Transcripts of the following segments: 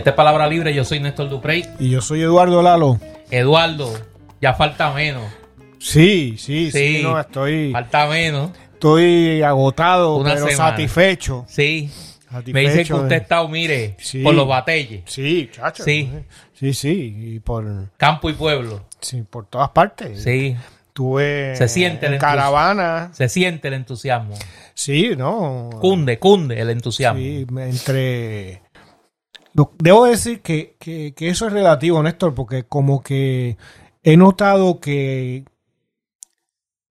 Esta es Palabra Libre, yo soy Néstor Duprey. Y yo soy Eduardo Lalo. Eduardo, ya falta menos. Sí, sí, sí, Sí. no, estoy, Falta menos. estoy agotado, Una pero semana. satisfecho. Sí. satisfecho Me dicen que usted de- estado, mire, Sí. por los batelles. Sí, chacho. Sí. Sí, sí, y por, Campo y pueblo. sí, por todas partes. Sí. Tuve Se siente el en entusi- caravana. Se siente el entusiasmo. Sí, ¿no? Cunde, cunde el entusiasmo. Sí, entre... Debo decir que, que- que eso es relativo, Néstor, porque como que he notado que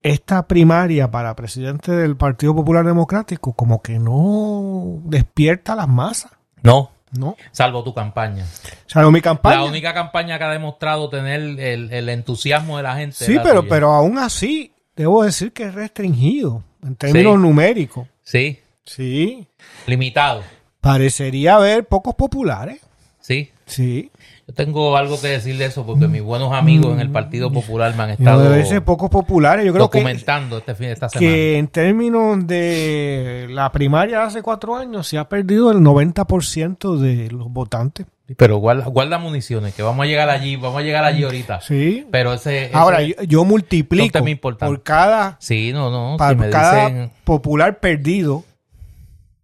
esta primaria para presidente del Partido Popular Democrático como que no despierta a las masas, No, ¿no? salvo tu campaña. O sea, no mi campaña... La única campaña que ha demostrado tener el, el entusiasmo de la gente. sí, la pero, tuya. pero aún así debo decir que es restringido en términos Sí. numéricos. Sí, Sí. limitado. Parecería haber pocos populares. Sí. Sí. Yo tengo algo que decir de eso porque mis buenos amigos en el Partido Popular me han No estado debe ser pocos populares. Yo creo que, documentando este fin esta semana. que en términos de la primaria de hace cuatro años se ha perdido el 90% de los votantes. Pero guarda, guarda municiones, que vamos a llegar allí, vamos a llegar allí ahorita. Sí. Pero ese, ese- Ahora, yo, yo multiplico por cada, sí, no, no, para si me cada dicen popular perdido,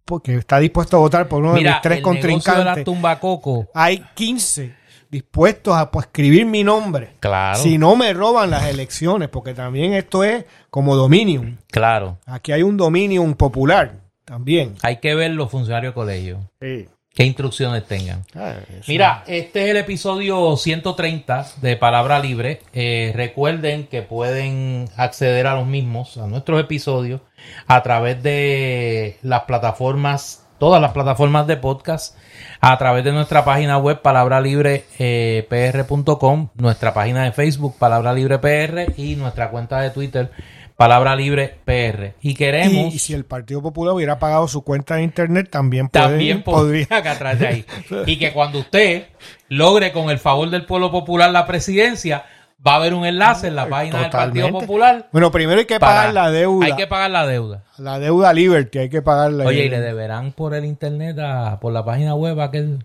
porque está dispuesto a votar por uno de Mira, mis tres el negocio de la contrincantes. tumbacoco, Hay 15 dispuestos a pues, escribir mi nombre. claro, Si no me roban las elecciones, porque también esto es como dominium. claro. Aquí hay un dominium popular también. Hay que ver los funcionarios de colegio, Sí. Qué instrucciones tengan. Ah. Mira, este es el episodio 130 de Palabra Libre. Eh, recuerden que pueden acceder a los mismos, a nuestros episodios, a través de las plataformas, todas las plataformas de podcast, a través de nuestra página web palabralibrepr.com, nuestra página de Facebook Palabra Libre PR y nuestra cuenta de Twitter Palabra Libre PR. Y queremos... Y, y si el Partido Popular hubiera pagado su cuenta de internet, también, puede- también podría. atrás de ahí. Y que cuando usted logre con el favor del pueblo popular la presidencia, va a haber un enlace en la página del Partido. Popular. Bueno, primero hay que pagar la deuda. Hay que pagar la deuda. La deuda Liberty, hay que pagarla. Oye, y le deberán por el internet, a- por la página web, a aquel.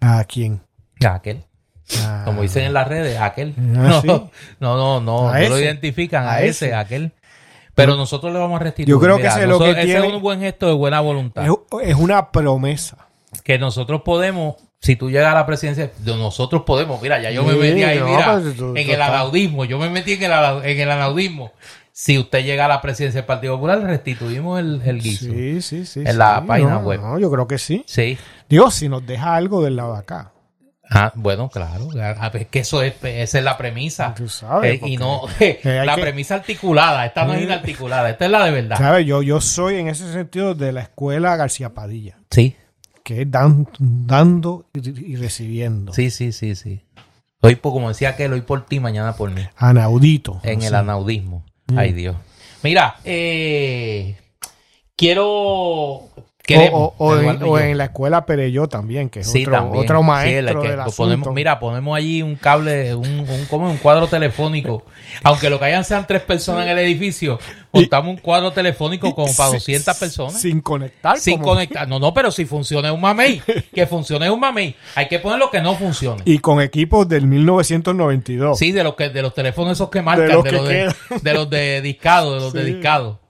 ¿A quién? a aquel. A- Como dicen en las redes, aquel. Ah, No, sí. no, no, no, A no lo identifican, a, A ese, aquel. Pero nosotros le vamos a restituir. Yo creo que ese es lo que nosotros- tiene- es un buen gesto de buena voluntad. Es, es una promesa. que nosotros podemos, si tú llegas a la presidencia, de nosotros podemos, mira, ya yo me Sí, metí ahí, no, mira, pues, tú- en tú el anaudismo, yo me metí en el, en el anaudismo. Si usted llega a la presidencia del Partido Popular, restituimos el, el guiso. Sí. Sí, sí, sí. En la sí. página No, web. No, yo creo que sí. Digo, si nos deja algo del lado de acá. Ah, bueno, claro. ah, Es que eso es, esa es la premisa. Tú sabes, Eh, y no, eh, la que- premisa articulada. Esta no es inarticulada, esta es la de verdad. ¿Sabes? Yo, yo soy en ese sentido de la escuela García Padilla, Sí, que es dan- dando y, y recibiendo. sí, sí, sí, sí. Hoy, por, como decía aquel, hoy por ti, mañana por mí. Anaudito. En el anaudismo. Mm. Ay, Dios. Mira, eh, quiero. O, queremos, o- o en, o la escuela Pereyó también, que es Sí, otro, también. otro maestro del ponemos, mira, ponemos allí un cable, un, un, como un cuadro telefónico. Aunque lo que hayan sean tres personas en el edificio, montamos un cuadro telefónico como para Sin- 200 personas. Sin conectar. Sin como- conectar. No, no, pero si funciona un mamey. Que funcione un mamey. Hay que poner lo que no funcione. Y con equipos del 1992. Sí, de los que de los teléfonos esos que marcan, de los los, que de, de los de discado, de los de Sí. discado.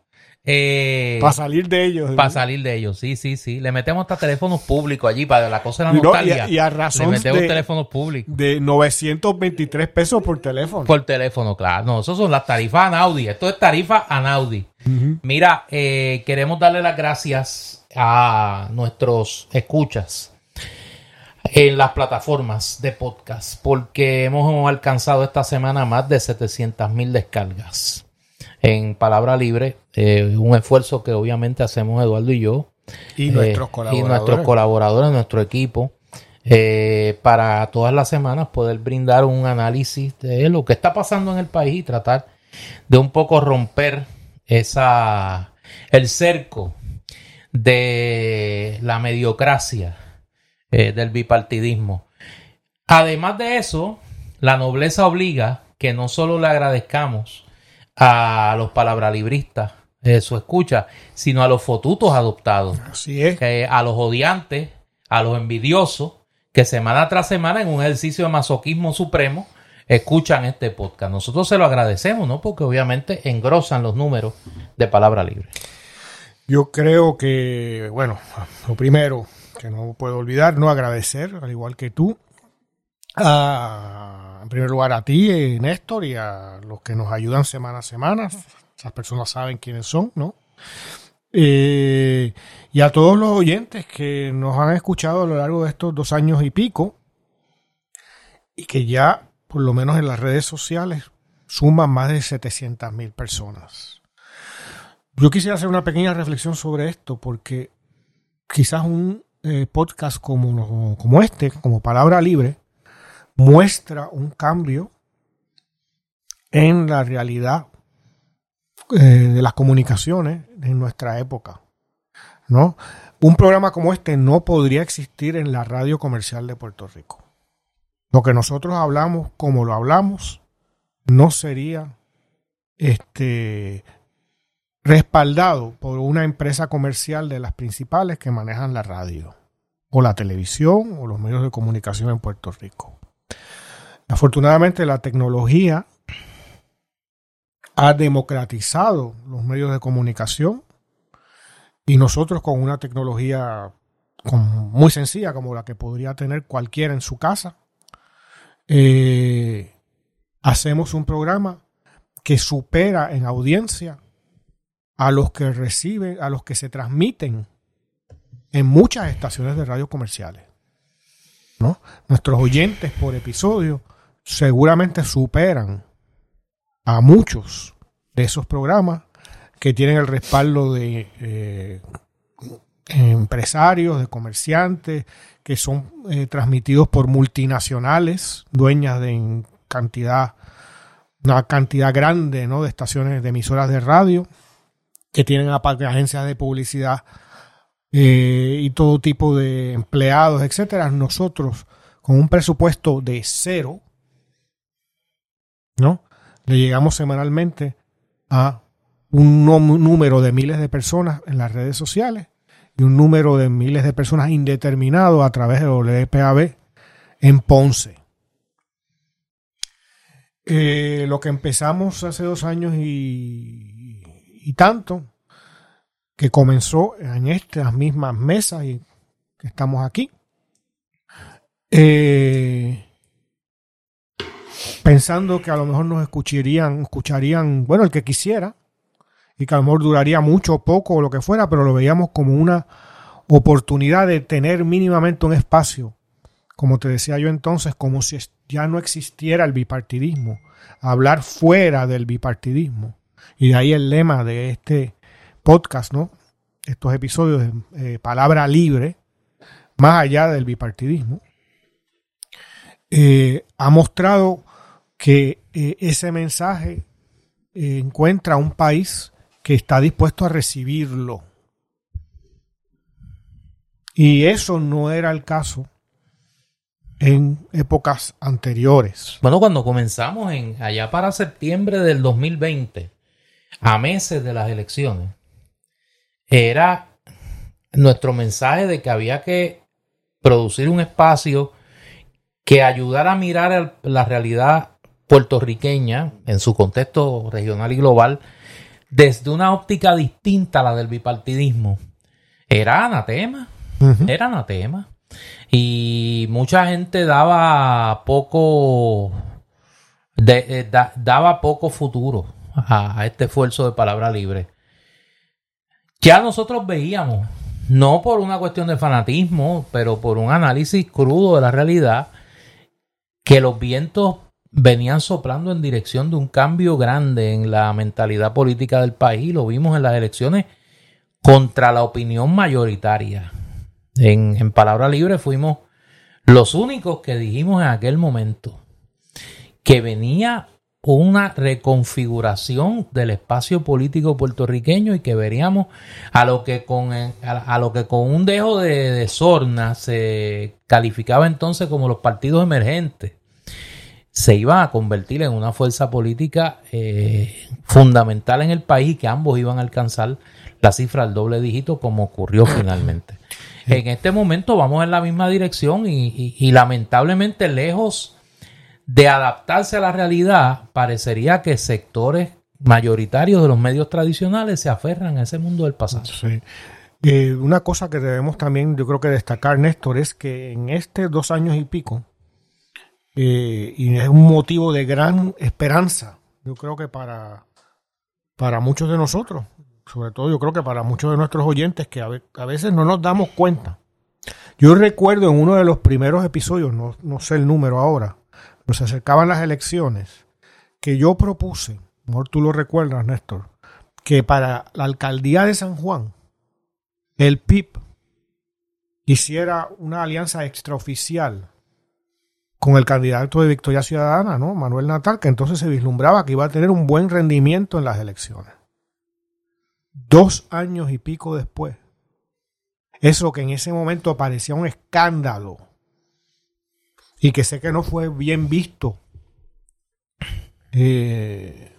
Eh, Para salir de ellos. para salir de ellos, sí, sí, sí. Le metemos hasta teléfonos públicos allí para la cosa de la no, y a- y a razón Le metemos de- teléfonos públicos. De 923 pesos por teléfono. Por teléfono, claro. No, esos son las tarifas Anaudi. Esto es tarifa Anaudi. Ujú. Mira, eh, queremos darle las gracias a nuestros escuchas en las plataformas de podcast porque hemos alcanzado esta semana más de 700 mil descargas en Palabra Libre. Eh, un esfuerzo que obviamente hacemos Eduardo y yo. Y eh, nuestros y colaboradores. nuestros colaboradores, nuestro equipo. eh, para todas las semanas poder brindar un análisis de lo que está pasando en el país y tratar de un poco romper esa el cerco de la mediocracia eh, del bipartidismo. Además de eso, la nobleza obliga que no solo le agradezcamos a los palabralibristas eh, su escucha, sino a los fotutos adoptados Así es. que a los odiantes, a los envidiosos, que semana tras semana en un ejercicio de masoquismo supremo escuchan este podcast. Nosotros se lo agradecemos, ¿no? Porque obviamente engrosan los números de palabra libre. Yo creo que, bueno, lo primero que no puedo olvidar, no agradecer, al igual que tú, en primer lugar a ti, Néstor, y a los que nos ayudan semana a semana. Esas personas saben quiénes son, ¿no? Eh, y a todos los oyentes que nos han escuchado a lo largo de estos dos años y pico y que ya, por lo menos en las redes sociales, suman más de 700 mil personas. Yo quisiera hacer una pequeña reflexión sobre esto porque quizás un eh, podcast como, como este, como Palabra Libre, muestra un cambio en la realidad eh, de las comunicaciones en nuestra época. ¿no? Un programa como este no podría existir en la radio comercial de Puerto Rico. Lo que nosotros hablamos, como lo hablamos, no sería este, respaldado por una empresa comercial de las principales que manejan la radio, o la televisión, o los medios de comunicación en Puerto Rico. Afortunadamente la tecnología ha democratizado los medios de comunicación y nosotros con una tecnología muy sencilla como la que podría tener cualquiera en su casa, eh, hacemos un programa que supera en audiencia a los que reciben, a los que se transmiten en muchas estaciones de radio comerciales. ¿no? Nuestros oyentes por episodio seguramente superan a muchos de esos programas que tienen el respaldo de eh, empresarios, de comerciantes, que son eh, transmitidos por multinacionales, dueñas de cantidad, una cantidad grande ¿no? de estaciones de emisoras de radio, que tienen agencias de publicidad eh, y todo tipo de empleados, etcétera. Nosotros, con un presupuesto de cero, ¿no? Le llegamos semanalmente a un número de miles de personas en las redes sociales y un número de miles de personas indeterminado a través de WPAB en Ponce. Eh, lo que empezamos hace dos años y, tanto, que comenzó en estas mismas mesas y que estamos aquí, eh, pensando que a lo mejor nos escucharían, escucharían, bueno, el que quisiera, y que a lo mejor duraría mucho poco o lo que fuera, pero lo veíamos como una oportunidad de tener mínimamente un espacio, como te decía yo entonces, como si ya no existiera el bipartidismo, hablar fuera del bipartidismo. Y de ahí el lema de este podcast, ¿no? Estos episodios de eh, palabra libre, más allá del bipartidismo, eh, ha mostrado que eh, ese mensaje eh, encuentra un país que está dispuesto a recibirlo. Y eso no era el caso en épocas anteriores. Bueno, cuando comenzamos en allá para septiembre del 2020, a meses de las elecciones, era nuestro mensaje de que había que producir un espacio que ayudara a mirar la realidad puertorriqueña en su contexto regional y global desde una óptica distinta a la del bipartidismo. Era anatema, era anatema. Y mucha gente daba poco, eh, daba poco futuro a, este esfuerzo de palabra libre. Ya nosotros veíamos, no por una cuestión de fanatismo, pero por un análisis crudo de la realidad, que los vientos venían soplando en dirección de un cambio grande en la mentalidad política del país. Lo vimos en las elecciones contra la opinión mayoritaria. En, en palabra libre fuimos los únicos que dijimos en aquel momento que venía una reconfiguración del espacio político puertorriqueño y que veríamos a lo que con, a, lo que con un dejo de, de sorna se calificaba entonces como los partidos emergentes se iba a convertir en una fuerza política eh, fundamental en el país y que ambos iban a alcanzar la cifra al doble dígito como ocurrió finalmente. En este momento vamos en la misma dirección y, y- y lamentablemente lejos de adaptarse a la realidad, parecería que sectores mayoritarios de los medios tradicionales se aferran a ese mundo del pasado. Sí. Eh, una cosa que debemos también, yo creo que destacar, Néstor, es que en este dos años y pico, eh, y es un motivo de gran esperanza, yo creo que para, para muchos de nosotros, sobre todo yo creo que para muchos de nuestros oyentes que a, ve- a veces no nos damos cuenta. Yo recuerdo en uno de los primeros episodios, no, no sé el número ahora, nos acercaban las elecciones, que yo propuse, mejor tú lo recuerdas, Néstor, que para la alcaldía de San Juan, el PIB hiciera una alianza extraoficial con el candidato de Victoria Ciudadana, ¿no? Manuel Natal, que entonces se vislumbraba que iba a tener un buen rendimiento en las elecciones. Dos años y pico después, eso que en ese momento parecía un escándalo y que sé que no fue bien visto eh,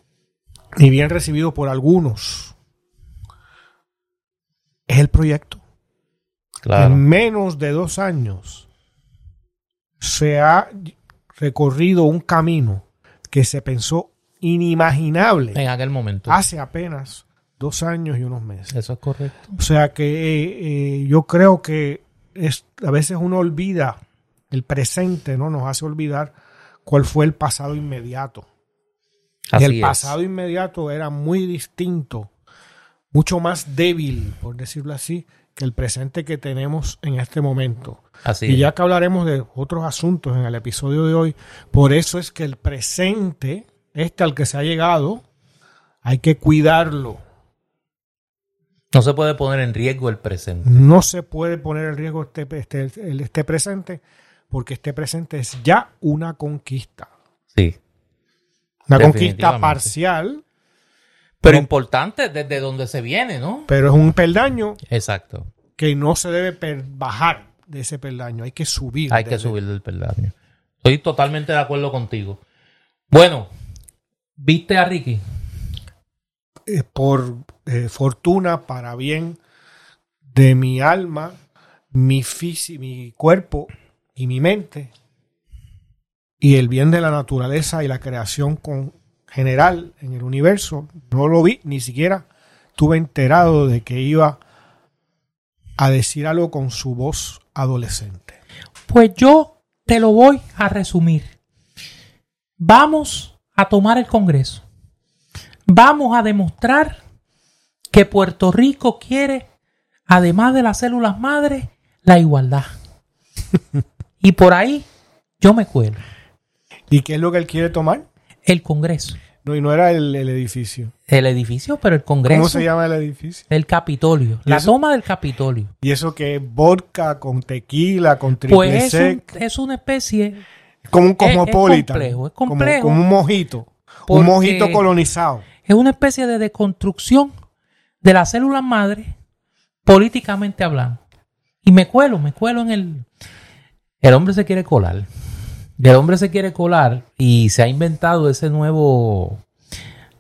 ni bien recibido por algunos, es el proyecto. Claro. En menos de dos años se ha recorrido un camino que se pensó inimaginable En aquel momento. hace apenas dos años y unos meses. Eso es correcto. O sea que eh, eh, yo creo que es, a veces uno olvida el presente, ¿no? Nos hace olvidar cuál fue el pasado inmediato. Así y el es. pasado inmediato era muy distinto, mucho más débil, por decirlo así, que el presente que tenemos en este momento. Así y es. ya que hablaremos de otros asuntos en el episodio de hoy, por eso es que el presente, este al que se ha llegado, hay que cuidarlo. No se puede poner en riesgo el presente. No se puede poner en riesgo este, este, el- este presente, porque este presente es ya una conquista. Sí. Una conquista parcial, Pero No. importante desde donde se viene, ¿no? pero es un peldaño Exacto. que no se debe bajar de ese peldaño, hay que subir. Hay que desde- subir del peldaño. Estoy totalmente de acuerdo contigo. Bueno, ¿viste a Ricky? eh, por eh, fortuna, para bien de mi alma, mi, mi cuerpo y mi mente, y el bien de la naturaleza y la creación con, general en el universo, no lo vi, ni siquiera estuve enterado de que iba a decir algo con su voz adolescente. Pues yo te lo voy a resumir. Vamos a tomar el Congreso. Vamos a demostrar que Puerto Rico quiere, además de las células madres, la igualdad. y por ahí yo me cuelo. ¿Y qué es lo que él quiere tomar? El Congreso. No, y no era el, el edificio. El edificio, pero el Congreso. ¿Cómo se llama el edificio? El Capitolio. ¿Y La eso? toma del Capitolio. Y eso que es vodka con tequila, con triple Pues es, un- es una especie Como un Es- es complejo, es complejo. Como, un mojito. Un mojito colonizado. es una especie de deconstrucción de las células madre políticamente hablando. Y me cuelo, me cuelo en el... El hombre se quiere colar. El hombre se quiere colar y se ha inventado ese nuevo...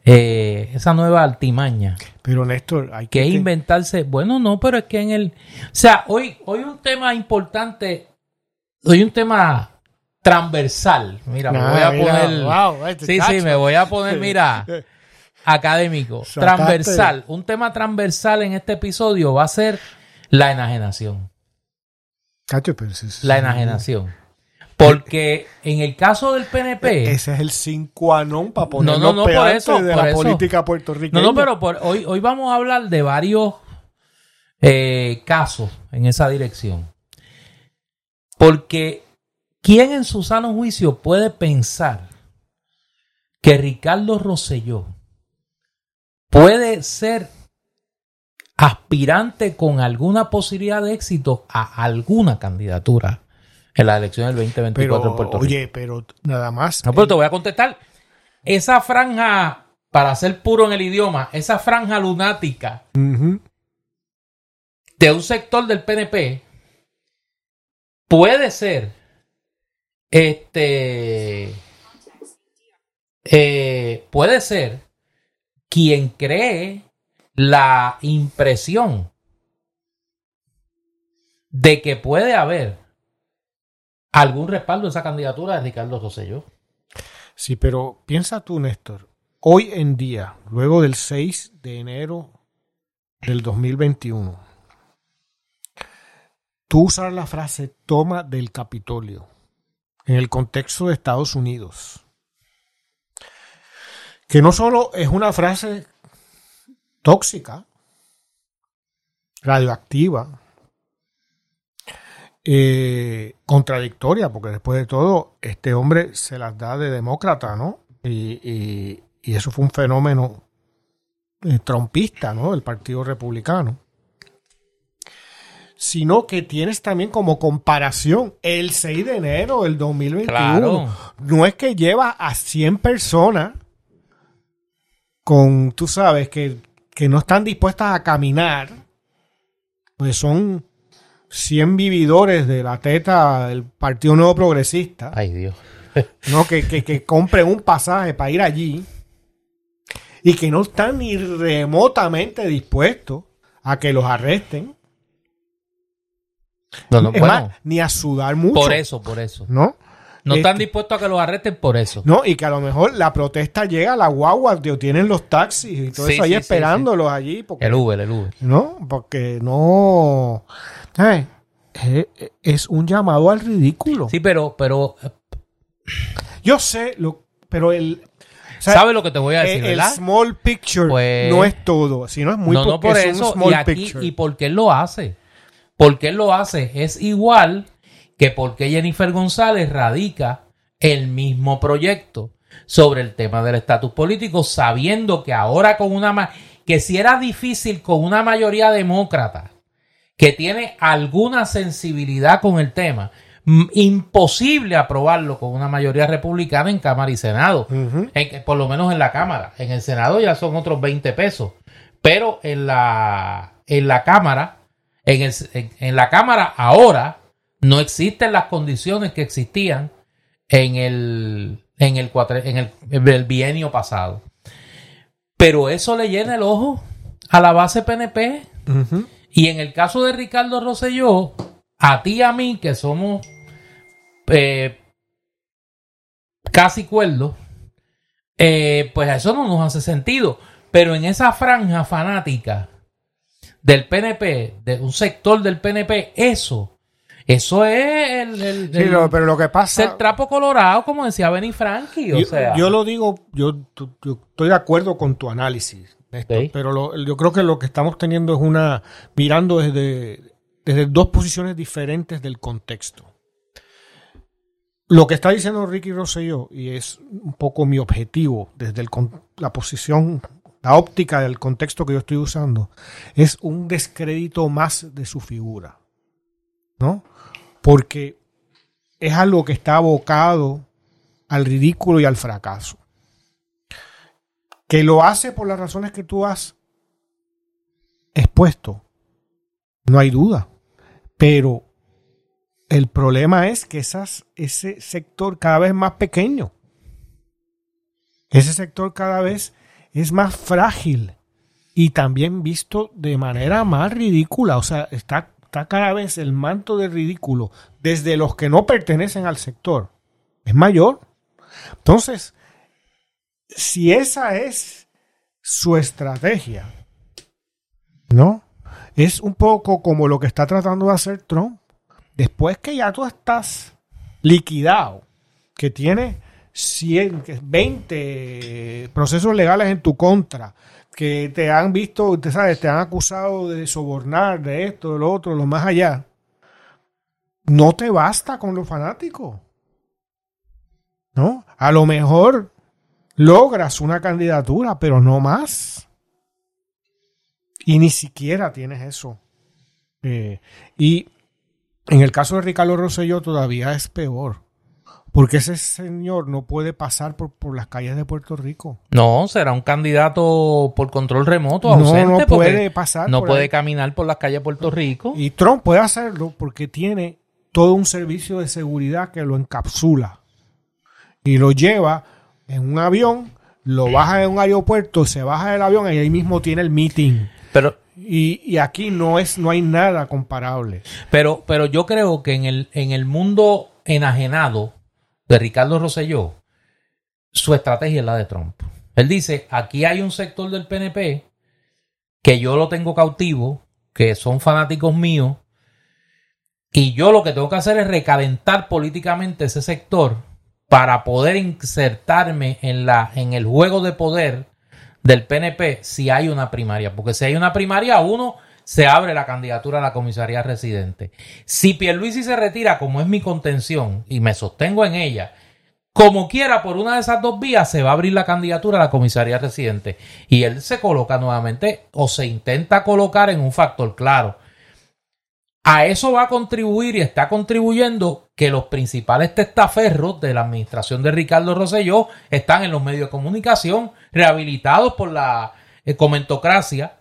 eh, esa nueva altimaña. Pero Néstor, hay Que inventarse... Bueno, no, pero es que en el... O sea, hoy, hoy un tema importante... Hoy un tema transversal. Mira, me Ah, voy a mira, poner... wow, este Sí, sí, me voy a poner, mira, académico. Sacaste- Transversal. Un tema transversal en este episodio va a ser la enajenación. Cacho, pero es- La enajenación. Porque en el caso del PNP. Ese es el cinco anón para poner no, no, por eso, de por la eso. política puertorriqueña. No, no, pero por- hoy, hoy vamos a hablar de varios eh, casos en esa dirección. Porque, ¿quién en su sano juicio puede pensar que Ricardo Rosselló puede ser aspirante con alguna posibilidad de éxito a alguna candidatura en la elección del 2024 Pero, en Puerto Rico? oye, pero nada más. No, pero te voy a contestar. Esa franja, para ser puro en el idioma, esa franja lunática de un sector del PNP puede ser este eh, puede ser quien cree la impresión de que puede haber algún respaldo a esa candidatura de Ricardo Rosselló. Sí, pero piensa tú, Néstor, hoy en día, luego del 6 de enero del 2021, tú usar la frase toma del Capitolio en el contexto de Estados Unidos, que no solo es una frase tóxica, radioactiva, eh, contradictoria, porque después de todo, este hombre se las da de demócrata, ¿no? Y, y, eso fue un fenómeno eh, trompista, ¿no? Del Partido Republicano. Sino que tienes también como comparación el 6 de enero del 2021. No es que lleva a 100 personas con, tú sabes, que, que no están dispuestas a caminar, pues son 100 vividores de la teta del Partido Nuevo Progresista. Ay, Dios. ¿no? Que, que, que compren un pasaje para ir allí y que no están ni remotamente dispuestos a que los arresten. No, no, es bueno, más, ni a sudar mucho. por eso, por eso. ¿No? No Este- están dispuestos a que los arresten por eso. No, y que a lo mejor la protesta llega a la guagua, tío, tienen los taxis y todo Sí, eso ahí sí, sí, esperándolos allí. Porque, El Uber, el Uber. ¿No? Porque no. ¿sabes? Es, es un llamado al ridículo. Sí, pero, pero, eh, Yo sé, lo, pero el. ¿sabes lo que te voy a decir, el, verdad? small picture Pues- no es todo, sino es muy no, no por es un eso. small Y aquí, picture. ¿y por qué él lo hace? Porque él lo hace es igual que porque Jennifer González radica el mismo proyecto sobre el tema del estatus político, sabiendo que ahora con una que si era difícil con una mayoría demócrata que tiene alguna sensibilidad con el tema, imposible aprobarlo con una mayoría republicana en Cámara y Senado. Ujú. En- por lo menos en la Cámara. En el Senado ya son otros 20 pesos. Pero en la, en la Cámara, en, el- en- en la Cámara ahora no existen las condiciones que existían en el, en el, en el, en el bienio pasado. Pero eso le llena el ojo a la base PNP. Y en el caso de Ricardo Rosselló, a ti y a mí, que somos eh, casi cuerdos, eh, pues eso no nos hace sentido. Pero en esa franja fanática del PNP, de un sector del PNP, eso, eso es el, el- Sí, el- lo- pero lo que es pasa. el trapo colorado, como decía Benny Frankie. O yo, sea, yo lo digo, yo, estoy de acuerdo con tu análisis, Néstor, Ok. pero lo- yo creo que lo que estamos teniendo es una. mirando desde, desde dos posiciones diferentes del contexto. Lo que está diciendo Ricky Rosselló, y es un poco mi objetivo desde el con- la posición, la óptica del contexto que yo estoy usando, es un descrédito más de su figura. ¿No? Porque es algo que está abocado al ridículo y al fracaso. Que lo hace por las razones que tú has expuesto, no hay duda. Pero el problema es que esas, ese sector cada vez más pequeño. Ese sector cada vez es más frágil y también visto de manera más ridícula. O sea, está, está cada vez el manto de ridículo desde los que no pertenecen al sector. Es mayor. Entonces, si esa es su estrategia, ¿no? Es un poco como lo que está tratando de hacer Trump. Después que ya tú estás liquidado, que tienes 100, que 20 procesos legales en tu contra, que te han visto, usted sabes, te han acusado de sobornar, de esto, de lo otro, lo más allá. No te basta con los fanáticos. ¿No? A lo mejor logras una candidatura, pero no más. Y ni siquiera tienes eso. Eh, y en el caso de Ricardo Rosselló todavía es peor. Porque ese señor no puede pasar por, por las calles de Puerto Rico. no, será un candidato por control remoto, No, ausente, no porque puede pasar No puede ahí. caminar por las calles de Puerto Rico. Y Trump puede hacerlo porque tiene todo un servicio de seguridad que lo encapsula. Y lo lleva en un avión, lo baja en un aeropuerto, se baja del avión y ahí mismo tiene el meeting. Pero Y, y aquí no es, no hay nada comparable. Pero, pero yo creo que en el, en el mundo enajenado de Ricardo Rosselló, su estrategia es la de Trump. Él dice, aquí hay un sector del PNP que yo lo tengo cautivo, que son fanáticos míos, y yo lo que tengo que hacer es recalentar políticamente ese sector para poder insertarme en, la, en el juego de poder del PNP si hay una primaria. Porque si hay una primaria, uno se abre la candidatura a la comisaría residente. Si Pierluisi se retira, como es mi contención, y me sostengo en ella, como quiera, por una de esas dos vías se va a abrir la candidatura a la comisaría residente. Y él se coloca nuevamente o se intenta colocar en un factor claro. A eso va a contribuir y está contribuyendo que los principales testaferros de la administración de Ricardo Rosselló están en los medios de comunicación, rehabilitados por la eh, comentocracia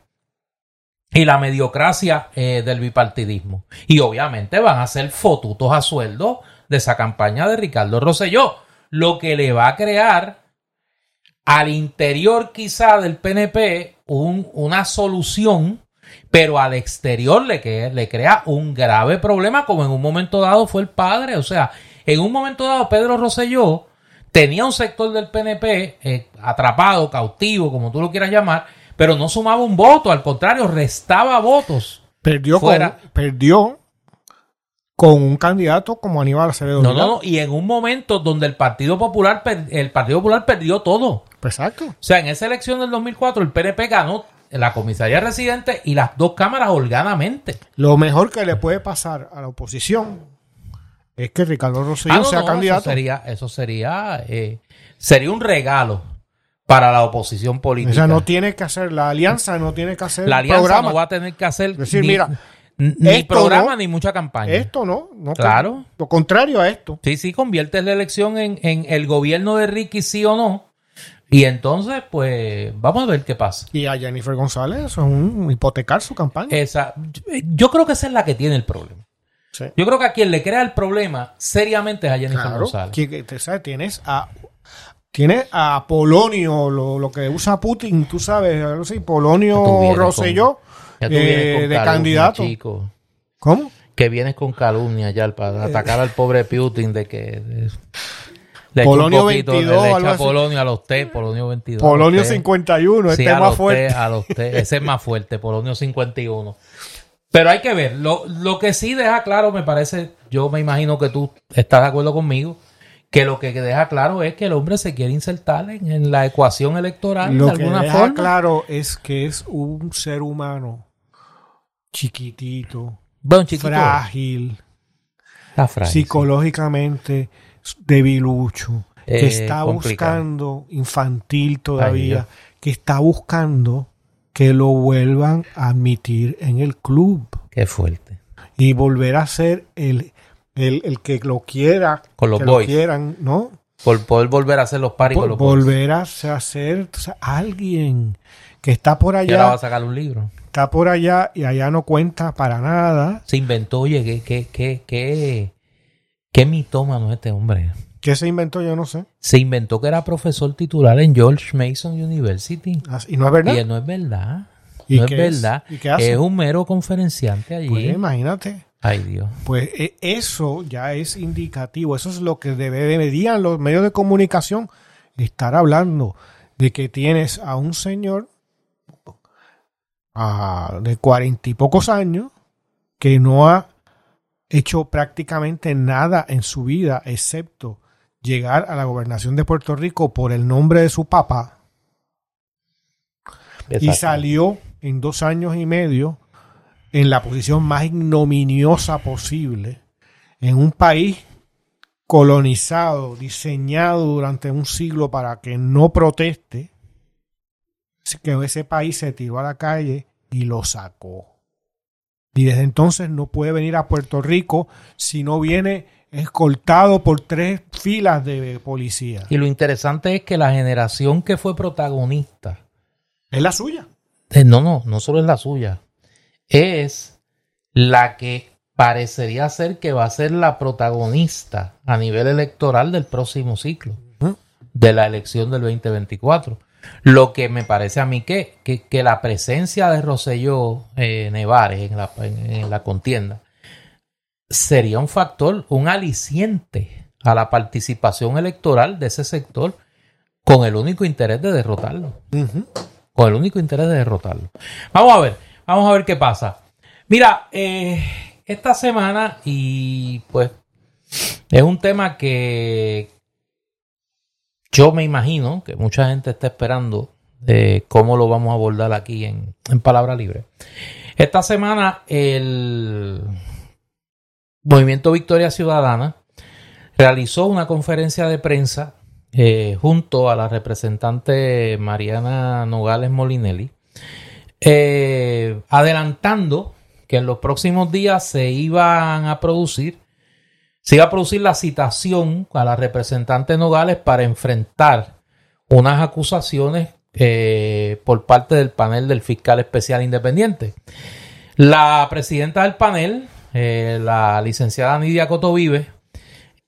y la mediocracia eh, del bipartidismo. Y obviamente van a ser fotutos a sueldo de esa campaña de Ricardo Rosselló, lo que le va a crear al interior quizá del PNP un, una solución pero al exterior le, crea un grave problema, como en un momento dado fue el padre. O sea, en un momento dado Pedro Rosselló tenía un sector del PNP eh, atrapado, cautivo, como tú lo quieras llamar, pero no sumaba un voto, al contrario, restaba votos. Perdió, Con, perdió con un candidato como Aníbal Acevedo. No, no, no, y en un momento donde el Partido Popular, el Partido Popular perdió todo. Exacto. O sea, en esa elección del 2004 el PNP ganó la comisaría residente y las dos cámaras holgadamente. Lo mejor que le puede pasar a la oposición es que Ricardo Rosselló ah, sea candidato. Eso sería, eso sería, eh, sería un regalo para la oposición política. O sea, no tiene que hacer, la alianza no tiene que hacer La alianza no va a tener que hacer decir, mira, ni programa ni mucha campaña. Esto no, no claro. Lo contrario a esto. Sí, sí, convierte la elección en, en el gobierno de Ricky, sí o no. Y entonces, pues, vamos a ver qué pasa. Y a Jennifer González es un hipotecar su campaña. Esa, yo creo que esa es la que tiene el problema. Yo creo que a quien le crea el problema seriamente es a Jennifer González. Tienes a Tienes a Polonio, lo, que usa Putin, tú sabes, sí, Polonio Rosselló, eh, de candidato. ¿Cómo? Que vienes con calumnia ya para atacar al pobre Putin de que... Polonio 22. Le Polonio a los T, Polonio 22. Polonio 51, este es más fuerte. a los T, ese es más fuerte, Polonio 51. Pero hay que ver, lo, lo que sí deja claro, me parece, yo me imagino que tú estás de acuerdo conmigo, que lo que deja claro es que el hombre se quiere insertar en, la ecuación electoral lo de alguna que deja claro es que es un ser humano chiquitito, frágil, psicológicamente debilucho, que eh, está buscando, infantil todavía, que está buscando que lo vuelvan a admitir en el club. Qué fuerte. Y volver a ser el, el, que lo quiera, con los que boys. lo quieran, ¿no? Por poder volver a hacer los paris con los Volver a ser alguien que está por allá. Y ahora va a sacar un libro. Está por allá y allá no cuenta para nada. Se inventó, oye, qué, qué, qué, qué, qué mitómano este hombre. ¿Qué se inventó? Yo no sé. Se inventó que era profesor titular en George Mason University. Ah, ¿Y no es verdad? Y no es verdad. no es verdad. Es? ¿Y qué hace? Es un mero conferenciante allí. Pues imagínate. Ay Dios. Pues e, eso ya es indicativo. Eso es lo que deberían los medios de comunicación estar hablando. De que tienes a un señor de cuarenta y pocos años que no ha hecho prácticamente nada en su vida excepto llegar a la gobernación de Puerto Rico por el nombre de su papá y salió en dos años y medio en la posición más ignominiosa posible en un país colonizado, diseñado durante un siglo para que no proteste, que ese país se tiró a la calle y lo sacó. Y desde entonces no puede venir a Puerto Rico si no viene escoltado por tres filas de policía. Y lo interesante es que la generación que fue protagonista es la suya. Eh, no, no, no solo es la suya. Es la que parecería ser que va a ser la protagonista a nivel electoral del próximo ciclo, de la elección del 2024. Lo que me parece a mí que, que, la presencia de Roselló eh, Nevares en la, en la contienda sería un factor, un aliciente a la participación electoral de ese sector con el único interés de derrotarlo. Con el único interés de derrotarlo. Vamos a ver, vamos a ver qué pasa. Mira, eh, esta semana y pues es un tema que yo me imagino que mucha gente está esperando de cómo lo vamos a abordar aquí en, en Palabra Libre. Esta semana el Movimiento Victoria Ciudadana realizó una conferencia de prensa eh, junto a la representante Mariana Nogales Molinelli, eh, adelantando que en los próximos días se iban a producir, se iba a producir la citación a la representante Nogales para enfrentar unas acusaciones eh, por parte del panel del fiscal especial independiente. La presidenta del panel, la licenciada Nidia Cotovive,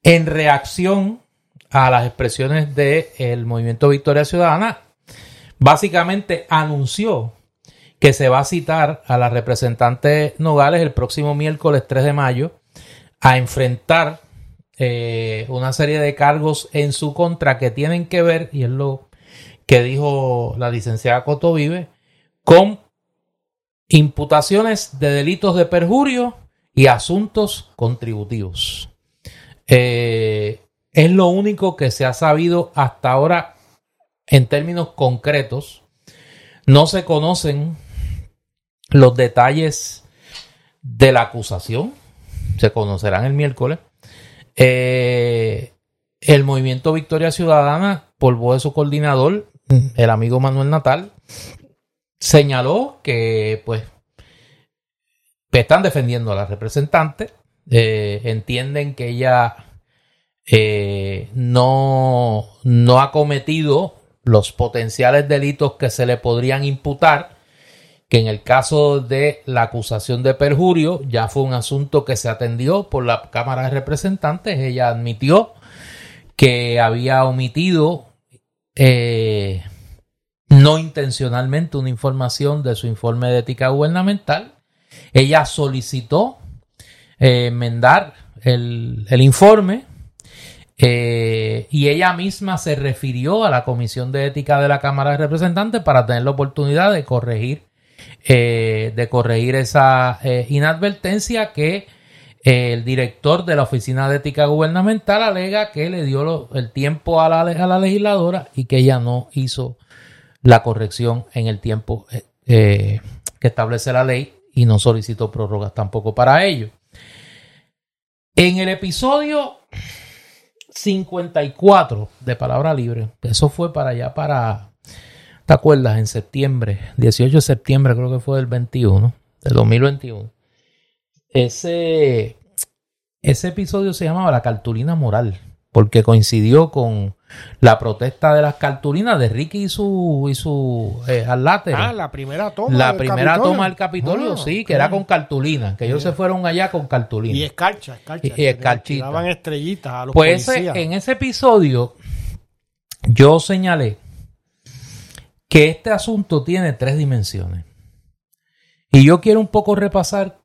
en reacción a las expresiones del movimiento Victoria Ciudadana, básicamente anunció que se va a citar a la representante Nogales el próximo miércoles 3 de mayo a enfrentar eh, una serie de cargos en su contra que tienen que ver, y es lo que dijo la licenciada Coto Vive, con imputaciones de delitos de perjurio y asuntos contributivos. Eh, es lo único que se ha sabido hasta ahora en términos concretos. No se conocen los detalles de la acusación. Se conocerán el miércoles. Eh, el movimiento Victoria Ciudadana, por voz de su coordinador, el amigo Manuel Natal, señaló que pues están defendiendo a la representante eh, entienden que ella eh, no, no ha cometido los potenciales delitos que se le podrían imputar, que en el caso de la acusación de perjurio ya fue un asunto que se atendió por la Cámara de Representantes. Ella admitió que había omitido eh, no intencionalmente una información de su informe de ética gubernamental. Ella solicitó eh, enmendar el, informe eh, y ella misma se refirió a la Comisión de Ética de la Cámara de Representantes para tener la oportunidad de corregir, eh, de corregir esa inadvertencia que el director de la Oficina de Ética Gubernamental alega que le dio el tiempo a la, a la legisladora y que ella no hizo la corrección en el tiempo que establece la ley y no solicitó prórrogas tampoco para ello. En el episodio 54 de Palabra Libre, eso fue para allá, para, ¿te acuerdas? En septiembre, 18 de septiembre creo que fue del 21, del 2021. Ese, ese episodio se llamaba La Cartulina Moral porque coincidió con la protesta de las cartulinas de Ricky y su y su eh, Ah, la primera toma. La primera toma del Capitolio, ah, sí, que era con cartulina, que ellos se fueron allá con cartulina. Y escarcha, escarcha. Y, escarchita. Estrellitas a los pues en ese episodio yo señalé que este asunto tiene tres dimensiones. Y yo quiero un poco repasar,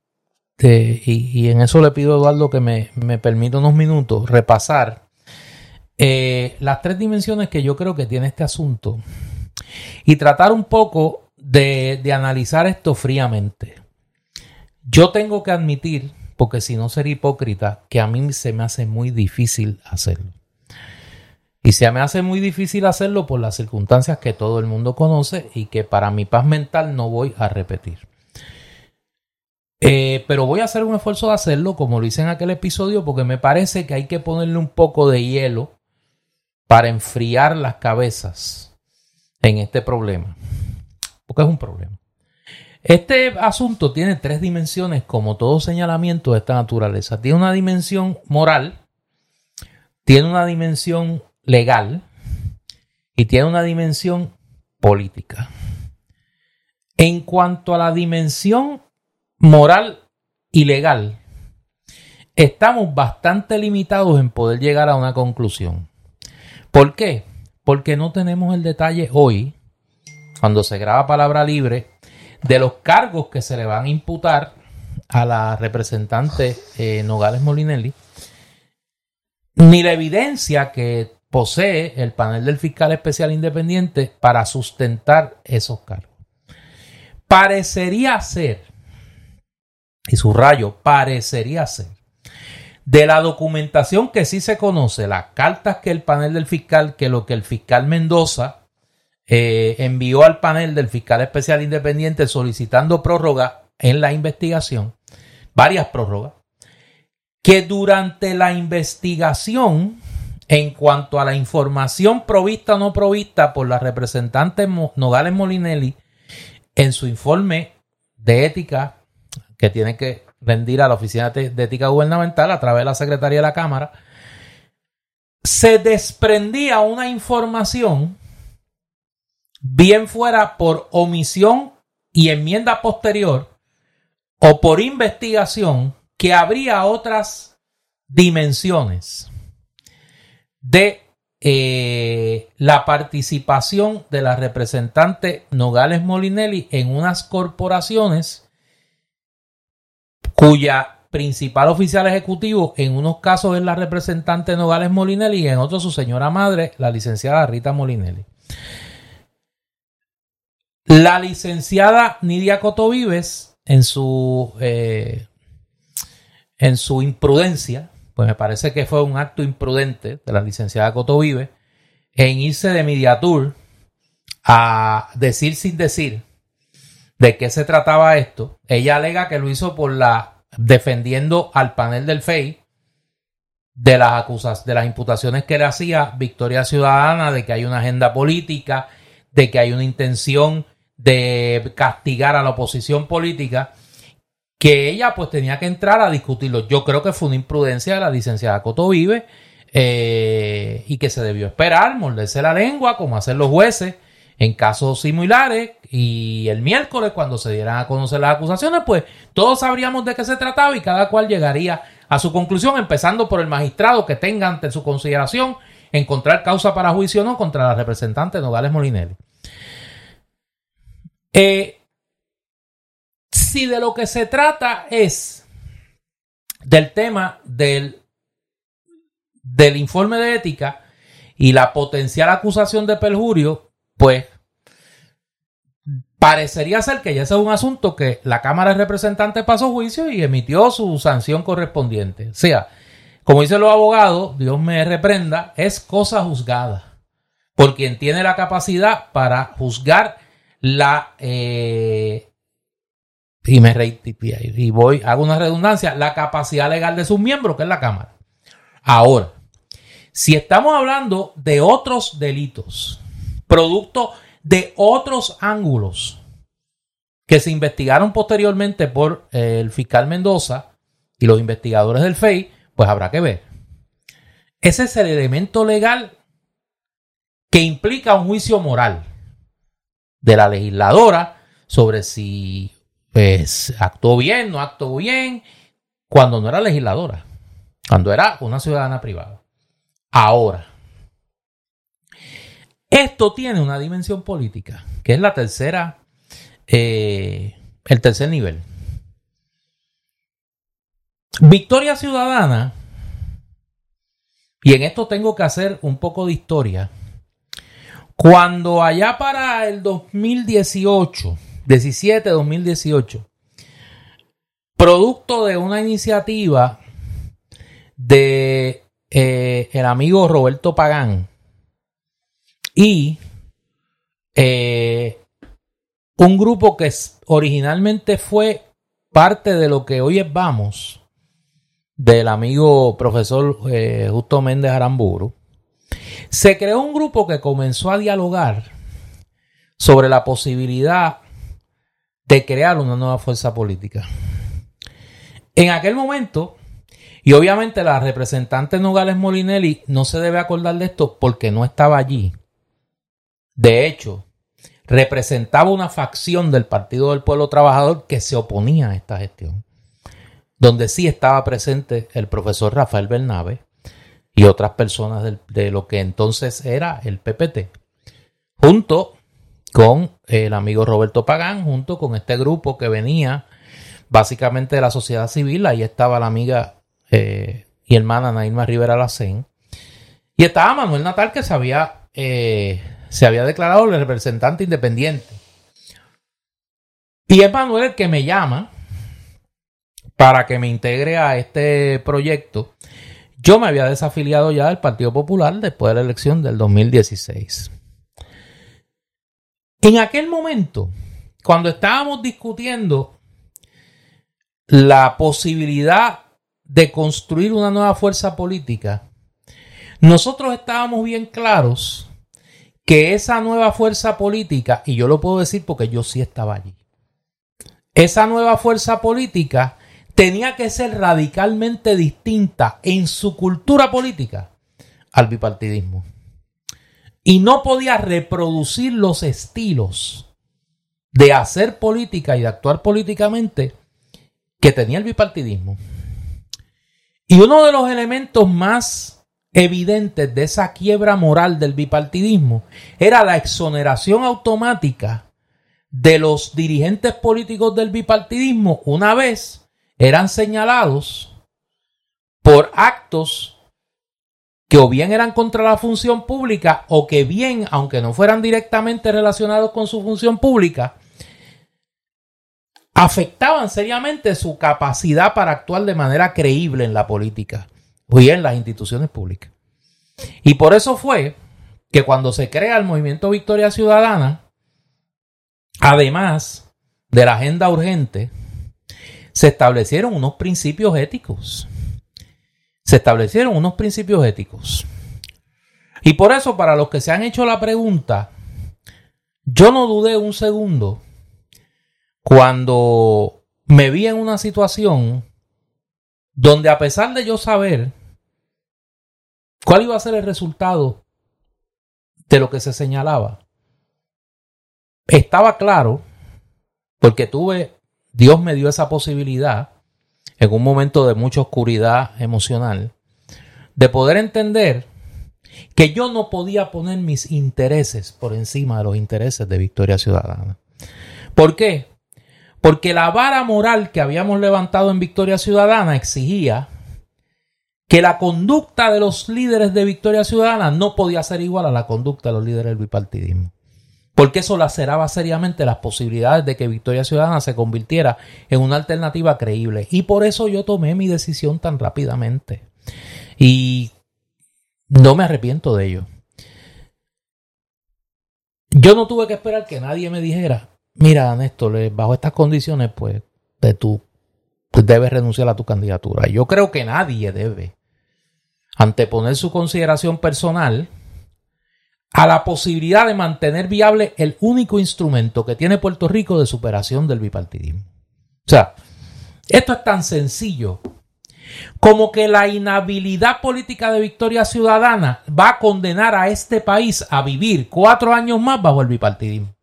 y, en eso le pido a Eduardo que me, me permita unos minutos, repasar eh, las tres dimensiones que yo creo que tiene este asunto y tratar un poco de, analizar esto fríamente. Yo tengo que admitir, porque si no sería hipócrita, que a mí se me hace muy difícil hacerlo. Y se me hace muy difícil hacerlo por las circunstancias que todo el mundo conoce y que para mi paz mental no voy a repetir. Eh, pero voy a hacer un esfuerzo de hacerlo como lo hice en aquel episodio porque me parece que hay que ponerle un poco de hielo para enfriar las cabezas en este problema. Porque es un problema. Este asunto tiene tres dimensiones, como todo señalamiento de esta naturaleza. Tiene una dimensión moral, tiene una dimensión legal y tiene una dimensión política. En cuanto a la dimensión moral y legal, estamos bastante limitados en poder llegar a una conclusión. ¿Por qué? Porque no tenemos el detalle hoy cuando se graba palabra libre, de los cargos que se le van a imputar a la representante eh, Nogales Molinelli, ni la evidencia que posee el panel del fiscal especial independiente para sustentar esos cargos. Parecería ser, y subrayo, parecería ser, de la documentación que sí se conoce, las cartas que el panel del fiscal, que lo que el fiscal Mendoza eh, envió al panel del fiscal especial independiente solicitando prórroga en la investigación, varias prórrogas, que durante la investigación, en cuanto a la información provista o no provista por la representante Nogales Molinelli en su informe de ética que tiene que rendir a la Oficina de Ética Gubernamental a través de la Secretaría de la Cámara, se desprendía una información bien fuera por omisión y enmienda posterior o por investigación que habría otras dimensiones de eh, la participación de la representante Nogales Molinelli en unas corporaciones cuya principal oficial ejecutivo en unos casos es la representante Nogales Molinelli y en otros su señora madre, la licenciada Rita Molinelli. La licenciada Nidia Cotovives, en su, eh, en su imprudencia, pues me parece que fue un acto imprudente de la licenciada Cotovives, en irse de Mediatur a decir sin decir de qué se trataba esto. Ella alega que lo hizo por la defendiendo al panel del FEI de las acusas, de las imputaciones que le hacía Victoria Ciudadana de que hay una agenda política, de que hay una intención de castigar a la oposición política, que ella pues tenía que entrar a discutirlo. Yo creo que fue una imprudencia de la licenciada Coto Vive eh, y que se debió esperar, morderse la lengua, como hacen los jueces en casos similares, y el miércoles, cuando se dieran a conocer las acusaciones, pues todos sabríamos de qué se trataba y cada cual llegaría a su conclusión, empezando por el magistrado que tenga ante su consideración encontrar causa para juicio o no contra la representante Nogales Molinelli. Eh, si de lo que se trata es del tema del, del informe de ética y la potencial acusación de perjurio, pues parecería ser que ya ese es un asunto que la Cámara de Representantes pasó juicio y emitió su sanción correspondiente. O sea, como dicen los abogados, Dios me reprenda, es cosa juzgada por quien tiene la capacidad para juzgar la eh, y me y voy hago una redundancia la capacidad legal de sus miembros que es la cámara ahora si estamos hablando de otros delitos producto de otros ángulos que se investigaron posteriormente por eh, el fiscal Mendoza y los investigadores del FEI, pues habrá que ver. Ese es el elemento legal que implica un juicio moral de la legisladora sobre si pues, actuó bien, no actuó bien, cuando no era legisladora, cuando era una ciudadana privada. Ahora, esto tiene una dimensión política, que es la tercera, eh, el tercer nivel. Victoria Ciudadana, y en esto tengo que hacer un poco de historia. Cuando allá para el 2018, 17, 2018, producto de una iniciativa de eh, el amigo Roberto Pagán, y eh, un grupo que originalmente fue parte de lo que hoy es Vamos, del amigo profesor eh, Justo Méndez Aramburu, se creó un grupo que comenzó a dialogar sobre la posibilidad de crear una nueva fuerza política. En aquel momento, y obviamente la representante Nogales Molinelli no se debe acordar de esto porque no estaba allí, de hecho, representaba una facción del Partido del Pueblo Trabajador que se oponía a esta gestión, donde sí estaba presente el profesor Rafael Bernabe y otras personas de lo que entonces era el PPT, junto con el amigo Roberto Pagán, junto con este grupo que venía básicamente de la sociedad civil. Ahí estaba la amiga eh, y hermana Naima Rivera Lacén. Y estaba Manuel Natal, que se había, eh, se había declarado el representante independiente. Y es Manuel el que me llama para que me integre a este proyecto. Yo me había desafiliado ya del Partido Popular después de la elección del 2016. En aquel momento, cuando estábamos discutiendo la posibilidad de construir una nueva fuerza política, nosotros estábamos bien claros que esa nueva fuerza política, y yo lo puedo decir porque yo sí estaba allí, esa nueva fuerza política tenía que ser radicalmente distinta en su cultura política al bipartidismo y no podía reproducir los estilos de hacer política y de actuar políticamente que tenía el bipartidismo. Y uno de los elementos más evidentes de esa quiebra moral del bipartidismo era la exoneración automática de los dirigentes políticos del bipartidismo una vez eran señalados por actos que o bien eran contra la función pública o que bien, aunque no fueran directamente relacionados con su función pública, afectaban seriamente su capacidad para actuar de manera creíble en la política y en las instituciones públicas. Y por eso fue que cuando se crea el movimiento Victoria Ciudadana, además de la agenda urgente, se establecieron unos principios éticos se establecieron unos principios éticos. Y por eso, para los que se han hecho la pregunta, yo no dudé un segundo cuando me vi en una situación donde a pesar de yo saber cuál iba a ser el resultado de lo que se señalaba, estaba claro, porque tuve, Dios me dio esa posibilidad, en un momento de mucha oscuridad emocional, de poder entender que yo no podía poner mis intereses por encima de los intereses de Victoria Ciudadana. ¿Por qué? Porque la vara moral que habíamos levantado en Victoria Ciudadana exigía que la conducta de los líderes de Victoria Ciudadana no podía ser igual a la conducta de los líderes del bipartidismo porque eso laceraba seriamente las posibilidades de que Victoria Ciudadana se convirtiera en una alternativa creíble. Y por eso yo tomé mi decisión tan rápidamente. Y no me arrepiento de ello. Yo no tuve que esperar que nadie me dijera, mira, Néstor, bajo estas condiciones, pues, de tú debes renunciar a tu candidatura. Yo creo que nadie debe anteponer su consideración personal a la posibilidad de mantener viable el único instrumento que tiene Puerto Rico de superación del bipartidismo. O sea, esto es tan sencillo como que la inhabilidad política de Victoria Ciudadana va a condenar a este país a vivir cuatro años más bajo el bipartidismo.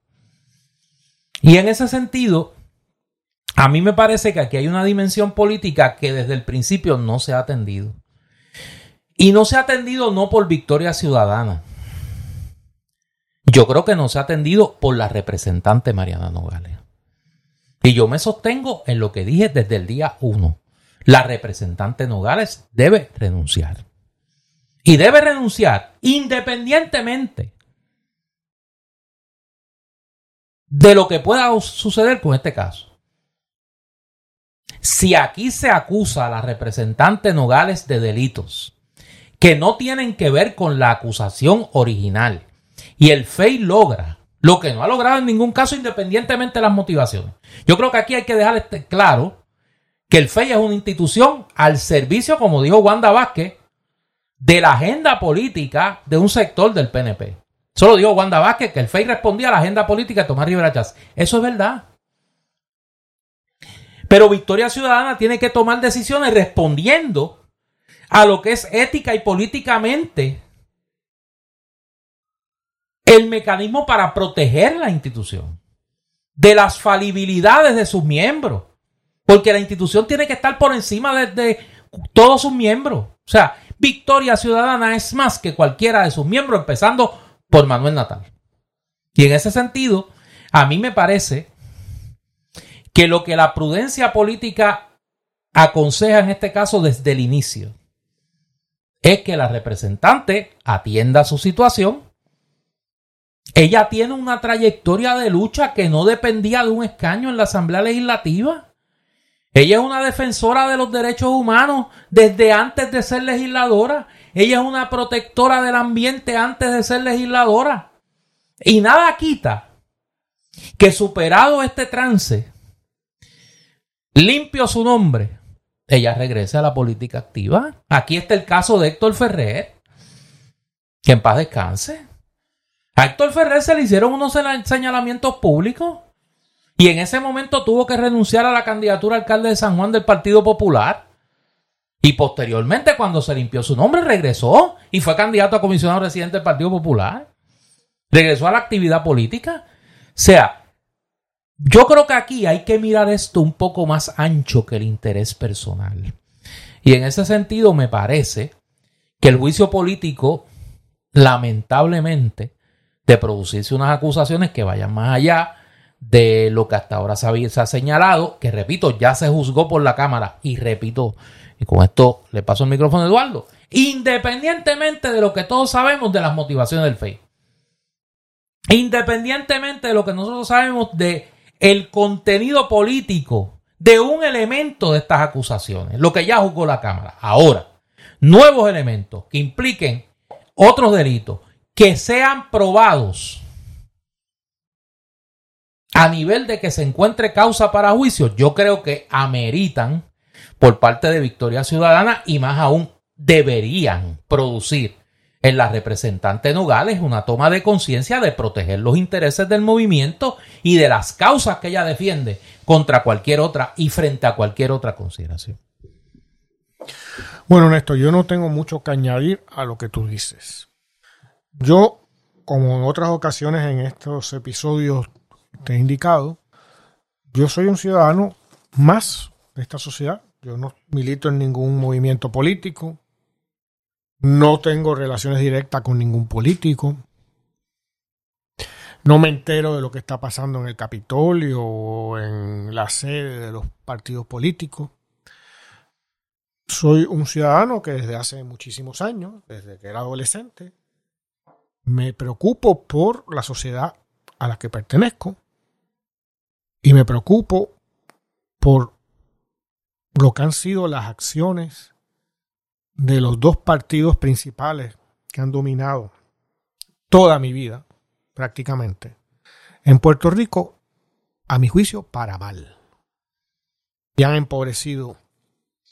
Y en ese sentido, a mí me parece que aquí hay una dimensión política que desde el principio no se ha atendido. Y no se ha atendido no por Victoria Ciudadana yo creo que no se ha atendido por la representante Mariana Nogales. Y yo me sostengo en lo que dije desde el día uno. La representante Nogales debe renunciar. Y debe renunciar independientemente de lo que pueda suceder con este caso. Si aquí se acusa a la representante Nogales de delitos que no tienen que ver con la acusación original, y el FEI logra lo que no ha logrado en ningún caso independientemente de las motivaciones. Yo creo que aquí hay que dejar este claro que el FEI es una institución al servicio, como dijo Wanda Vázquez, de la agenda política de un sector del PNP. Solo dijo Wanda Vázquez que el FEI respondía a la agenda política de Tomás Rivera Chávez. Eso es verdad. Pero Victoria Ciudadana tiene que tomar decisiones respondiendo a lo que es ética y políticamente el mecanismo para proteger la institución de las falibilidades de sus miembros. Porque la institución tiene que estar por encima de, todos sus miembros. O sea, Victoria Ciudadana es más que cualquiera de sus miembros, empezando por Manuel Natal. Y en ese sentido, a mí me parece que lo que la prudencia política aconseja en este caso desde el inicio es que la representante atienda su situación. Ella tiene una trayectoria de lucha que no dependía de un escaño en la Asamblea Legislativa. Ella es una defensora de los derechos humanos desde antes de ser legisladora. Ella es una protectora del ambiente antes de ser legisladora. Y nada quita que superado este trance, limpio su nombre, ella regrese a la política activa. Aquí está el caso de Héctor Ferrer, que en paz descanse. A Héctor Ferrer se le hicieron unos señalamientos públicos y en ese momento tuvo que renunciar a la candidatura alcalde de San Juan del Partido Popular. Y posteriormente, cuando se limpió su nombre, regresó y fue candidato a comisionado residente del Partido Popular. Regresó a la actividad política. O sea, yo creo que aquí hay que mirar esto un poco más ancho que el interés personal. Y en ese sentido me parece que el juicio político, lamentablemente, de producirse unas acusaciones que vayan más allá de lo que hasta ahora se ha, señalado, que repito, ya se juzgó por la Cámara y repito, y con esto le paso el micrófono a Eduardo, independientemente de lo que todos sabemos de las motivaciones del FEI, independientemente de lo que nosotros sabemos de el contenido político de un elemento de estas acusaciones, lo que ya juzgó la Cámara. Ahora, nuevos elementos que impliquen otros delitos que sean probados a nivel de que se encuentre causa para juicio, yo creo que ameritan por parte de Victoria Ciudadana y más aún deberían producir en la representante Nogales una toma de conciencia de proteger los intereses del movimiento y de las causas que ella defiende contra cualquier otra y frente a cualquier otra consideración. Bueno, Néstor, yo no tengo mucho que añadir a lo que tú dices. Yo, como en otras ocasiones en estos episodios te he indicado, yo soy un ciudadano más de esta sociedad. Yo no milito en ningún movimiento político, no tengo relaciones directas con ningún político. No me entero de lo que está pasando en el Capitolio o en la sede de los partidos políticos. Soy un ciudadano que desde hace muchísimos años, desde que era adolescente, me preocupo por la sociedad a la que pertenezco y me preocupo por lo que han sido las acciones de los dos partidos principales que han dominado toda mi vida, prácticamente, en Puerto Rico, a mi juicio, para mal. Y han empobrecido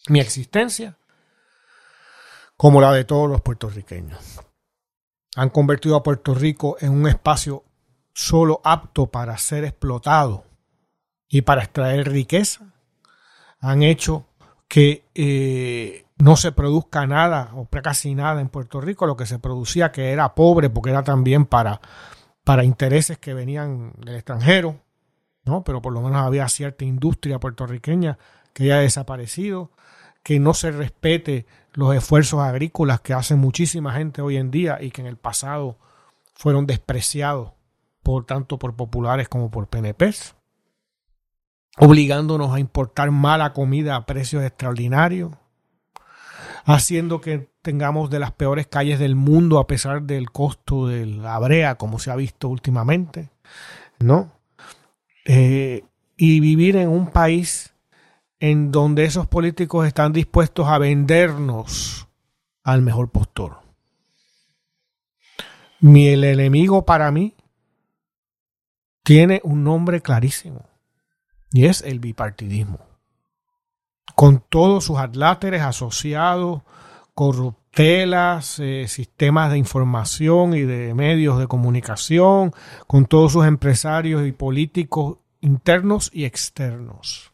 mi existencia como la de todos los puertorriqueños. Han convertido a Puerto Rico en un espacio solo apto para ser explotado y para extraer riqueza. Han hecho que eh, no se produzca nada o casi nada en Puerto Rico, lo que se producía que era pobre porque era también para, para intereses que venían del extranjero, ¿no? Pero por lo menos había cierta industria puertorriqueña que ya ha desaparecido, que no se respete los esfuerzos agrícolas que hace muchísima gente hoy en día y que en el pasado fueron despreciados por tanto por populares como por PNPs, obligándonos a importar mala comida a precios extraordinarios, haciendo que tengamos de las peores calles del mundo a pesar del costo de la brea, como se ha visto últimamente, ¿no? Eh, y vivir en un país en donde esos políticos están dispuestos a vendernos al mejor postor. Mi, el enemigo para mí tiene un nombre clarísimo y es el bipartidismo con todos sus adláteres asociados, corruptelas, eh, sistemas de información y de medios de comunicación, con todos sus empresarios y políticos internos y externos.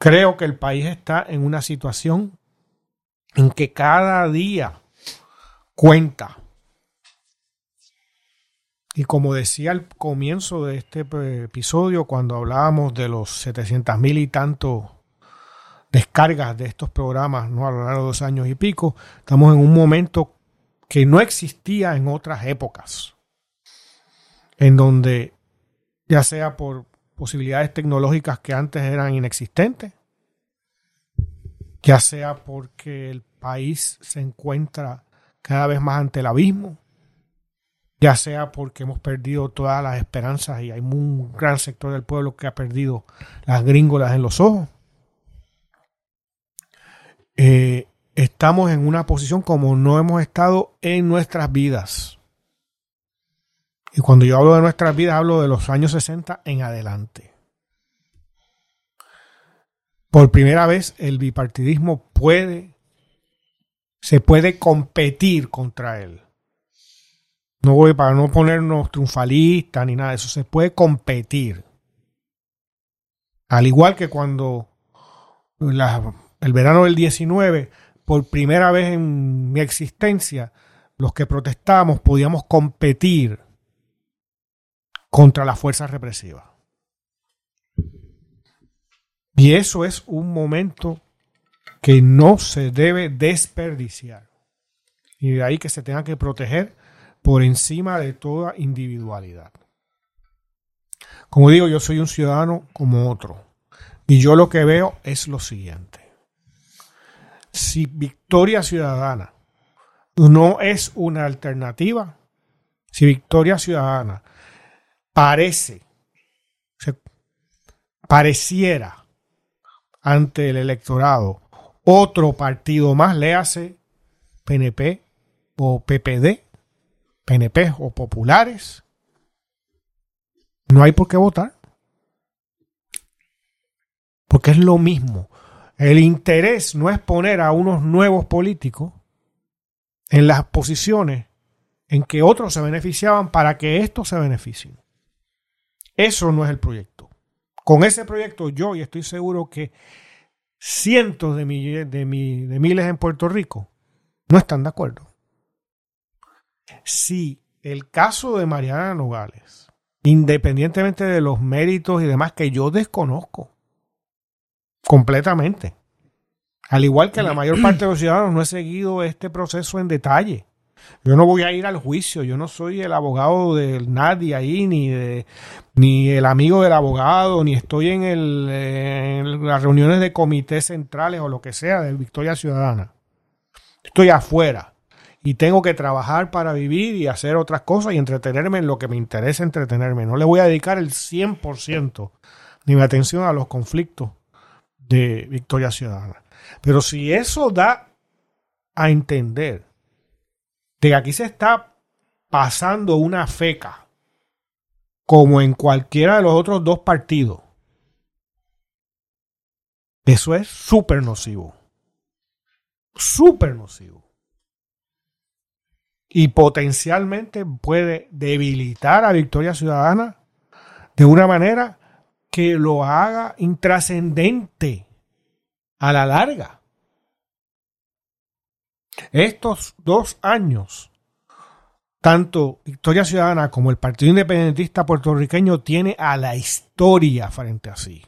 Creo que el país está en una situación en que cada día cuenta y como decía al comienzo de este episodio, cuando hablábamos de los 700 mil y tantos descargas de estos programas ¿no? a lo largo de dos años y pico, estamos en un momento que no existía en otras épocas, en donde ya sea por posibilidades tecnológicas que antes eran inexistentes, ya sea porque el país se encuentra cada vez más ante el abismo, ya sea porque hemos perdido todas las esperanzas y hay un gran sector del pueblo que ha perdido las gringolas en los ojos. Eh, estamos en una posición como no hemos estado en nuestras vidas. Y cuando yo hablo de nuestras vidas, hablo de los años 60 en adelante. Por primera vez, el bipartidismo puede, se puede competir contra él. No voy para no ponernos triunfalistas ni nada de eso, se puede competir. Al igual que cuando el verano del 19, por primera vez en mi existencia, los que protestábamos podíamos competir contra las fuerzas represivas. Y eso es un momento que no se debe desperdiciar. Y de ahí que se tenga que proteger por encima de toda individualidad. Como digo, yo soy un ciudadano como otro. Y yo lo que veo es lo siguiente. Si Victoria Ciudadana no es una alternativa, si Victoria Ciudadana parece, pareciera ante el electorado otro partido más, le hace PNP o PPD, PNP o populares, no hay por qué votar. Porque es lo mismo. El interés no es poner a unos nuevos políticos en las posiciones en que otros se beneficiaban para que estos se beneficien. Eso no es el proyecto. Con ese proyecto yo, y estoy seguro que cientos de, miles, de, miles en Puerto Rico no están de acuerdo. Si el caso de Mariana Nogales, independientemente de los méritos y demás que yo desconozco completamente, al igual que la mayor parte de los ciudadanos, no he seguido este proceso en detalle. Yo no voy a ir al juicio, yo no soy el abogado de nadie ahí, ni, de, ni el amigo del abogado, ni estoy en, las reuniones de comités centrales o lo que sea de Victoria Ciudadana. Estoy afuera y tengo que trabajar para vivir y hacer otras cosas y entretenerme en lo que me interesa entretenerme. No le voy a dedicar el 100% de mi atención a los conflictos de Victoria Ciudadana. Pero si eso da a entender de que aquí se está pasando una feca, como en cualquiera de los otros dos partidos. Eso es súper nocivo. Súper nocivo. Y potencialmente puede debilitar a Victoria Ciudadana de una manera que lo haga intrascendente a la larga. Estos dos años, tanto Victoria Ciudadana como el Partido Independentista puertorriqueño tiene a la historia frente a sí.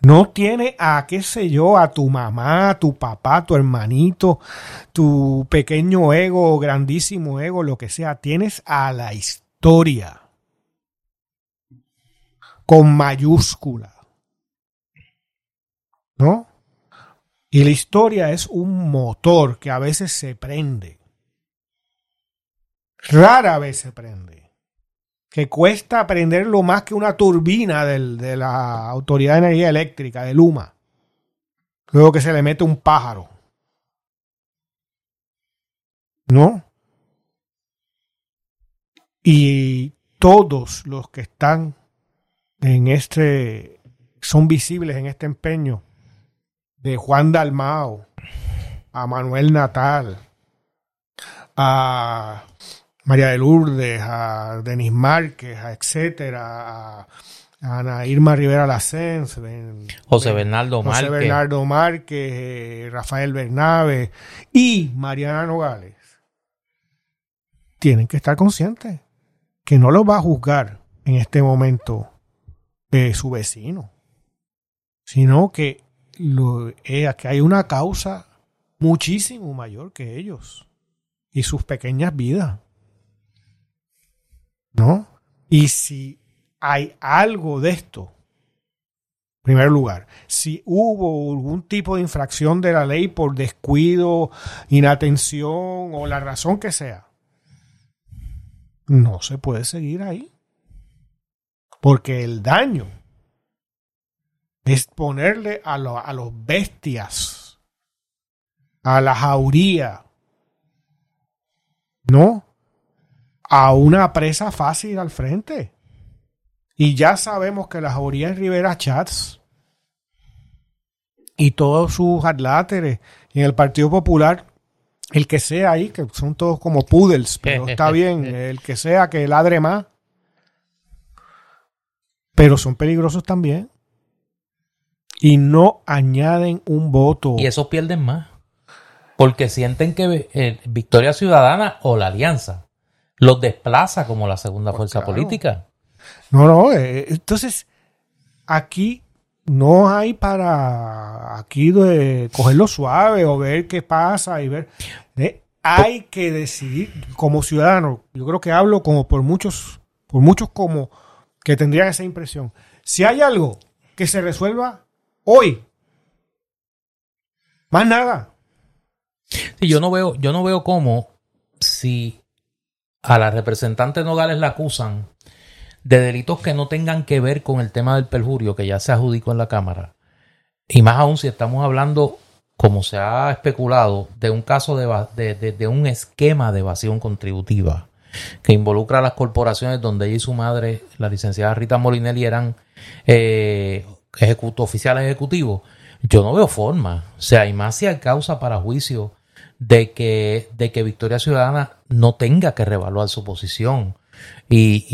No tiene a, qué sé yo, a tu mamá, a tu papá, tu hermanito, tu pequeño ego, grandísimo ego, lo que sea. Tienes a la historia. Con mayúscula. ¿No? Y la historia es un motor que a veces se prende. Rara vez se prende. Que cuesta prenderlo más que una turbina de la Autoridad de Energía Eléctrica, de Luma. Luego que se le mete un pájaro. ¿No? Y todos los que están en este, son visibles en este empeño, de Juan Dalmao, a Manuel Natal, a María de Lourdes, a Denis Márquez, a etcétera, a, Ana Irma Rivera Lacens, José Bernardo Márquez, José Bernardo Márquez, eh, Rafael Bernabe y Mariana Nogales, tienen que estar conscientes que no los va a juzgar en este momento de su vecino, sino que lo, que hay una causa muchísimo mayor que ellos. y sus pequeñas vidas. ¿No? Y si hay algo de esto, en primer lugar, si hubo algún tipo de infracción de la ley por descuido, inatención o la razón que sea, no se puede seguir ahí. Porque el daño es ponerle a, a los bestias, a la jauría, ¿no? A una presa fácil al frente. Y ya sabemos que la jauría en Rivera Chats y todos sus adláteres en el Partido Popular, el que sea ahí, que son todos como poodles, pero está bien, el que sea que ladre más. Pero son peligrosos también. Y no añaden un voto. Y esos pierden más. Porque sienten que eh, Victoria Ciudadana o la Alianza los desplaza como la segunda pues fuerza política. No, no, eh, entonces aquí no hay para aquí de cogerlo suave o ver qué pasa y ver. Eh, hay que decidir como ciudadano. Yo creo que hablo como por muchos, por muchos como que tendrían esa impresión. Si hay algo que se resuelva hoy, más nada. yo no veo, yo no veo cómo si a la representante Nogales la acusan de delitos que no tengan que ver con el tema del perjurio que ya se adjudicó en la Cámara. Y más aún si estamos hablando, como se ha especulado, de un caso de, de, un esquema de evasión contributiva que involucra a las corporaciones donde ella y su madre, la licenciada Rita Molinelli, eran eh, oficiales ejecutivos. Yo no veo forma. O sea, y más si hay causa para juicio de que, de que Victoria Ciudadana no tenga que revaluar su posición y,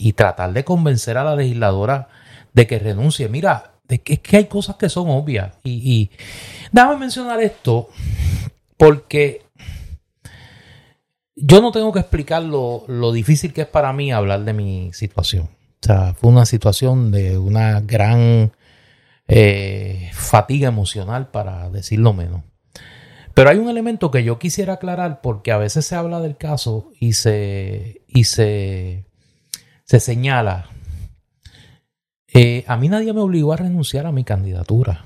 y, tratar de convencer a la legisladora de que renuncie. Mira, es que hay cosas que son obvias. Y, y déjame mencionar esto porque yo no tengo que explicar lo, lo, difícil que es para mí hablar de mi situación. O sea, fue una situación de una gran eh, fatiga emocional, para decirlo menos. Pero hay un elemento que yo quisiera aclarar porque a veces se habla del caso y se, y se, se señala. Eh, a mí nadie me obligó a renunciar a mi candidatura.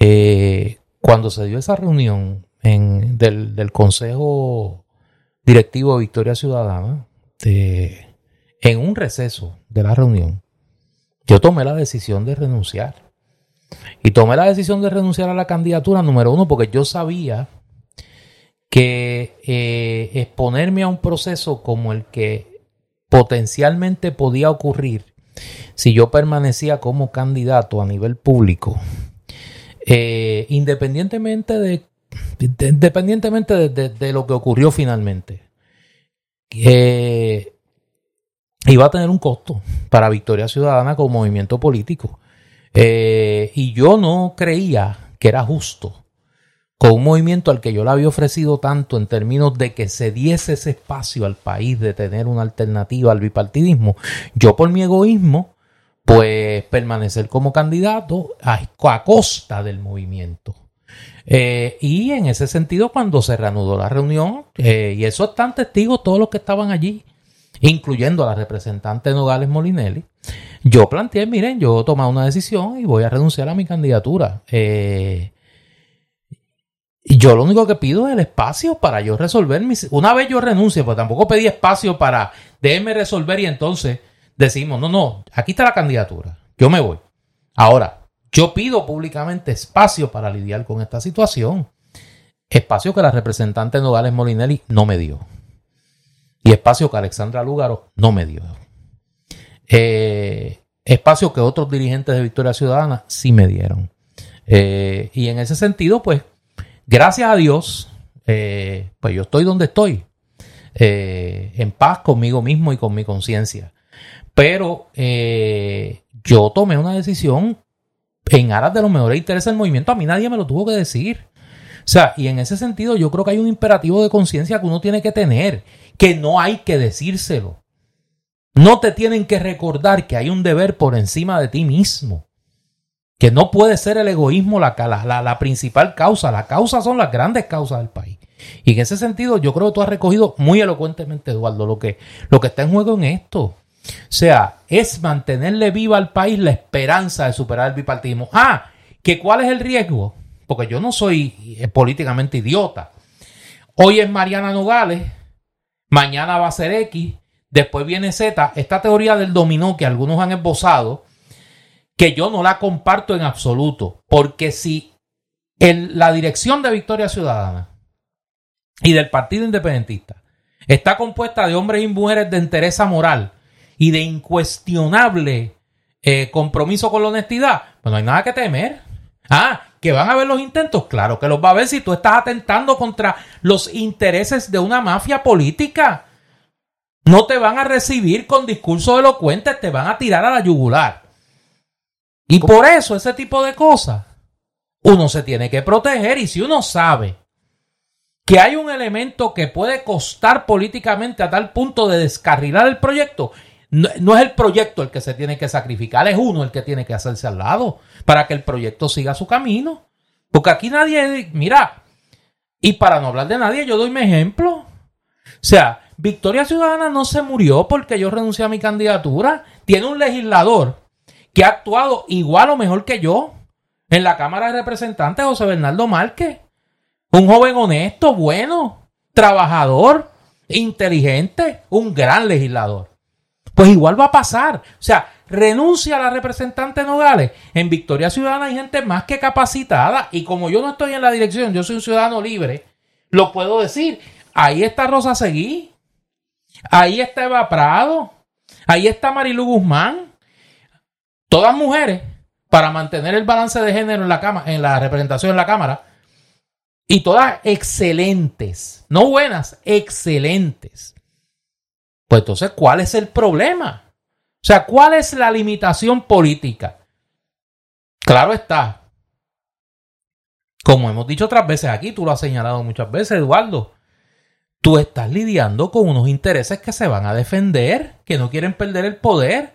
Eh, cuando se dio esa reunión del, del, Consejo Directivo de Victoria Ciudadana, en un receso de la reunión, yo tomé la decisión de renunciar. Y tomé la decisión de renunciar a la candidatura número uno porque yo sabía que eh, exponerme a un proceso como el que potencialmente podía ocurrir si yo permanecía como candidato a nivel público, eh, independientemente de, independientemente de, lo que ocurrió finalmente, eh, iba a tener un costo para Victoria Ciudadana como movimiento político. Eh, y yo no creía que era justo con un movimiento al que yo le había ofrecido tanto en términos de que se diese ese espacio al país de tener una alternativa al bipartidismo, yo por mi egoísmo, pues permanecer como candidato a, costa del movimiento. Eh, y en ese sentido, cuando se reanudó la reunión, eh, y eso están testigos todos los que estaban allí, incluyendo a la representante Nogales Molinelli, yo planteé, miren, yo he tomado una decisión y voy a renunciar a mi candidatura. Eh, yo lo único que pido es el espacio para yo resolver mis... Una vez yo renuncie, pues tampoco pedí espacio para déjeme resolver y entonces decimos, no, no, aquí está la candidatura, yo me voy. Ahora, yo pido públicamente espacio para lidiar con esta situación. Espacio que la representante Nogales Molinelli no me dio y espacio que Alexandra Lúgaro no me dio. Eh, espacio que otros dirigentes de Victoria Ciudadana sí me dieron. Eh, y en ese sentido, pues, gracias a Dios, eh, pues yo estoy donde estoy, en paz conmigo mismo y con mi conciencia. Pero yo tomé una decisión en aras de los mejores intereses del movimiento. A mí nadie me lo tuvo que decir. O sea, y en ese sentido yo creo que hay un imperativo de conciencia que uno tiene que tener que no hay que decírselo. No te tienen que recordar que hay un deber por encima de ti mismo. Que no puede ser el egoísmo la, la, la principal causa. La causa son las grandes causas del país. Y en ese sentido, yo creo que tú has recogido muy elocuentemente, Eduardo, lo que, lo que está en juego en esto. O sea, es mantenerle viva al país la esperanza de superar el bipartidismo. Ah, que cuál es el riesgo, porque yo no soy eh, políticamente idiota. Hoy es Mariana Nogales, mañana va a ser X, después viene Z. Esta teoría del dominó que algunos han esbozado, que yo no la comparto en absoluto, porque si la dirección de Victoria Ciudadana y del Partido Independentista está compuesta de hombres y mujeres de entereza moral y de incuestionable eh, compromiso con la honestidad, pues no hay nada que temer. Ah, que van a ver los intentos, claro que los va a ver si tú estás atentando contra los intereses de una mafia política. No te van a recibir con discursos elocuentes, te van a tirar a la yugular. Y por eso ese tipo de cosas, uno se tiene que proteger y si uno sabe que hay un elemento que puede costar políticamente a tal punto de descarrilar el proyecto, no, es el proyecto el que se tiene que sacrificar, es uno el que tiene que hacerse al lado para que el proyecto siga su camino. Porque aquí nadie, mira, y para no hablar de nadie, yo doy mi ejemplo. O sea, Victoria Ciudadana no se murió porque yo renuncié a mi candidatura. Tiene un legislador que ha actuado igual o mejor que yo en la Cámara de Representantes, José Bernardo Márquez. Un joven honesto, bueno, trabajador, inteligente, un gran legislador pues igual va a pasar. O sea, renuncia a la representante Nogales. En Victoria Ciudadana hay gente más que capacitada. Y como yo no estoy en la dirección, yo soy un ciudadano libre, lo puedo decir. Ahí está Rosa Seguí. Ahí está Eva Prado. Ahí está Marilu Guzmán. Todas mujeres para mantener el balance de género en la, cama, en la representación en la Cámara. Y todas excelentes. No buenas, excelentes. Pues entonces, ¿cuál es el problema? O sea, ¿cuál es la limitación política? Claro está. Como hemos dicho otras veces aquí, tú lo has señalado muchas veces, Eduardo. Tú estás lidiando con unos intereses que se van a defender, que no quieren perder el poder.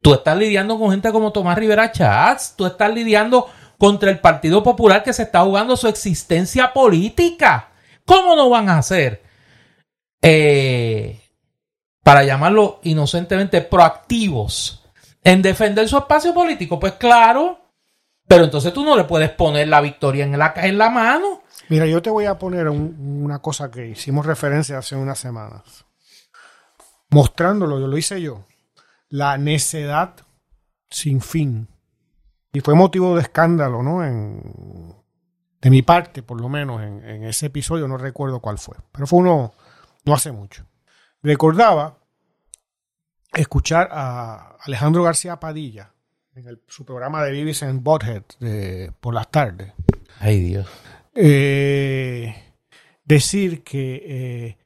Tú estás lidiando con gente como Tomás Rivera Chats. Tú estás lidiando contra el Partido Popular que se está jugando su existencia política. ¿Cómo no van a hacer eh, para llamarlo inocentemente proactivos en defender su espacio político, pues claro, pero entonces tú no le puedes poner la victoria en la, en la mano. Mira, yo te voy a poner una cosa que hicimos referencia hace unas semanas, mostrándolo, yo lo hice yo, la necedad sin fin. Y fue motivo de escándalo, ¿no? En, de mi parte, por lo menos, en, en ese episodio, no recuerdo cuál fue, pero fue uno no hace mucho. Recordaba escuchar a Alejandro García Padilla en su programa de Vivis en Bothead por las tardes. Ay Dios. Eh, decir que, eh,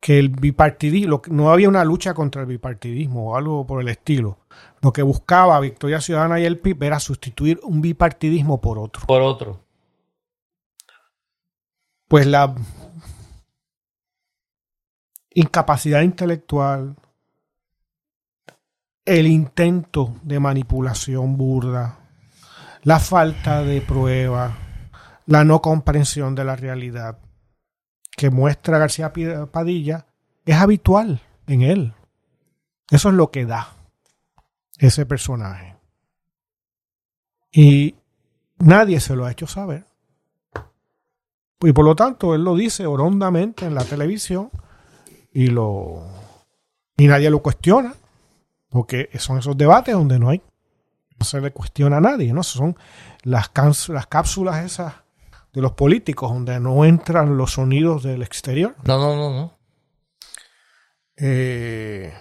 que el bipartidismo, no había una lucha contra el bipartidismo o algo por el estilo. Lo que buscaba Victoria Ciudadana y el PIB era sustituir un bipartidismo por otro. Por otro. Pues la incapacidad intelectual, el intento de manipulación burda, la falta de prueba, la no comprensión de la realidad que muestra García Padilla es habitual en él. Eso es lo que da ese personaje. Y nadie se lo ha hecho saber. Y por lo tanto, él lo dice horondamente en la televisión y lo y nadie lo cuestiona. Porque son esos debates donde no hay, no se le cuestiona a nadie, ¿no? Son las, las cápsulas esas de los políticos donde no entran los sonidos del exterior. No, no, no, no. Eh,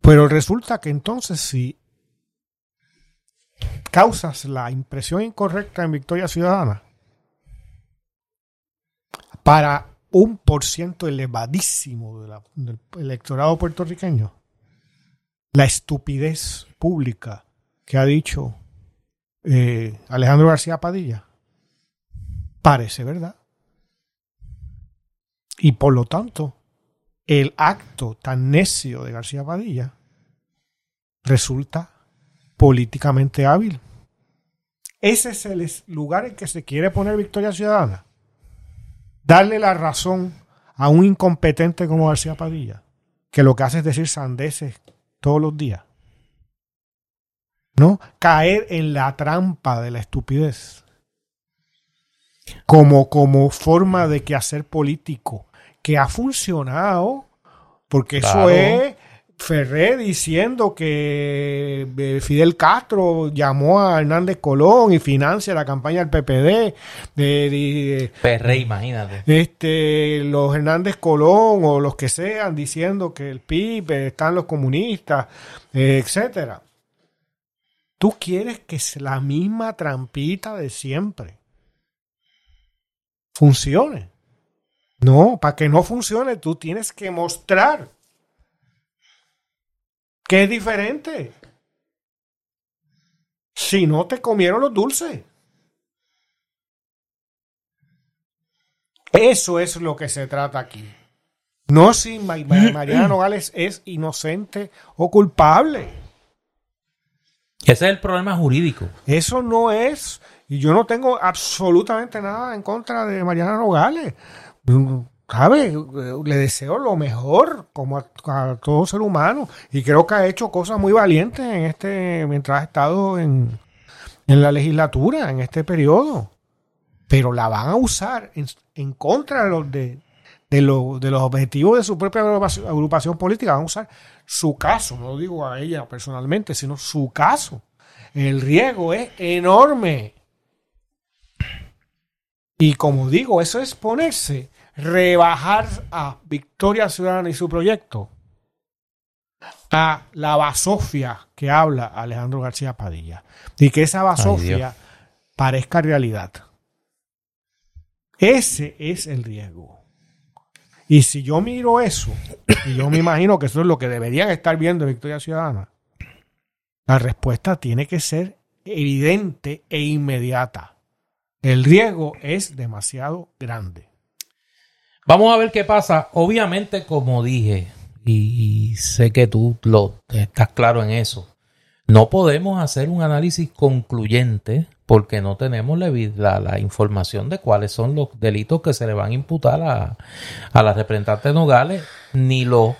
pero resulta que entonces si causas la impresión incorrecta en Victoria Ciudadana para un por ciento elevadísimo del electorado puertorriqueño, la estupidez pública que ha dicho eh, Alejandro García Padilla parece verdad. Y por lo tanto, el acto tan necio de García Padilla resulta políticamente hábil. Ese es el lugar en que se quiere poner Victoria Ciudadana. Darle la razón a un incompetente como García Padilla, que lo que hace es decir sandeces todos los días. ¿No? Caer en la trampa de la estupidez. Como, como forma de que hacer político, que ha funcionado, porque Claro. eso es Ferré diciendo que eh, Fidel Castro llamó a Hernández Colón y financia la campaña del PPD. de- de- Perre, imagínate. este, los Hernández Colón o los que sean diciendo que el PIB eh, están los comunistas, eh, etcétera. Tú quieres que es la misma trampita de siempre funcione. No, para que no funcione, tú tienes que mostrar que es diferente. Si no te comieron los dulces. Eso es lo que se trata aquí. No si Ma- Mariana Nogales es inocente o culpable. Ese es el problema jurídico. Eso no es. Y yo no tengo absolutamente nada en contra de Mariana Nogales. ¿Sabe? Le deseo lo mejor como a, a todo ser humano. Y creo que ha hecho cosas muy valientes en este, mientras ha estado en, en la legislatura, en este periodo. Pero la van a usar en, en contra de los, de, de, lo- de los objetivos de su propia agrupación, agrupación política. Van a usar su caso, no lo digo a ella personalmente, sino su caso. El riesgo es enorme. Y como digo, eso es ponerse, rebajar a Victoria Ciudadana y su proyecto a la basofia que habla Alejandro García Padilla. Y que esa basofia parezca realidad. Ese es el riesgo. Y si yo miro eso, y yo me imagino que eso es lo que deberían estar viendo Victoria Ciudadana, la respuesta tiene que ser evidente e inmediata. El riesgo es demasiado grande. Vamos a ver qué pasa. Obviamente, como dije, y, sé que tú lo, estás claro en eso, no podemos hacer un análisis concluyente porque no tenemos la, información de cuáles son los delitos que se le van a imputar a, a la representante Nogales, ni los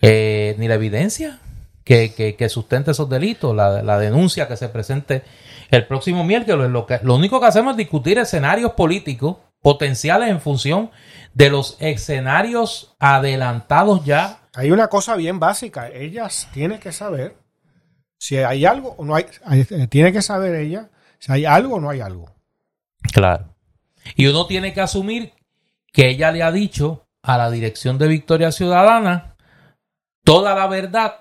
eh, ni la evidencia que, que, sustente esos delitos, la, la denuncia que se presente el próximo miércoles. Lo, lo único que hacemos es discutir escenarios políticos potenciales en función de los escenarios adelantados ya. Hay una cosa bien básica. Ellas tienen que saber si hay algo o no hay. eh, Tiene que saber ella si hay algo o no hay algo. Claro. Y uno tiene que asumir que ella le ha dicho a la dirección de Victoria Ciudadana toda la verdad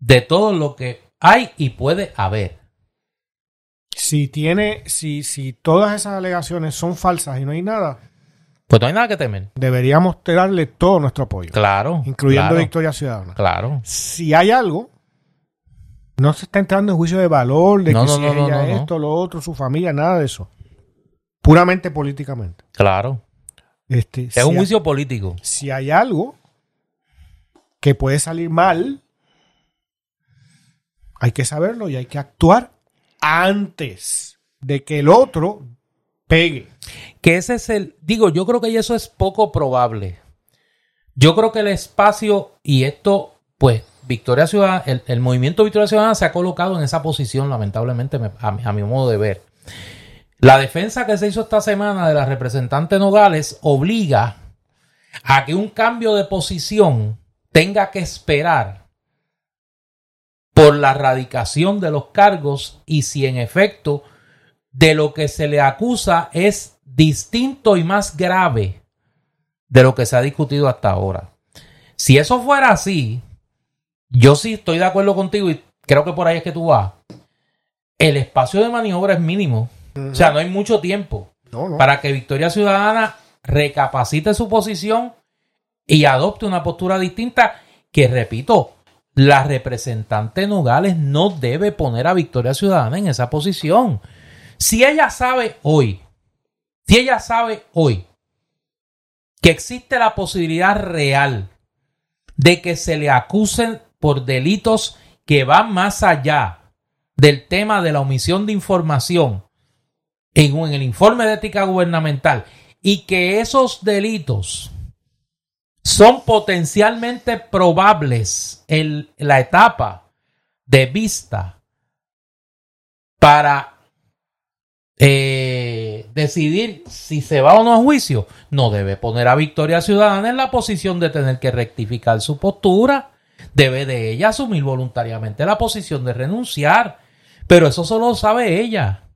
de todo lo que hay y puede haber. Si tiene, si, si todas esas alegaciones son falsas y no hay nada, Pues no hay nada que temer. deberíamos darle todo nuestro apoyo, Claro. incluyendo claro, Victoria Ciudadana. Claro. Si hay algo, no se está entrando en juicio de valor, de No, que no, si no, ella esto, lo otro, su familia, nada de eso. Puramente políticamente. Claro. Este, Es si un hay- juicio político. si hay algo que puede salir mal, hay que saberlo y hay que actuar antes de que el otro Que ese es el. Digo, yo creo que eso es poco probable. Yo creo que el espacio y esto, pues, Victoria Ciudadana, el, movimiento Victoria Ciudadana se ha colocado en esa posición, lamentablemente, me- a, a mi modo de ver. La defensa que se hizo esta semana de la representante Nogales obliga a que un cambio de posición tenga que esperar por la radicación de los cargos y si en efecto de lo que se le acusa es distinto y más grave de lo que se ha discutido hasta ahora. Si eso fuera así, yo sí estoy de acuerdo contigo y creo que por ahí es que tú vas. El espacio de maniobra es mínimo. O sea, no hay mucho tiempo No, no. para que Victoria Ciudadana recapacite su posición y adopte una postura distinta que, repito, la representante Nogales no debe poner a Victoria Ciudadana en esa posición. Si ella sabe hoy, si ella sabe hoy que existe la posibilidad real de que se le acusen por delitos que van más allá del tema de la omisión de información en, en el informe de ética gubernamental y que esos delitos son potencialmente probables en la etapa de vista para eh, decidir si se va o no a juicio, no debe poner a Victoria Ciudadana en la posición de tener que rectificar su postura. Debe de ella asumir voluntariamente la posición de renunciar. Pero eso solo lo sabe ella.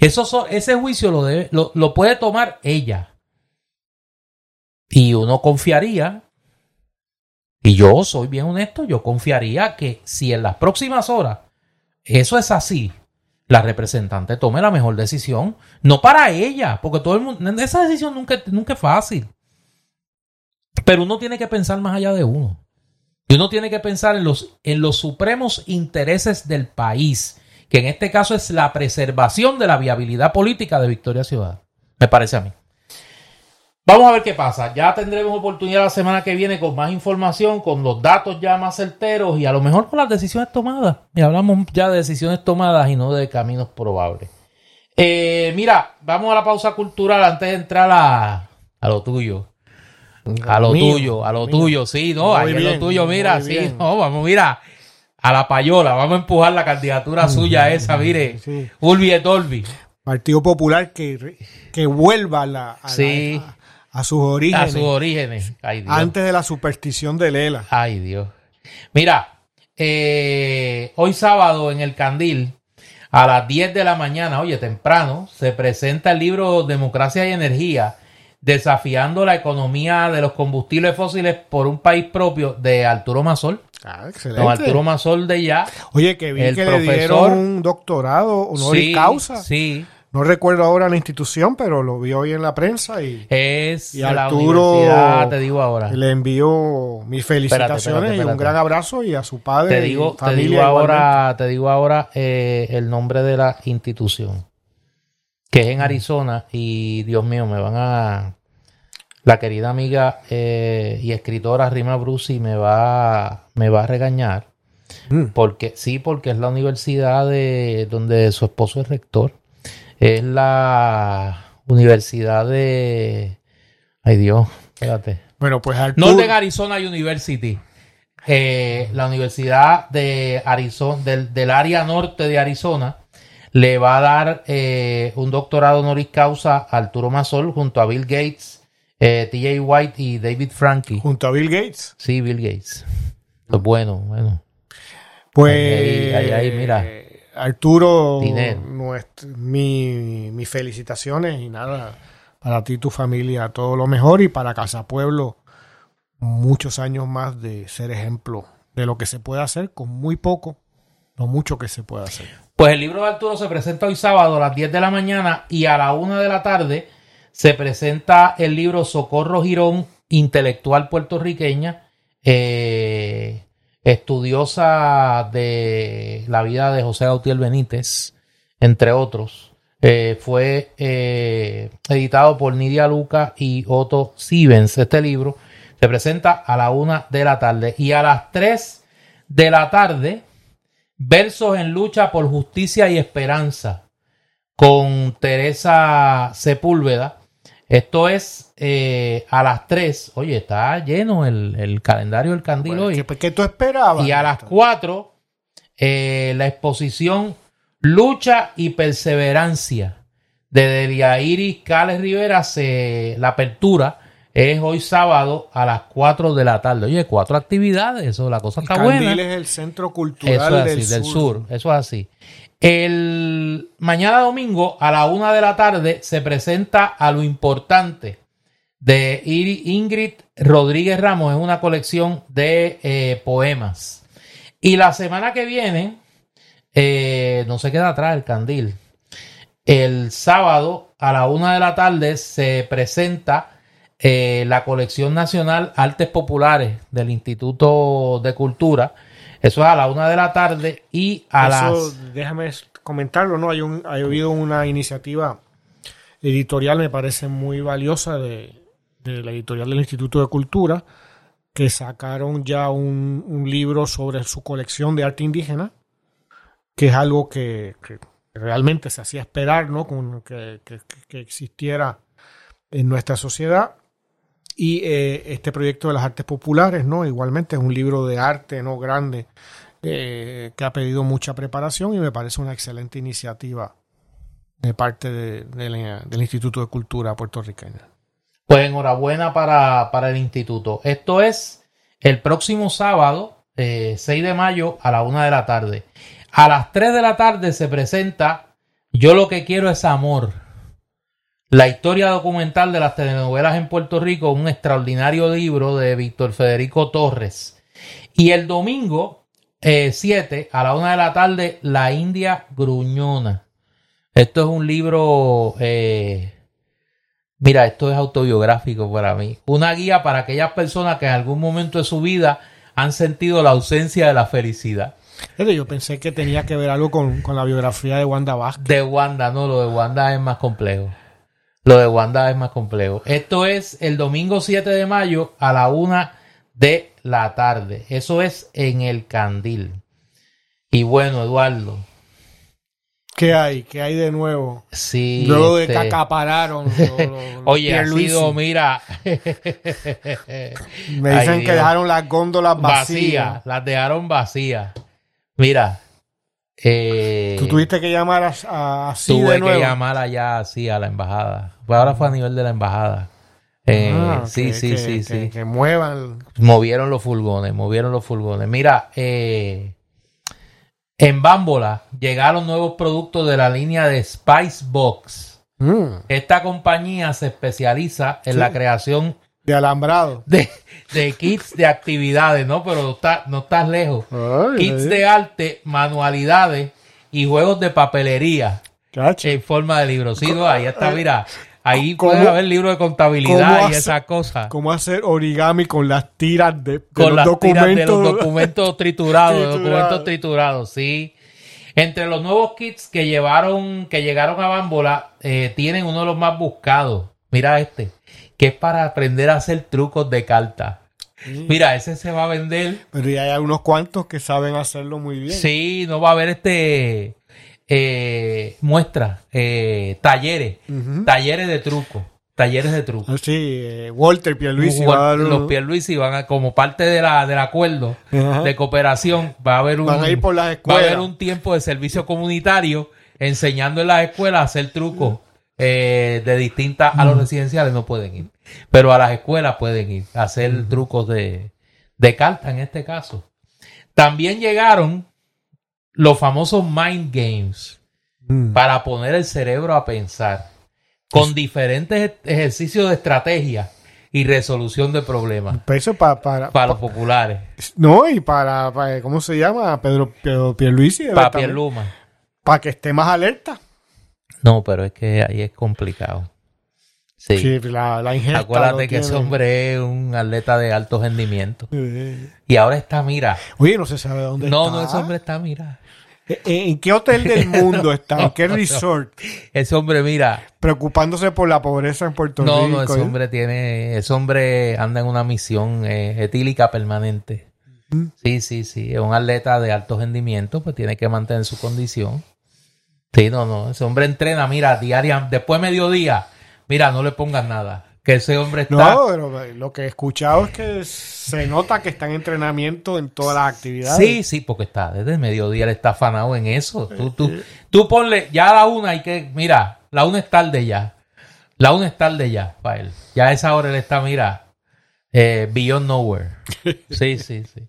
Eso, ese juicio lo, debe, lo puede tomar ella. Y uno confiaría, y yo soy bien honesto, yo confiaría que si en las próximas horas eso es así, la representante tome la mejor decisión, no para ella, porque todo el mundo, esa decisión nunca, nunca es fácil. Pero uno tiene que pensar más allá de uno. Y uno tiene que pensar en los, en los supremos intereses del país, que en este caso es la preservación de la viabilidad política de Victoria Ciudad. Me parece a mí. Vamos a ver qué pasa. Ya tendremos oportunidad la semana que viene con más información, con los datos ya más certeros y a lo mejor con las decisiones tomadas. Y hablamos ya de decisiones tomadas y no de caminos probables. Eh, mira, vamos a la pausa cultural antes de entrar a, a lo tuyo. A lo tuyo, a lo tuyo, sí, no, ahí lo tuyo, mira, sí, no, vamos, mira, a la payola, vamos a empujar la candidatura suya esa, mire, sí. Urbi et Partido Popular que, que vuelva a la, sí. A sus orígenes. A sus orígenes. Antes de la superstición de Lela. Ay, Dios. Mira, eh, hoy sábado en el Candil, a las 10 de la mañana, oye, temprano, se presenta el libro Democracia y Energía, desafiando la economía de los combustibles fósiles por un país propio de Arturo Masol. Ah, excelente. Arturo Masol de ya. Oye, que vi que le dieron un doctorado honoris sí, causa. Sí, no recuerdo ahora la institución, pero lo vi hoy en la prensa y, es y la Arturo universidad, te digo ahora. le envío mis felicitaciones Espérate, espérate, y un gran abrazo y a su padre Te digo, y te familia digo ahora, igualmente. te digo ahora eh, el nombre de la institución, que es en Arizona y Dios mío, me van a la querida amiga eh, y escritora Rima Brusi me va, me va a regañar Mm. porque sí, porque es la universidad de donde su esposo es rector. Es la universidad de ay Dios, espérate. Bueno, pues Arturo, Northern Arizona University. Eh, la Universidad de Arizona, del, del área norte de Arizona, le va a dar eh, un doctorado honoris causa a Arturo Masol junto a Bill Gates, eh, TJ White y David Frankie. junto a Bill Gates, Sí, Bill Gates. Pues bueno, bueno. pues Ahí, ahí, ahí, mira. Arturo, nuestro- mi- mis felicitaciones y nada, para ti y tu familia todo lo mejor y para Casa Pueblo muchos años más de ser ejemplo de lo que se puede hacer con muy poco, lo mucho que se puede hacer. Pues el libro de Arturo se presenta hoy sábado a las 10 de la mañana y a la 1 de la tarde se presenta el libro Socorro Girón, intelectual puertorriqueña, eh, estudiosa de la vida de José Gautier Benítez, entre otros. Eh, fue eh, editado por Nidia Luca y Otto Sivens. Este libro se presenta a la 1 de la tarde y a las 3 de la tarde Versos en lucha por justicia y esperanza con Teresa Sepúlveda. Esto es eh, a las 3. Oye, está lleno el, el calendario del candil hoy. ¿Qué, qué tú esperabas? Y a las 4, eh, la exposición Lucha y Perseverancia de Delia Iris Cales Rivera. Se, la apertura es hoy sábado a las 4 de la tarde. Oye, cuatro actividades. Eso, la cosa está Candil buena. es el centro Eso cultural es así, del, del, sur. sur. Eso es así. El mañana domingo a la una de la tarde se presenta a lo importante de Ingrid Rodríguez Ramos. Es una colección de eh, poemas. Y la semana que viene, eh, no se queda atrás el candil. El sábado a la una de la tarde se presenta eh, la colección nacional Artes Populares del Instituto de Cultura. Eso es a la una de la tarde y a Eso, las déjame comentarlo, ¿no? Hay, un, ha habido una iniciativa editorial, me parece muy valiosa, de, de la editorial del Instituto de Cultura, que sacaron ya un, un libro sobre su colección de arte indígena, que es algo que, que realmente se hacía esperar, ¿no? Con, que, que- que existiera en nuestra sociedad. Y eh, este proyecto de las artes populares, ¿no? Igualmente es un libro de arte, ¿no? Grande, eh, que ha pedido mucha preparación y me parece una excelente iniciativa de parte del Instituto de Cultura puertorriqueño. Pues enhorabuena para, para el instituto. Esto es el próximo sábado, eh, 6 de mayo, a la una de la tarde. A las 3 de la tarde se presenta Yo lo que quiero es amor. La historia documental de las telenovelas en Puerto Rico, un extraordinario libro de Víctor Federico Torres. Y el domingo 7 a la una de la tarde, La India Gruñona. Esto es un libro eh, Mira, esto es autobiográfico para mí. Una guía para aquellas personas que en algún momento de su vida han sentido la ausencia de la felicidad. Yo pensé que tenía que ver algo con, con la biografía de Wanda Vázquez. De Wanda, no, lo de Wanda es más complejo. Lo de Wanda es más complejo. Esto es el domingo 7 de mayo a la una de la tarde. Eso es en el Candil. Y bueno, Eduardo, ¿Qué hay? ¿Qué hay de nuevo? sí. Luego de que este, acapararon. los- los Oye, ha sido, mira. Me dicen Ay, que Dios. dejaron las góndolas vacías. vacías, las dejaron vacías. Mira, eh, Tú tuviste que llamar así tuve de nuevo. que llamar allá así a la embajada. Pues ahora fue a nivel de la embajada. Eh, Ah, sí, que- sí, que- sí, que- sí. Que muevan. Movieron los furgones, movieron los furgones. Mira, eh, en Bámbola llegaron nuevos productos de la línea de Spice Box. Mm, Esta compañía se especializa en Sí. la creación de alambrado. de, de kits de actividades, ¿no? Pero no, está- no estás lejos. Ay, kits ay, de arte, manualidades y juegos de papelería cacho. en forma de libros. Sí, no, ahí está, mira. Ahí ¿Cómo- puede haber libros de contabilidad y esas cosas. ¿Cómo hacer origami con las tiras de, de Con los las tiras de los documentos? documentos Triturados. documentos triturados, sí. Entre los nuevos kits que llevaron, que llegaron a Bambola, eh, tienen uno de los más buscados. Mira este, que es para aprender a hacer trucos de carta. Mira, ese se va a vender. Pero ya hay unos cuantos que saben hacerlo muy bien. Sí, no va a haber este eh, muestra, eh, talleres, talleres de truco, talleres de truco. Ah, Sí, eh, Walter Pierluisi Wal- va a los Pierluisi van a, como parte de la, del acuerdo de cooperación, va a haber un, Van a ir por las va a escuelas. haber un tiempo de servicio comunitario enseñando en las escuelas a hacer trucos eh, de distintas, a los residenciales no pueden ir, pero a las escuelas pueden ir a hacer trucos de, de carta en este caso. También llegaron los famosos mind games Mm. para poner el cerebro a pensar con diferentes ej- ejercicios de estrategia y resolución de problemas eso pa- para, para los populares. No, y para, para- ¿cómo se llama? Pedro, Pedro Pierluisi. Para. Pierluma. Para que esté más alerta. No, pero es que ahí es complicado. Sí. Sí, la, la. Acuérdate que ese hombre es un atleta de alto rendimiento. Eh, Y ahora está, mira. Oye, no se sabe dónde No, está. no, ese hombre está, mira. ¿En, en qué hotel del mundo está? ¿En qué No, no. resort? Ese hombre, mira. Preocupándose por la pobreza en Puerto No, Rico. no, ese ¿eh? hombre tiene, ese hombre anda en una misión eh, etílica permanente. Mm. Sí, sí, sí, es un atleta de alto rendimiento, pues tiene que mantener su condición. Sí, no, no, ese hombre entrena, mira, diaria, después de mediodía, mira, no le pongas nada, que ese hombre está, No, pero lo que he escuchado es que se nota que está en entrenamiento en todas las actividades. sí, sí, porque está, desde el mediodía él está afanado en eso. Tú, tú, tú ponle, ya a la una hay que, mira, la una es tarde ya, la una es tarde ya para él, ya a esa hora él está, mira, eh, beyond nowhere. Sí, sí, sí.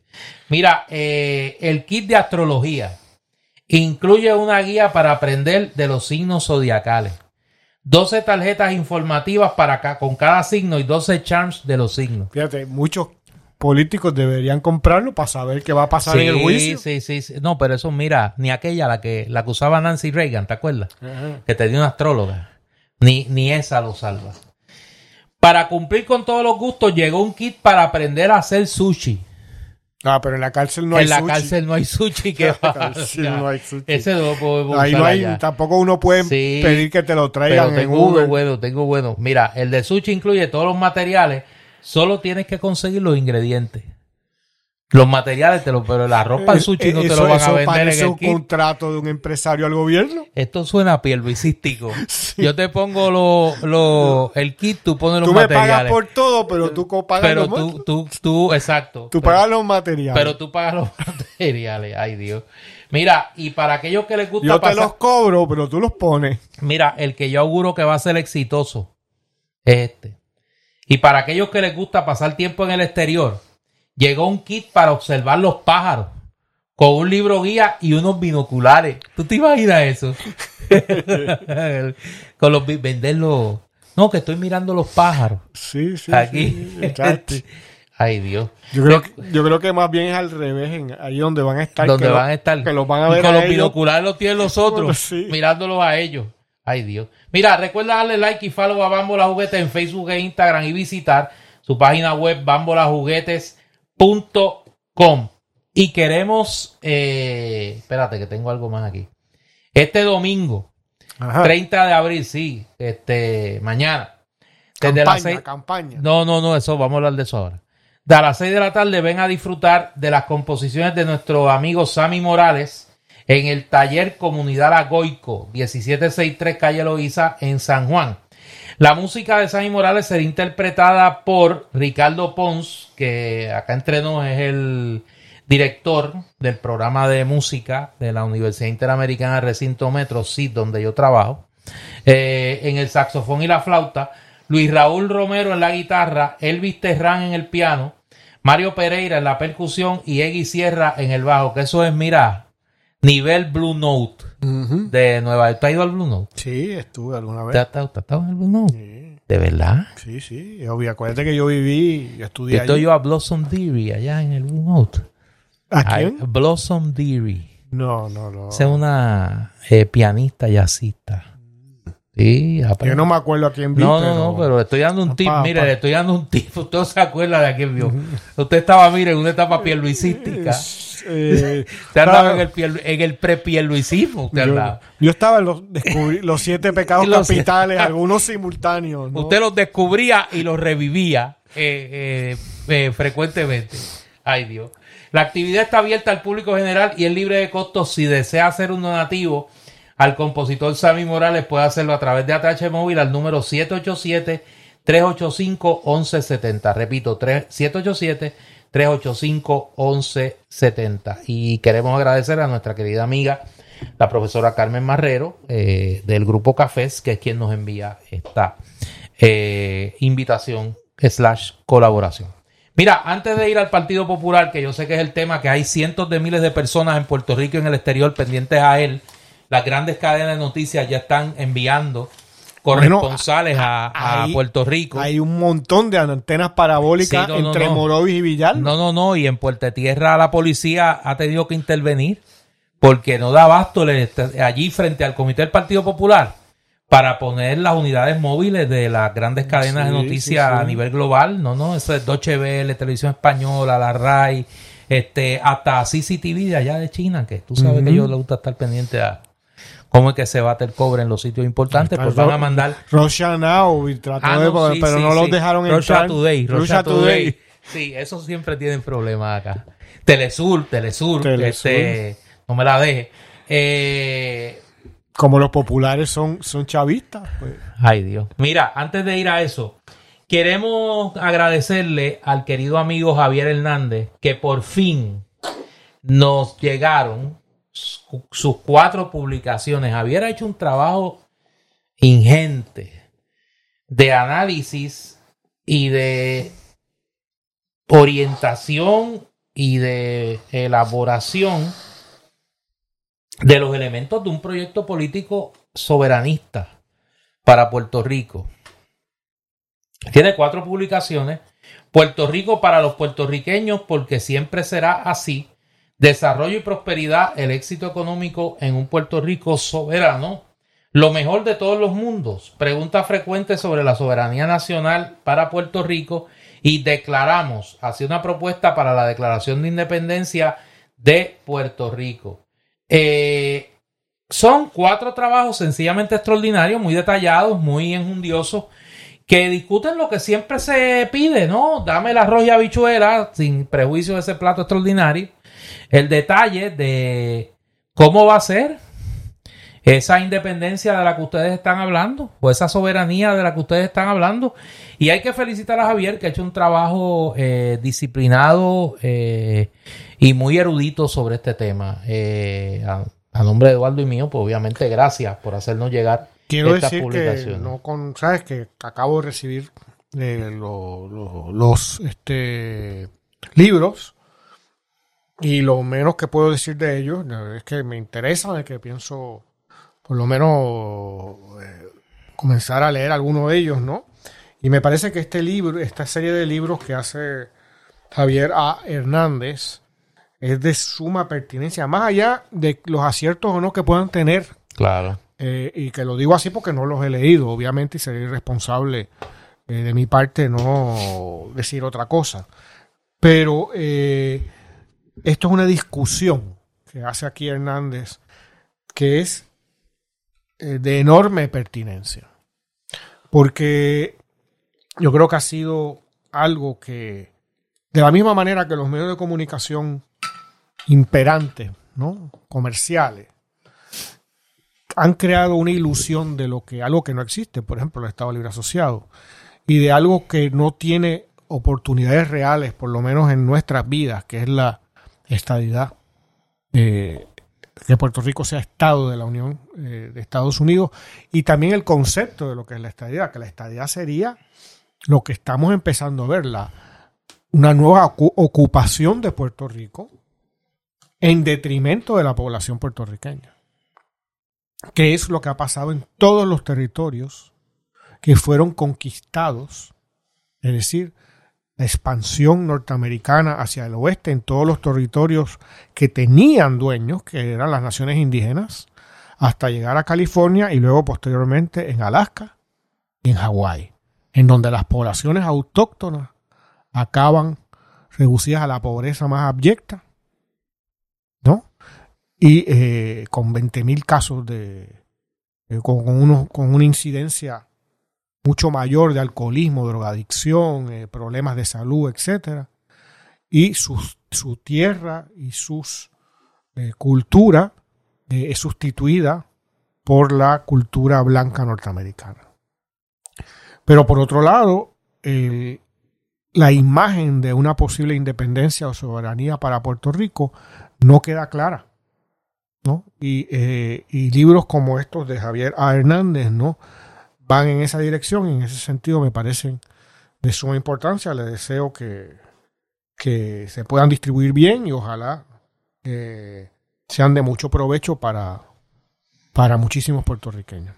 Mira, eh, el kit de astrología incluye una guía para aprender de los signos zodiacales. 12 tarjetas informativas para ca- con cada signo y 12 charms de los signos. Fíjate, muchos políticos deberían comprarlo para saber qué va a pasar en el juicio. sí, sí, sí. No, pero eso, mira, ni aquella, la que, la que usaba Nancy Reagan, ¿te acuerdas? Ajá. Que tenía una astróloga. Ni, ni esa lo salva. Para cumplir con todos los gustos, llegó un kit para aprender a hacer sushi. Ah, pero en la cárcel no hay en la sushi. cárcel no hay sushi que En la cárcel no hay sushi. Ese no podemos Ahí no hay, allá. tampoco uno puede Sí, pedir que te lo Pero traigan en tengo uno Uber. bueno, tengo bueno. Mira, el de sushi incluye todos los materiales, solo tienes que conseguir los ingredientes. Los materiales, te lo, pero la ropa al sushi no te lo van a vender en el un kit. contrato de un empresario al gobierno. Esto suena a pierluisístico. Yo te pongo lo, lo, el kit, tú pones los Tú me pagas materiales. por todo, pero tú pagas pero los tú, tú, tú, exacto. tú Pero- pagas los materiales. Pero tú pagas los materiales, ay Dios. Mira, y para aquellos que les gusta Yo te pasar- los cobro, pero tú los pones. Mira, el que yo auguro que va a ser exitoso es este. Y para aquellos que les gusta pasar tiempo en el exterior, llegó un kit para observar los pájaros con un libro guía y unos binoculares. ¿Tú te imaginas eso? con los venderlos. No, que estoy mirando los pájaros. Sí, sí. Aquí. sí. Ay, Dios. Yo creo, que, yo creo que más bien es al revés, en, ahí donde van a estar. donde lo- van a estar. Que los van a Y ver con a los ellos. binoculares los tienen los otros, Sí. mirándolos a ellos. Ay, Dios. Mira, recuerda darle like y follow a Bambola Juguetes en Facebook e Instagram y visitar su página web bambolajuguetes.com. Y queremos, eh, espérate que tengo algo más aquí. Este domingo, Ajá. 30 de abril, sí, este, mañana. Desde campaña, las seis- campaña. no, no, no, eso, vamos a hablar de eso ahora. De a las 6 de la tarde ven a disfrutar de las composiciones de nuestro amigo Sammy Morales en el taller Comunidad Agoico, 1763 Calle Loíza en San Juan. La música de Sammy Morales será interpretada por Ricardo Pons, que acá entre nos es el director del programa de música de la Universidad Interamericana Recinto Metro, sí, donde yo trabajo eh, en el saxofón y la flauta, Luis Raúl Romero en la guitarra, Elvis Terrán en el piano, Mario Pereira en la percusión y Eggy Sierra en el bajo, que eso es, mira, nivel Blue Note Ujú. de Nueva York. ¿Tú has ido al Blue Note? Sí, estuve alguna ¿Te vez. te has estado en el Blue Note? Sí, ¿De verdad? sí, sí, es obvio. Acuérdate que yo viví, yo estudié estoy allí. yo a Blossom Deary allá en el Blue Note. ¿A quién? Blossom Deary. No, no, no. Es una eh, pianista jazzista. Sí. Yo no me acuerdo a quién vi, No, no, no, pero estoy dando un tip. Pa, Mire, pa. le estoy dando un tip. Usted no se acuerda de aquel vio. Usted estaba, mire, en una etapa pierluisística. Eh, Usted andaba en el, piel- en el pre-pierluisismo. Usted yo, andaba. yo estaba en los, los siete pecados los- capitales, algunos simultáneos. ¿no? Usted los descubría y los revivía eh, eh, eh, frecuentemente. Ay, Dios. La actividad está abierta al público general y es libre de costos. Si desea hacer un donativo al compositor Sammy Morales, puede hacerlo a través de ATH Móvil al número 787-385-1170. Repito, 3- 787-385-1170. Y queremos agradecer a nuestra querida amiga, la profesora Carmen Marrero, eh, del grupo Cafés, que es quien nos envía esta eh, invitación slash colaboración. Mira, antes de ir al Partido Popular, que yo sé que es el tema que hay cientos de miles de personas en Puerto Rico y en el exterior pendientes a él, las grandes cadenas de noticias ya están enviando corresponsales a, Puerto Rico. Hay un montón de antenas parabólicas Sí, no, no, entre no. Morovis y Villalba. No, no, no. Y en Puerto Tierra la policía ha tenido que intervenir porque no da abasto le- allí frente al Comité del Partido Popular para poner las unidades móviles de las grandes cadenas de noticias sí, a nivel global. No, no, eso es Deutsche Welle, Televisión Española, la RAI, este, hasta CCTV de allá de China, que tú sabes que a ellos les gusta estar pendiente a cómo es que se bate el cobre en los sitios importantes, pues van a mandar Russia Now y trató Ah, de, no, sí, pero sí, no los dejaron Russia entrar. Today, Russia, Russia Today. Sí, eso siempre tienen problemas acá. Telesur, Telesur, Telesur. este, no me la deje. Eh, Como los populares son, son chavistas. pues. ay Dios. Mira, antes de ir a eso, queremos agradecerle al querido amigo Javier Hernández que por fin nos llegaron sus cuatro publicaciones. Javier ha hecho un trabajo ingente de análisis y de orientación y de elaboración de los elementos de un proyecto político soberanista para Puerto Rico. Tiene cuatro publicaciones. Puerto Rico para los puertorriqueños, porque siempre será así. Desarrollo y prosperidad, el éxito económico en un Puerto Rico soberano. Lo mejor de todos los mundos. Pregunta frecuente sobre la soberanía nacional para Puerto Rico. Y declaramos, hacia una propuesta para la declaración de independencia de Puerto Rico. Eh, son cuatro trabajos sencillamente extraordinarios, muy detallados, muy enjundiosos, que discuten lo que siempre se pide, ¿no? Dame la arroz y habichuela, sin prejuicio de ese plato extraordinario. El detalle de cómo va a ser esa independencia de la que ustedes están hablando, o esa soberanía de la que ustedes están hablando. Y hay que felicitar a Javier, que ha hecho un trabajo eh, disciplinado eh, y muy erudito sobre este tema. Eh, a, nombre de Eduardo y mío, pues obviamente gracias por hacernos llegar Quiero decir que no con, sabes que acabo de recibir los este, libros y lo menos que puedo decir de ellos es que me interesa, de que pienso por lo menos eh, comenzar a leer alguno de ellos, ¿no? Y me parece que este libro, esta serie de libros que hace Javier A. Hernández, es de suma pertinencia, más allá de los aciertos o no que puedan tener. Claro. Eh, y que lo digo así porque no los he leído, obviamente, y sería irresponsable eh, de mi parte no decir otra cosa. Pero esto es una discusión que hace aquí Hernández, que es eh, de enorme pertinencia. Porque yo creo que ha sido algo que, de la misma manera que los medios de comunicación imperantes, ¿no? comerciales, han creado una ilusión de lo que algo que no existe, por ejemplo, el Estado Libre Asociado, y de algo que no tiene oportunidades reales, por lo menos en nuestras vidas, que es la estadidad. Que Puerto Rico sea Estado de la Unión eh, de Estados Unidos y también el concepto de lo que es la estadidad, que la estadidad sería lo que estamos empezando a ver, la, una nueva ocupación de Puerto Rico en detrimento de la población puertorriqueña, que es lo que ha pasado en todos los territorios que fueron conquistados, es decir, la expansión norteamericana hacia el oeste en todos los territorios que tenían dueños, que eran las naciones indígenas, hasta llegar a California y luego posteriormente en Alaska y en Hawái, en donde las poblaciones autóctonas acaban reducidas a la pobreza más abyecta, ¿no? Y eh, con 20.000 casos de, eh, con, uno, con una incidencia mucho mayor de alcoholismo, drogadicción, eh, problemas de salud, etc. Y su, tierra y su eh, cultura eh, es sustituida por la cultura blanca norteamericana. Pero por otro lado, la imagen de una posible independencia o soberanía para Puerto Rico no queda clara. ¿no? Y, y libros como estos de Javier A. Hernández, ¿no? Van en esa dirección y en ese sentido me parecen de suma importancia. Les deseo que, que se puedan distribuir bien y ojalá eh, sean de mucho provecho para, para muchísimos puertorriqueños.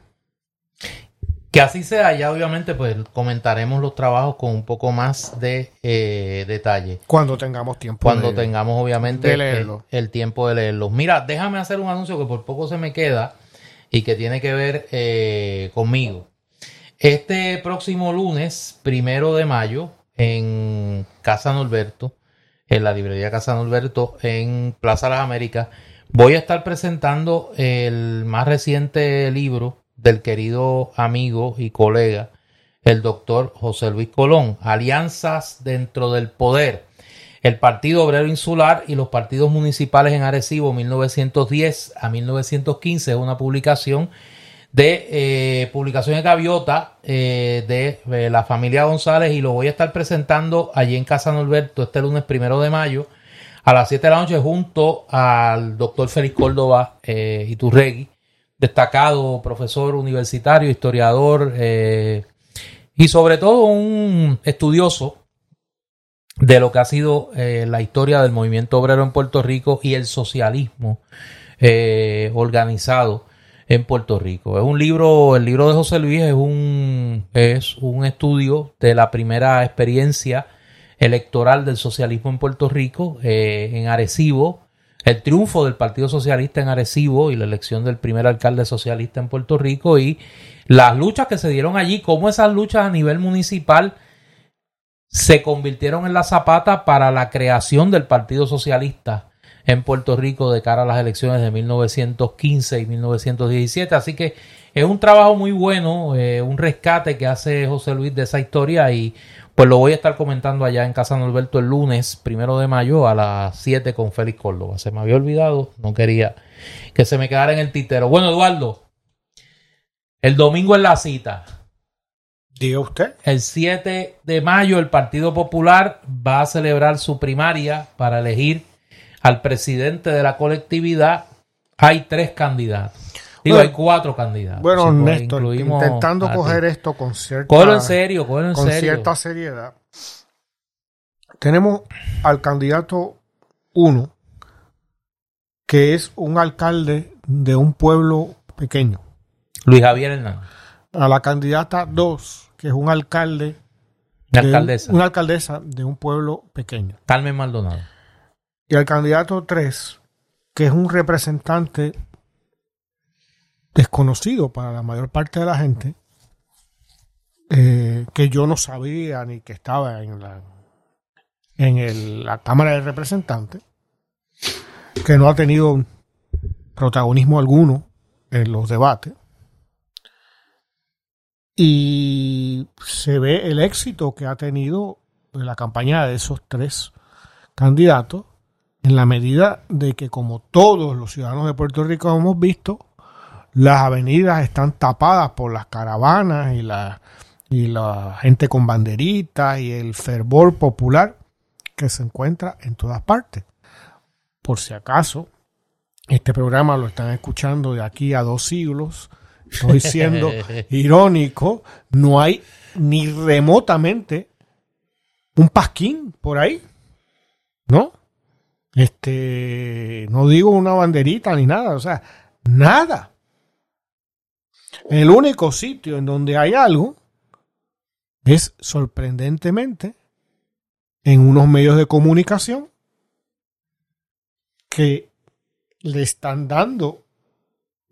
Que así sea, ya obviamente pues comentaremos los trabajos con un poco más de eh, detalle. Cuando tengamos tiempo. Cuando tengamos obviamente el, tiempo de leerlos. Mira, déjame hacer un anuncio que por poco se me queda y que tiene que ver eh, conmigo. Este próximo lunes, primero de mayo, en Casa Norberto, en la librería Casa Norberto, en Plaza Las Américas, voy a estar presentando el más reciente libro del querido amigo y colega, el doctor José Luis Colón, Alianzas dentro del Poder, el Partido Obrero Insular y los partidos municipales en Arecibo 1910 a 1915, es una publicación de eh, publicaciones Gaviota eh, de eh, la familia González y lo voy a estar presentando allí en Casa Norberto este lunes primero de mayo a las 7 de la noche junto al doctor Félix Córdoba Iturregui, destacado profesor universitario, historiador y sobre todo un estudioso de lo que ha sido la historia del movimiento obrero en Puerto Rico y el socialismo organizado en Puerto Rico. Es un libro, el libro de José Luis es un, es un estudio de la primera experiencia electoral del socialismo en Puerto Rico, eh, en Arecibo, el triunfo del Partido Socialista en Arecibo y la elección del primer alcalde socialista en Puerto Rico y las luchas que se dieron allí, cómo esas luchas a nivel municipal se convirtieron en la zapata para la creación del Partido Socialista en Puerto Rico de cara a las elecciones de 1915 y 1917. Así que es un trabajo muy bueno, eh, un rescate que hace José Luis de esa historia y pues lo voy a estar comentando allá en Casa Norberto el lunes, primero de mayo a las 7 con Félix Córdoba. Se me había olvidado, no quería que se me quedara en el titero. Bueno, Eduardo, el domingo es la cita. Diga usted. El 7 de mayo el Partido Popular va a celebrar su primaria para elegir al presidente de la colectividad. Hay tres candidatos. Digo, hay cuatro candidatos. Bueno, Néstor, intentando coger esto con cierta, en serio, con cierta seriedad. Tenemos al candidato 1, que es un alcalde de un pueblo pequeño. Luis Javier Hernández. A la candidata 2, que es un alcalde. Una alcaldesa. Una alcaldesa de un pueblo pequeño. Carmen Maldonado. Y al candidato 3, que es un representante desconocido para la mayor parte de la gente, eh, que yo no sabía ni que estaba en la, en la Cámara de Representantes, que no ha tenido protagonismo alguno en los debates. Y se ve el éxito que ha tenido la campaña de esos tres candidatos en la medida de que como todos los ciudadanos de Puerto Rico hemos visto, las avenidas están tapadas por las caravanas y la, y la gente con banderitas y el fervor popular que se encuentra en todas partes. Por si acaso, este programa lo están escuchando de aquí a dos siglos, estoy siendo irónico, no hay ni remotamente un pasquín por ahí, ¿no? Este, no digo una banderita ni nada, o sea, nada. El único sitio en donde hay algo es sorprendentemente en unos medios de comunicación que le están dando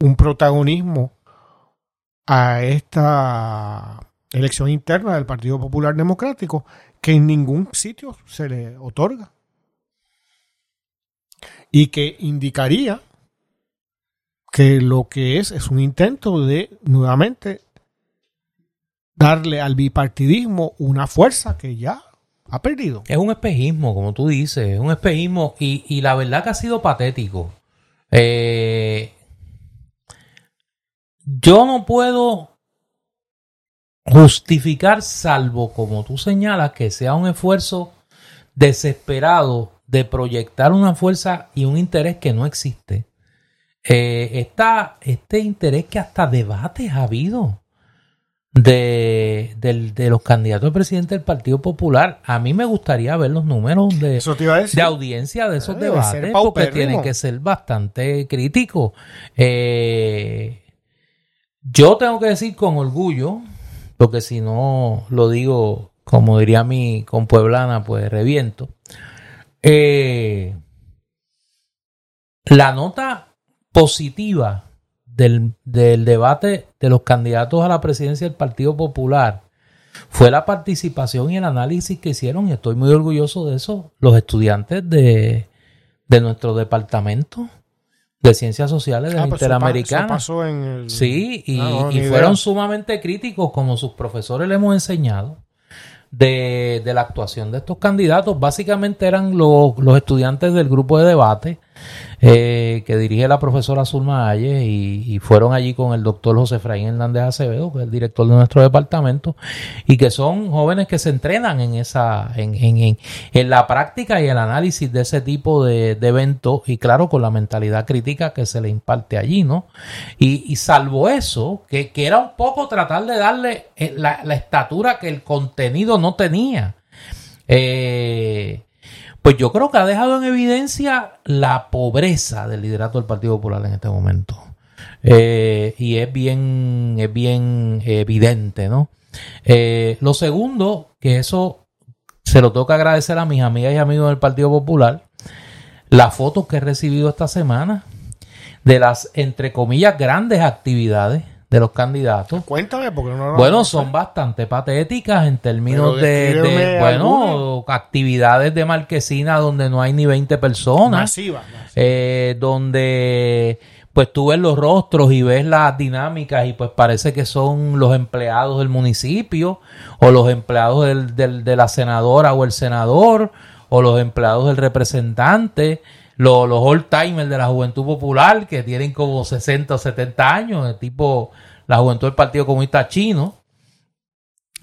un protagonismo a esta elección interna del Partido Popular Democrático que en ningún sitio se le otorga y que indicaría que lo que es es un intento de nuevamente darle al bipartidismo una fuerza que ya ha perdido. Es un espejismo, como tú dices, es un espejismo y, la verdad que ha sido patético. Eh, yo no puedo justificar, salvo como tú señalas, que sea un esfuerzo desesperado de proyectar una fuerza y un interés que no existe. Eh, está este interés que hasta debates ha habido de, los candidatos a presidente del Partido Popular. A mí me gustaría ver los números de, de audiencia de esos debates porque tienen que ser bastante críticos. Eh, yo tengo que decir con orgullo, porque si no lo digo como diría mi compueblana, pues reviento. Eh, la nota positiva del, debate de los candidatos a la presidencia del Partido Popular fue la participación y el análisis que hicieron, y estoy muy orgulloso de eso, los estudiantes de, nuestro departamento de Ciencias Sociales de la ah, pues Interamericana. Sí, y, ah, y fueron sumamente críticos, como sus profesores le hemos enseñado, de, de, la actuación de estos candidatos. Básicamente eran los, los estudiantes del grupo de debate eh, que dirige la profesora Zulma Ayes y, fueron allí con el doctor José Fraín Hernández Acevedo, que es el director de nuestro departamento, y que son jóvenes que se entrenan en esa, en, en, en, la práctica y el análisis de ese tipo de, de, eventos, y claro, con la mentalidad crítica que se le imparte allí, ¿no? Y, salvo eso, que, que, era un poco tratar de darle eh, la, la estatura que el contenido no tenía. Eh, pues yo creo que ha dejado en evidencia la pobreza del liderato del Partido Popular en este momento. Eh, y es bien, es bien evidente, ¿no? Eh, lo segundo, que eso se lo tengo que agradecer a mis amigas y amigos del Partido Popular, las fotos que he recibido esta semana de las, entre comillas, grandes actividades de los candidatos. Cuéntame, porque no lo Bueno, son bastante patéticas en términos de, bueno, actividades de marquesina donde no hay ni 20 personas, masivas. eh, donde pues tú ves los rostros y ves las dinámicas y pues parece que son los empleados del municipio o los empleados del, del- de la senadora o el senador o los empleados del representante, lo- los old timers de la Juventud Popular que tienen como 60 o 70 años, de tipo la Juventud del Partido Comunista Chino.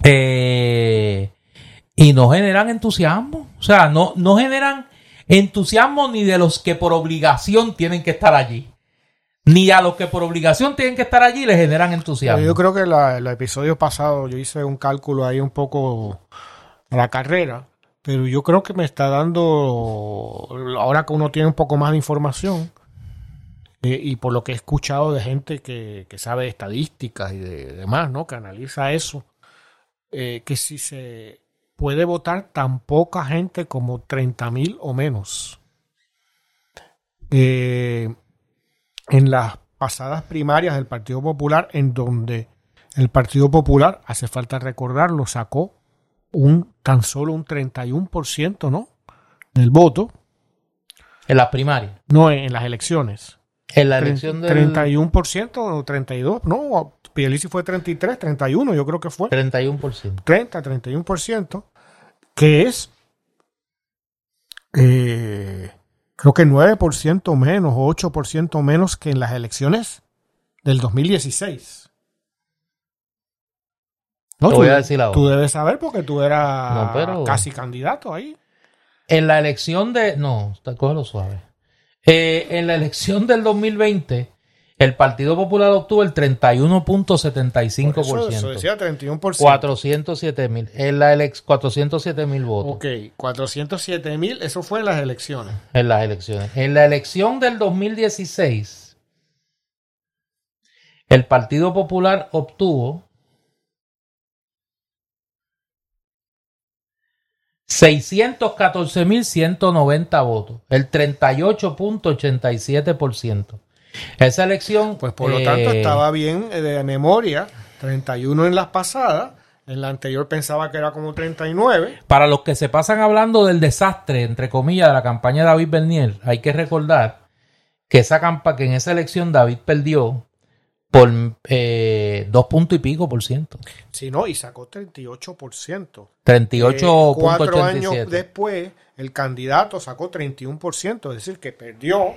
Eh, y no generan entusiasmo. O sea, no, no generan entusiasmo ni de los que por obligación tienen que estar allí. Ni a los que por obligación tienen que estar allí les generan entusiasmo. Yo creo que el episodio pasado yo hice un cálculo ahí un poco a la carrera, pero yo creo que me está dando, ahora que uno tiene un poco más de información, eh, y por lo que he escuchado de gente que, que sabe estadísticas y de demás, ¿no? Que analiza eso, eh, que si se puede votar tan poca gente como 30 mil o menos. Eh, en las pasadas primarias del Partido Popular, en donde el Partido Popular, hace falta recordarlo, sacó un tan solo un 31%, ¿no? del voto, En las primarias. no en, en las elecciones. En la elección del 31% o 32, no, Pielici fue 33, 31, yo creo que fue. 31%. 30, 31%, que es, eh, creo que 9% menos o 8% menos que en las elecciones del 2016. No, Te tú, voy a decir ahora. tú debes saber porque tú eras No, pero- casi candidato ahí. En la elección de. No, cógelo suave. Eh, en la elección del 2020, el Partido Popular obtuvo el Por eso, 31.75%. eso decía 31%. 407 mil. En la elec 407 mil votos Ok, 407 mil, eso fue en las elecciones. en las elecciones. En la elección del 2016, el Partido Popular obtuvo 614.190 votos, el 38.87%. Esa elección, Pues por lo tanto eh, estaba bien eh, de memoria, 31 en las pasadas, en la anterior pensaba que era como 39. Para los que se pasan hablando del desastre, entre comillas, de la campaña de David Bernier, hay que recordar que esa campa que en esa elección David perdió por eh, dos puntos y pico por ciento. Sí, no, y sacó 38%. 38.87. Eh, cuatro años después, el candidato sacó 31%, es decir, que perdió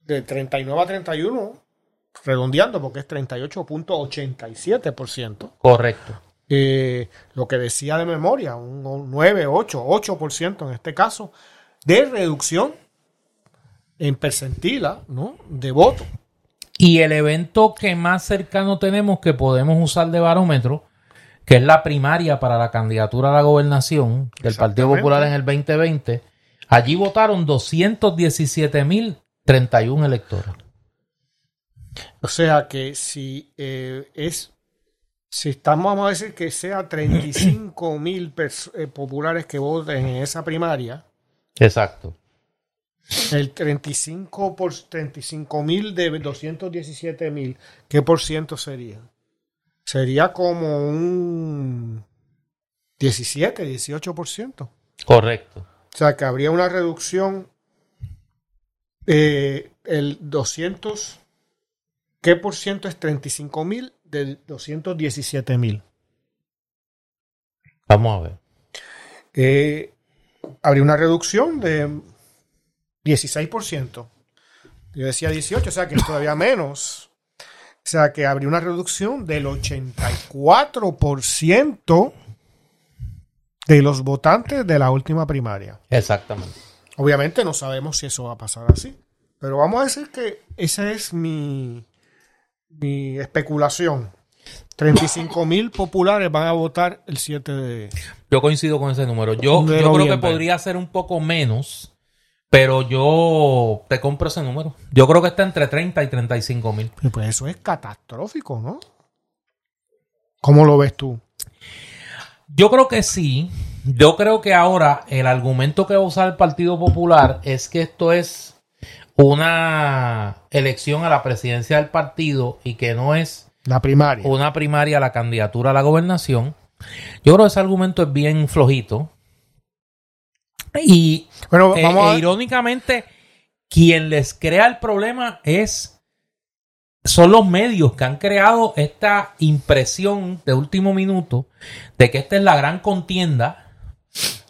de 39 a 31, redondeando porque es 38.87%. Correcto. Eh, lo que decía de memoria, un 9, 8, 8% en este caso, de reducción en percentila ¿no? de voto. Y el evento que más cercano tenemos que podemos usar de barómetro, que es la primaria para la candidatura a la gobernación del Partido. Popular en el 2020, allí votaron 217.031 electores. O sea que si eh, es, si estamos, vamos a decir que sea 35 mil populares que voten en esa primaria, Exacto. El 35 por 35 mil de 217 mil, ¿qué por ciento sería? Sería como un 17, 18 por ciento. Correcto. O sea que habría una reducción eh, el 200 ¿qué por ciento es 35 mil de 217 mil? Vamos a ver. Eh, habría una reducción de 16%. Yo decía 18, o sea que es todavía menos. O sea que habría una reducción del 84% de los votantes de la última primaria. Exactamente. Obviamente no sabemos si eso va a pasar así. Pero vamos a decir que esa es mi, mi especulación. 35 mil populares van a votar el 7 de... Yo coincido con ese número. Yo, yo creo que podría ser un poco menos, pero yo te compro ese número. Yo creo que está entre 30 y 35 mil. Pues eso es catastrófico, ¿no? ¿Cómo lo ves tú? Yo creo que sí. Yo creo que ahora el argumento que va a usar el Partido Popular es que esto es una elección a la presidencia del partido y que no es La primaria. una primaria a la candidatura a la gobernación, yo creo que ese argumento es bien flojito. Y Bueno, eh, vamos e a... irónicamente, quien les crea el problema es son los medios que han creado esta impresión de último minuto de que esta es la gran contienda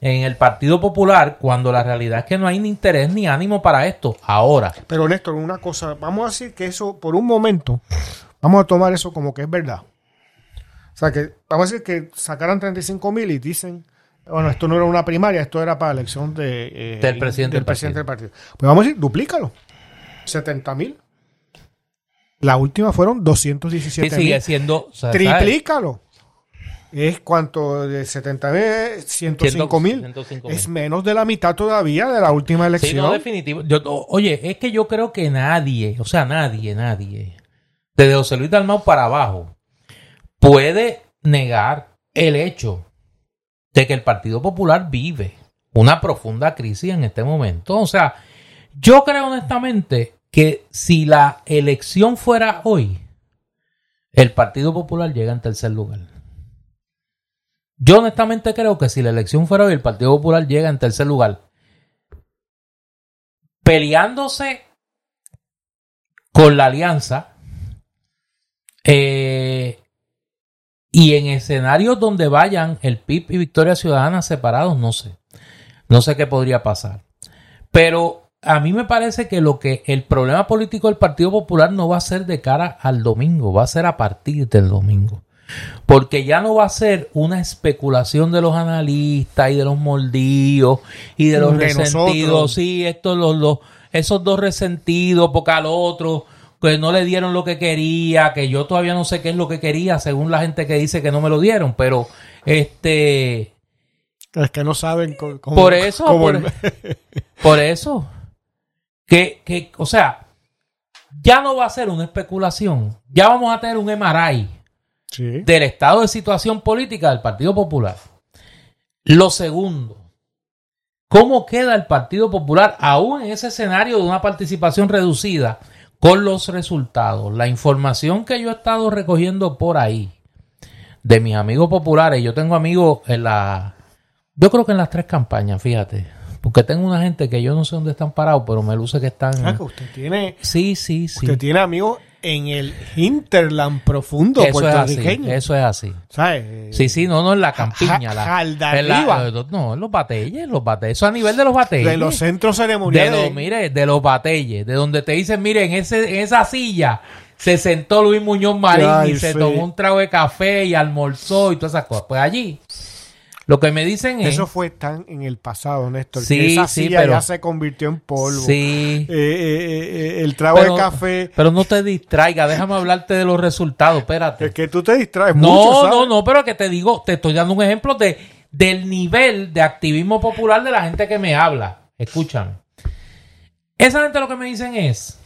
en el Partido Popular cuando la realidad es que no hay ni interés ni ánimo para esto ahora. Pero Néstor, una cosa, vamos a decir que eso, por un momento, vamos a tomar eso como que es verdad. O sea, que vamos a decir que sacaran 35 mil y dicen, bueno, esto no era una primaria, esto era para la elección de, eh, Del presidente del presidente del partido. Pues vamos a decir, duplícalo. 70 mil. La última fueron Sí, 217 sigue mil. siendo... o sea. Triplícalo. Es cuanto de 70 mil, 105 mil. 105 Es menos de la mitad todavía de la última Sí, elección. no, definitivo. Yo- oye, es que yo creo que nadie, o sea, nadie, nadie, desde José Luis Dalmau para abajo, puede negar el hecho de que el Partido Popular vive una profunda crisis en este momento. O sea, yo creo honestamente que si la elección fuera hoy, el Partido Popular llega en tercer lugar. Yo honestamente creo que si la elección fuera hoy, el Partido Popular llega en tercer lugar peleándose con la alianza eh, y en escenarios donde vayan el PIB y Victoria Ciudadana separados, no sé. No sé qué podría pasar. Pero a mí me parece que lo que el problema político del Partido Popular no va a ser de cara al domingo, va a ser a partir del domingo. Porque ya no va a ser una especulación de los analistas y de los moldíos y de los De resentidos. nosotros. Sí, estos los, los- esos dos resentidos, porque al otro que no le dieron lo que quería, que yo todavía no sé qué es lo que quería, según la gente que dice que no me lo dieron, pero este Es que no saben cómo. por eso, cómo por, el- por eso, que, que, o sea, ya no va a ser una especulación, ya vamos a tener un MRI Sí. del estado de situación política del Partido Popular. Lo segundo, ¿cómo queda el Partido Popular aún en ese escenario de una participación reducida con los resultados? La información que yo he estado recogiendo por ahí de mis amigos populares, yo tengo amigos en la, yo creo que en las tres campañas, fíjate, porque tengo una gente que yo no sé dónde están parados, pero me luce que están... Ah, que usted tiene, Sí, sí, sí. usted tiene amigos en el hinterland profundo Eso es así, puertorriqueño. eso es así. ¿Sabes? Sí, sí, no, no, en la campiña. ja- la, en la- eh, no, en los batelles, los batelles. Eso a nivel de los batelles. De los centros de ceremoniales. los, mire, de los batelles. De donde te dicen, mire, en, ese, en esa silla se sentó Luis Muñoz Marín Ay, y se sí. tomó un trago de café y almorzó y todas esas cosas. Pues allí, lo que me dicen es... Eso fue tan en el pasado, Néstor. Sí, que esa sí, silla pero- ya se convirtió en polvo. Sí. Eh, eh, eh, el trago pero, de café. pero no te distraiga, déjame hablarte de los resultados, espérate. Es que tú te distraes No, mucho, ¿sabes? no, no, pero que te digo, te estoy dando un ejemplo de, del nivel de activismo popular de la gente que me habla. Escúchame. Esa gente lo que me dicen es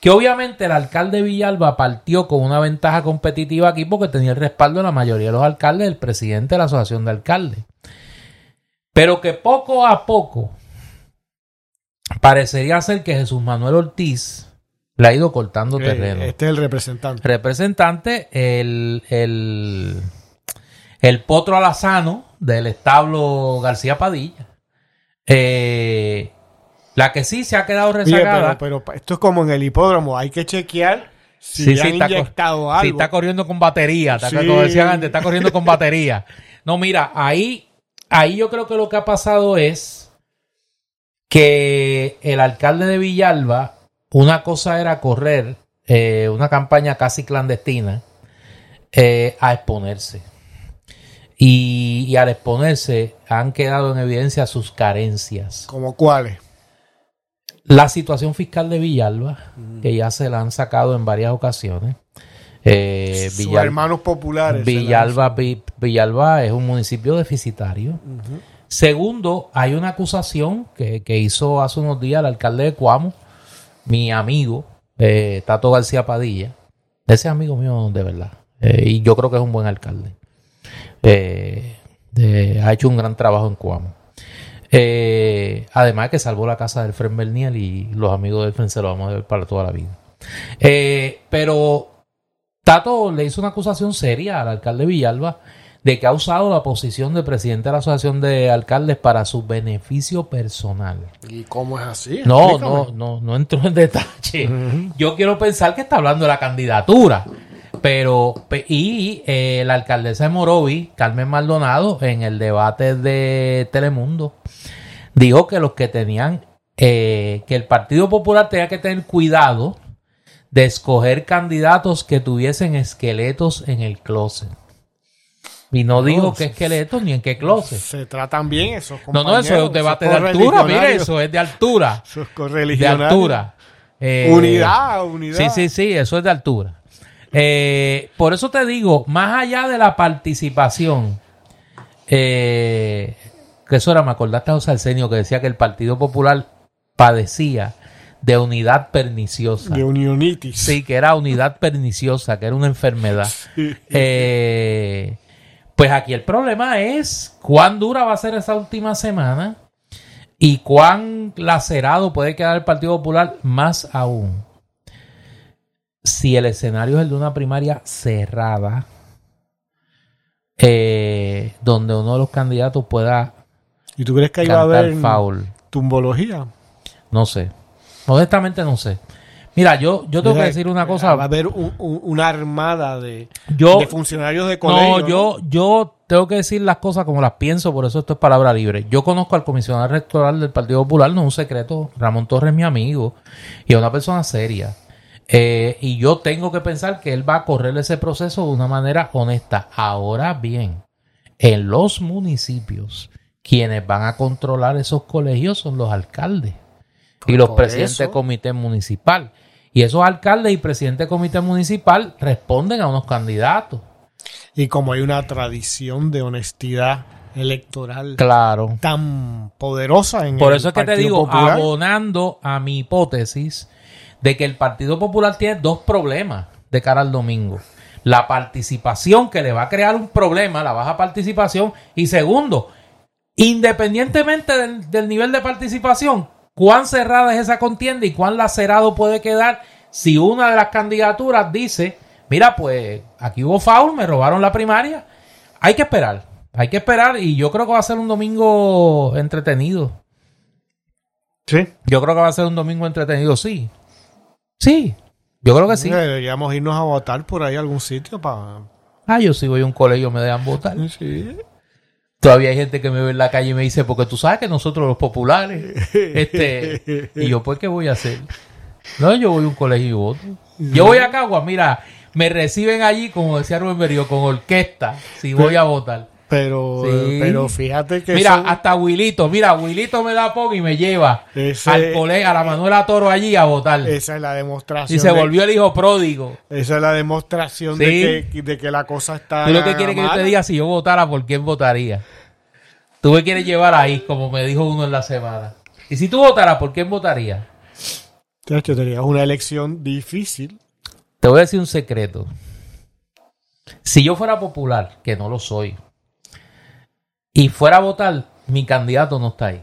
que obviamente el alcalde Villalba partió con una ventaja competitiva aquí porque tenía el respaldo de la mayoría de los alcaldes, del presidente de la asociación de alcaldes. Pero que poco a poco parecería ser que Jesús Manuel Ortiz le ha ido cortando Eh, terreno este es el representante. representante, el, el, el potro alazano del establo García Padilla. Eh, la que sí se ha quedado Oye, rezagada. pero, pero esto es como en el hipódromo. Hay que chequear si Sí, le sí, han está inyectado sí, algo. está corriendo con batería. Está, Sí. Como decían antes, está corriendo con batería. No, mira, ahí, ahí yo creo que lo que ha pasado es que el alcalde de Villalba, una cosa era correr eh, una campaña casi clandestina eh, a exponerse. Y, y al exponerse han quedado en evidencia sus carencias. ¿Como cuáles? La situación fiscal de Villalba, que ya se la han sacado en varias ocasiones. Eh, Sus hermanos populares. Villalba, Vi- Villalba es un municipio deficitario. Segundo, hay una acusación que, que hizo hace unos días el alcalde de Cuamo, mi amigo, eh, Tato García Padilla. Ese es amigo mío de verdad. Eh, y yo creo que es un buen alcalde. Eh, ha hecho un gran trabajo en Cuamo. Eh, además que salvó la casa del Fren Berniel y los amigos del Fren se lo vamos a ver para toda la vida. Eh, pero Tato le hizo una acusación seria al alcalde Villalba de que ha usado la posición de presidente de la Asociación de Alcaldes para su beneficio personal. ¿Y cómo es así? No, no, no, no entro en detalle. Yo quiero pensar que está hablando de la candidatura. Pero, y eh, la alcaldesa de Morovi, Carmen Maldonado, en el debate de Telemundo, dijo que los que tenían, eh, que el Partido Popular tenía que tener cuidado de escoger candidatos que tuviesen esqueletos en el closet. Y no, digo qué esqueletos ni en qué closet. Se tratan bien esos No, no, eso es un debate de altura, mire, eso es de altura. Eso es de altura. Eh, unidad, unidad. Sí, sí, sí, eso es de altura. Eh, por eso te digo, más allá de la participación, eh, que eso era, me acordaste a José Arsenio que decía que el Partido Popular padecía de unidad perniciosa. De unionitis. Sí, que era unidad perniciosa, que era una enfermedad. Eh, pues aquí el problema es cuán dura va a ser esa última semana y cuán lacerado puede quedar el Partido Popular más aún si el escenario es el de una primaria cerrada, eh, donde uno de los candidatos pueda. ¿Y tú crees que ahí va a haber tumbología? No sé. Honestamente no sé. Mira, yo, yo tengo que decir una cosa. Va a haber una armada de, de, funcionarios de colegio. No, yo, yo tengo que decir las cosas como las pienso, por eso esto es palabra libre. Yo conozco al comisionado rectoral del Partido Popular, no es un secreto. Ramón Torres es mi amigo y es una persona seria. Eh, y yo tengo que pensar que él va a correr ese proceso de una manera honesta. Ahora bien, en los municipios, quienes van a controlar esos colegios son los alcaldes y los presidentes de comité municipal. Y esos alcaldes y presidentes de comité municipal responden a unos candidatos. Y como hay una tradición de honestidad electoral claro. tan poderosa en Por eso es que te digo, abonando a mi hipótesis, de que el Partido Popular tiene dos problemas de cara al domingo. La participación que le va a crear un problema, la baja participación. Y segundo, independientemente del, nivel de participación, cuán cerrada es esa contienda y cuán lacerado puede quedar si una de las candidaturas dice, mira, pues aquí hubo foul, me robaron la primaria. Hay que esperar, hay que esperar y yo creo que va a ser un domingo entretenido. Sí. Yo creo que va a ser un domingo entretenido, sí. Sí, yo creo que sí. Deberíamos irnos a votar por ahí a algún sitio para... Ah, yo si voy a un colegio me dejan votar. Sí. Todavía hay gente que me ve en la calle y me dice, porque tú sabes que nosotros los populares, este, y yo, pues, ¿qué voy a hacer? No, yo voy a un colegio y voto. Yo voy a Cagua, mira, me reciben allí, como decía Rubén Berrío, con orquesta, si voy a votar. Pero, pero fíjate que. Mira, hasta Wilito, mira, Wilito me da pon y me lleva al colega, a la Manuela Toro allí a votar. Esa es la demostración. Y se volvió el hijo pródigo. Esa es la demostración de, que, de que la cosa está. Tú lo que quieres que yo te diga, si yo votara, ¿por quién votaría? Tú me quieres llevar ahí, como me dijo uno en la semana. Y si tú votaras, ¿por quién votaría? Te tenías una elección difícil. Te voy a decir un secreto. Si yo fuera popular, que no lo soy, y fuera a votar, mi candidato no está ahí.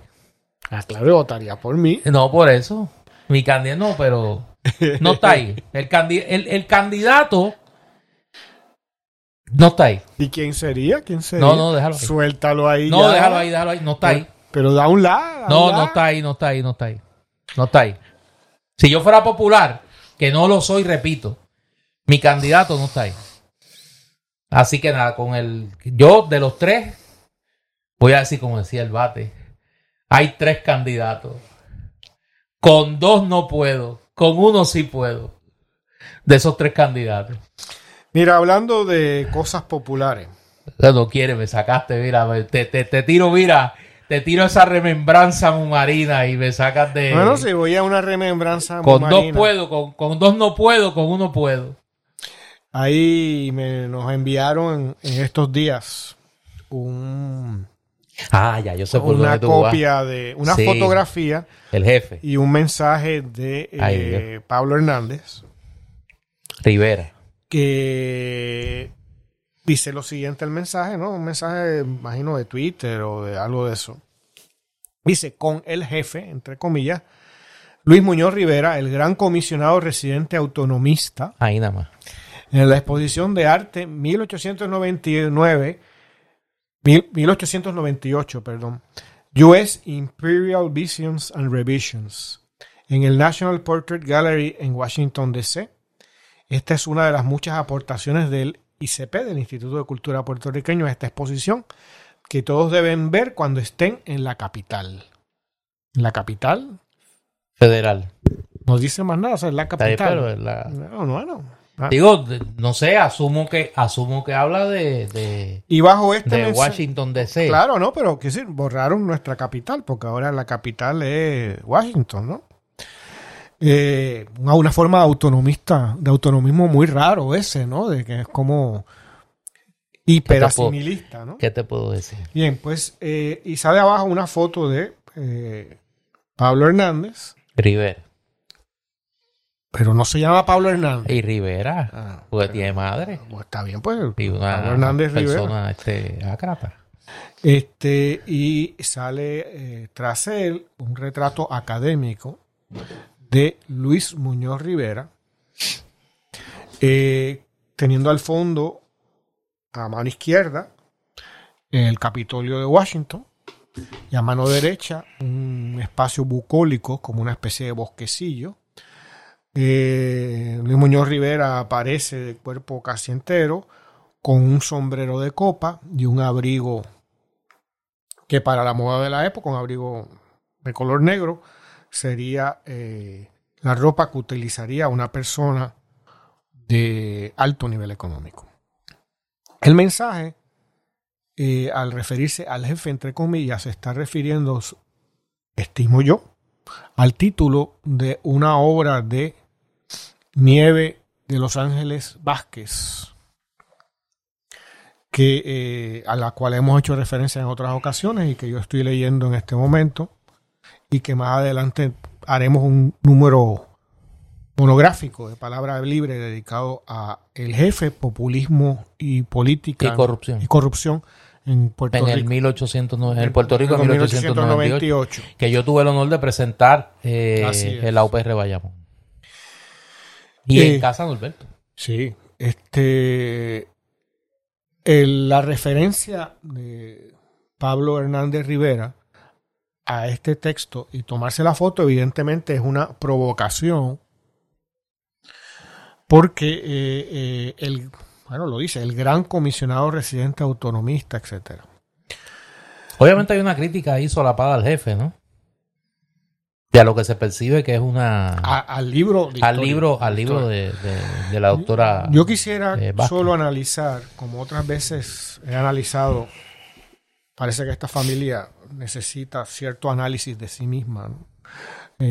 Ah, claro, votaría por mí. No, por eso. Mi candidato no, pero no está ahí. El, el, candidato no está ahí. ¿Y quién sería? ¿Quién sería? No, no, déjalo ahí. Suéltalo ahí. No, déjalo ahí, déjalo ahí. No está ahí. Pero da un lado. No, no está ahí, no está ahí, no está ahí. No está ahí. Si yo fuera popular, que no lo soy, repito, mi candidato no está ahí. Así que nada, con el. Yo, de los tres, voy a decir como decía el bate, hay tres candidatos. Con dos no puedo, con uno sí puedo. De esos tres candidatos. Mira, hablando de cosas populares. No quiere, me sacaste, mira, te, te, tiro, mira, te tiro esa remembranza marina y me sacas de. Bueno, si voy a una remembranza Con dos puedo, con, dos no puedo, con uno puedo. Ahí me, nos enviaron en estos días un, Ah, ya, yo sé por Una copia de una fotografía. El jefe. Y un mensaje de eh, Pablo Hernández. Rivera. Que dice lo siguiente el mensaje, ¿no? Un mensaje, imagino, de Twitter o de algo de eso. Dice, con el jefe, entre comillas, Luis Muñoz Rivera, el gran comisionado residente autonomista. Ahí nada más. En la exposición de arte 1899, 1898, perdón, US Imperial Visions and Revisions, en el National Portrait Gallery en Washington, D.C. Esta es una de las muchas aportaciones del ICP, del Instituto de Cultura Puertorriqueño, a esta exposición, que todos deben ver cuando estén en la capital. En la capital. Federal. No dice más nada, o sea, es la capital. Pero es la... No, no, no. Ah. Digo, no sé, asumo que asumo que habla de, de, y bajo este de Washington DC. Claro, no, pero que decir, borraron nuestra capital porque ahora la capital es Washington, ¿no? Eh, una forma de autonomista, de autonomismo muy raro ese, ¿no? De que es como hiperasimilista, ¿no? ¿Qué te puedo decir? Bien, pues, eh, y sale abajo una foto de eh, Pablo Hernández. Rivera. Pero no se llama Pablo Hernández. Y Rivera, ah, porque tiene madre. Pues está bien, pues. Y una Pablo Hernández persona Este, acrata. Este, y sale eh, tras él un retrato académico de Luis Muñoz Rivera, eh, teniendo al fondo, a mano izquierda, el Capitolio de Washington, y a mano derecha un espacio bucólico como una especie de bosquecillo eh, Luis Muñoz Rivera aparece de cuerpo casi entero, con un sombrero de copa y un abrigo que para la moda de la época, un abrigo de color negro, sería eh, la ropa que utilizaría una persona de alto nivel económico. El mensaje, eh, al referirse al jefe, entre comillas, se está refiriendo, estimo yo, al título de una obra de Nieve de Los Ángeles Vázquez, que, eh, a la cual hemos hecho referencia en otras ocasiones y que yo estoy leyendo en este momento y que más adelante haremos un número monográfico de palabra libre dedicado a el jefe, populismo y política y corrupción, y corrupción en Puerto en Rico. El 1809, en Puerto Rico en 1898, que yo tuve el honor de presentar eh, el AUPR Bayamón. Y en eh, casa Norberto. Sí, este. la referencia de Pablo Hernández Rivera a este texto y tomarse la foto, evidentemente, es una provocación. Porque eh, eh, el, bueno, lo dice, el gran comisionado residente autonomista, etcétera. Obviamente hay una crítica ahí solapada al jefe, ¿no? Y a lo que se percibe que es una al libro al libro al libro de, la doctora yo quisiera eh, solo analizar como otras veces he analizado parece que esta familia necesita cierto análisis de sí misma ¿no?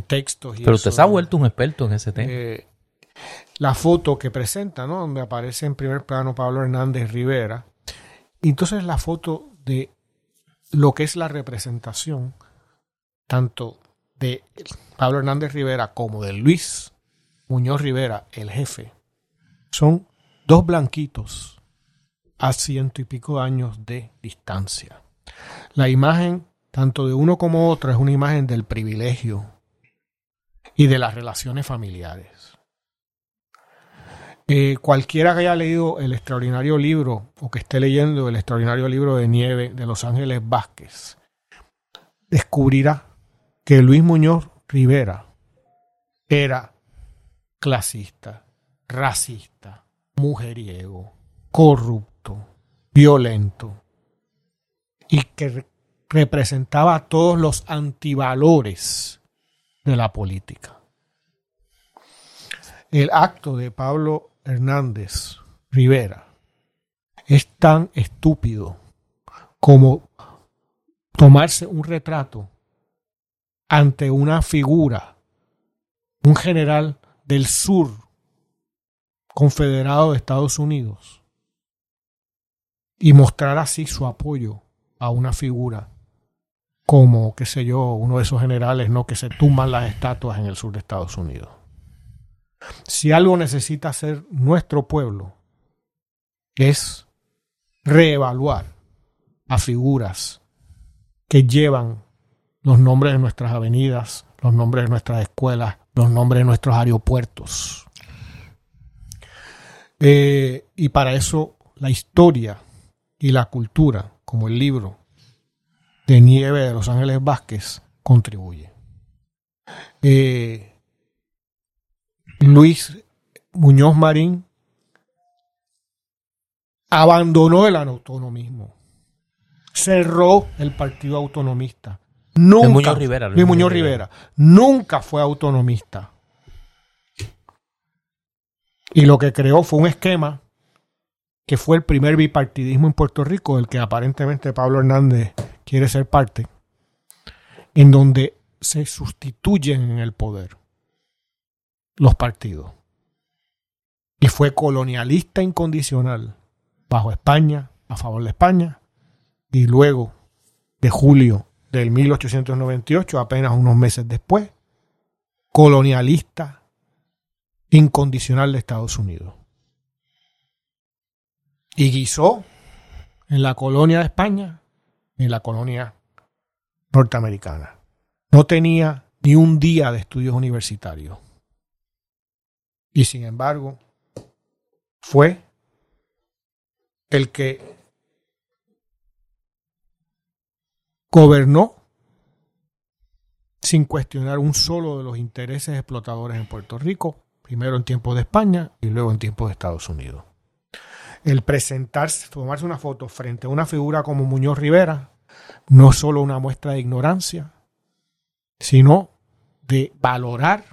textos pero usted se ha vuelto un experto en ese tema. Eh, la foto que presenta no donde aparece en primer plano Pablo Hernández Rivera. Y entonces la foto de lo que es la representación tanto de Pablo Hernández Rivera como de Luis Muñoz Rivera, el jefe, son dos blanquitos a ciento y pico años de distancia. La imagen, tanto de uno como otro, es una imagen del privilegio y de las relaciones familiares. Eh, cualquiera que haya leído el extraordinario libro o que esté leyendo el extraordinario libro de nieve de Los Ángeles Vázquez, descubrirá que Luis Muñoz Rivera era clasista, racista, mujeriego, corrupto, violento y que representaba todos los antivalores de la política. El acto de Pablo Hernández Rivera es tan estúpido como tomarse un retrato ante una figura, un general del sur confederado de Estados Unidos, y mostrar así su apoyo a una figura como, qué sé yo, uno de esos generales no que se tumban las estatuas en el sur de Estados Unidos. Si algo necesita hacer nuestro pueblo es reevaluar a figuras que llevan los nombres de nuestras avenidas, los nombres de nuestras escuelas, los nombres de nuestros aeropuertos. Eh, y para eso la historia y la cultura, como el libro de Nieve de Los Ángeles Vázquez, contribuye. Eh, Luis Muñoz Marín abandonó el autonomismo, cerró el partido autonomista. Nunca, Luis Muñoz Rivera, Luis Muñoz Rivera. Nunca fue autonomista. Y lo que creó fue un esquema que fue el primer bipartidismo en Puerto Rico, del que aparentemente Pablo Hernández quiere ser parte, en donde se sustituyen en el poder los partidos. Y fue colonialista incondicional bajo España, a favor de España, y luego de julio del 1898, apenas unos meses después, colonialista incondicional de Estados Unidos. Y guisó en la colonia de España, en la colonia norteamericana. No tenía ni un día de estudios universitarios. Y sin embargo, fue el que gobernó sin cuestionar un solo de los intereses explotadores en Puerto Rico, primero en tiempos de España y luego en tiempos de Estados Unidos. El presentarse, tomarse una foto frente a una figura como Muñoz Rivera, no solo una muestra de ignorancia, sino de valorar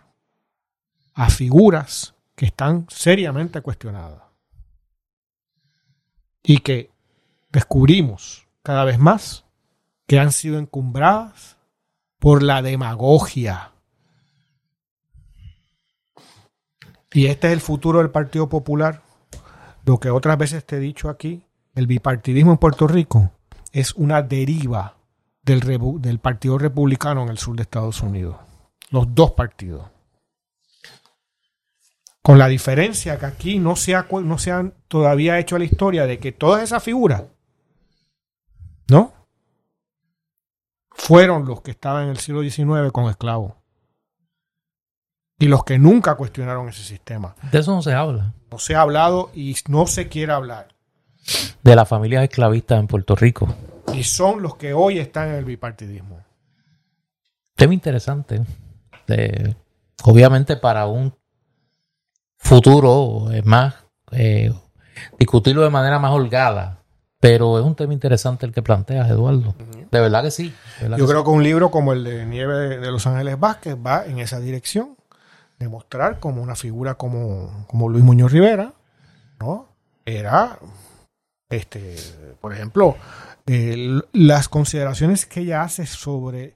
a figuras que están seriamente cuestionadas y que descubrimos cada vez más que han sido encumbradas por la demagogia. Y este es el futuro del Partido Popular. Lo que otras veces te he dicho aquí, el bipartidismo en Puerto Rico es una deriva del, Partido Republicano en el sur de Estados Unidos. Los dos partidos. Con la diferencia que aquí no se, ha, no se han todavía hecho la historia de que todas esas figuras, ¿no? Fueron los que estaban en el siglo XIX con esclavos. Y los que nunca cuestionaron ese sistema. De eso no se habla. No se ha hablado y no se quiere hablar. De las familias esclavistas en Puerto Rico. Y son los que hoy están en el bipartidismo. Tema interesante. De, obviamente para un futuro es más eh, discutirlo de manera más holgada. Pero es un tema interesante el que planteas, Eduardo. De verdad que sí. Verdad Yo que creo sí. que un libro como el de Nieve de, Los Ángeles Vázquez va en esa dirección. Demostrar como una figura como, como Luis Muñoz Rivera, ¿no? Era, este, por ejemplo, el- las consideraciones que ella hace sobre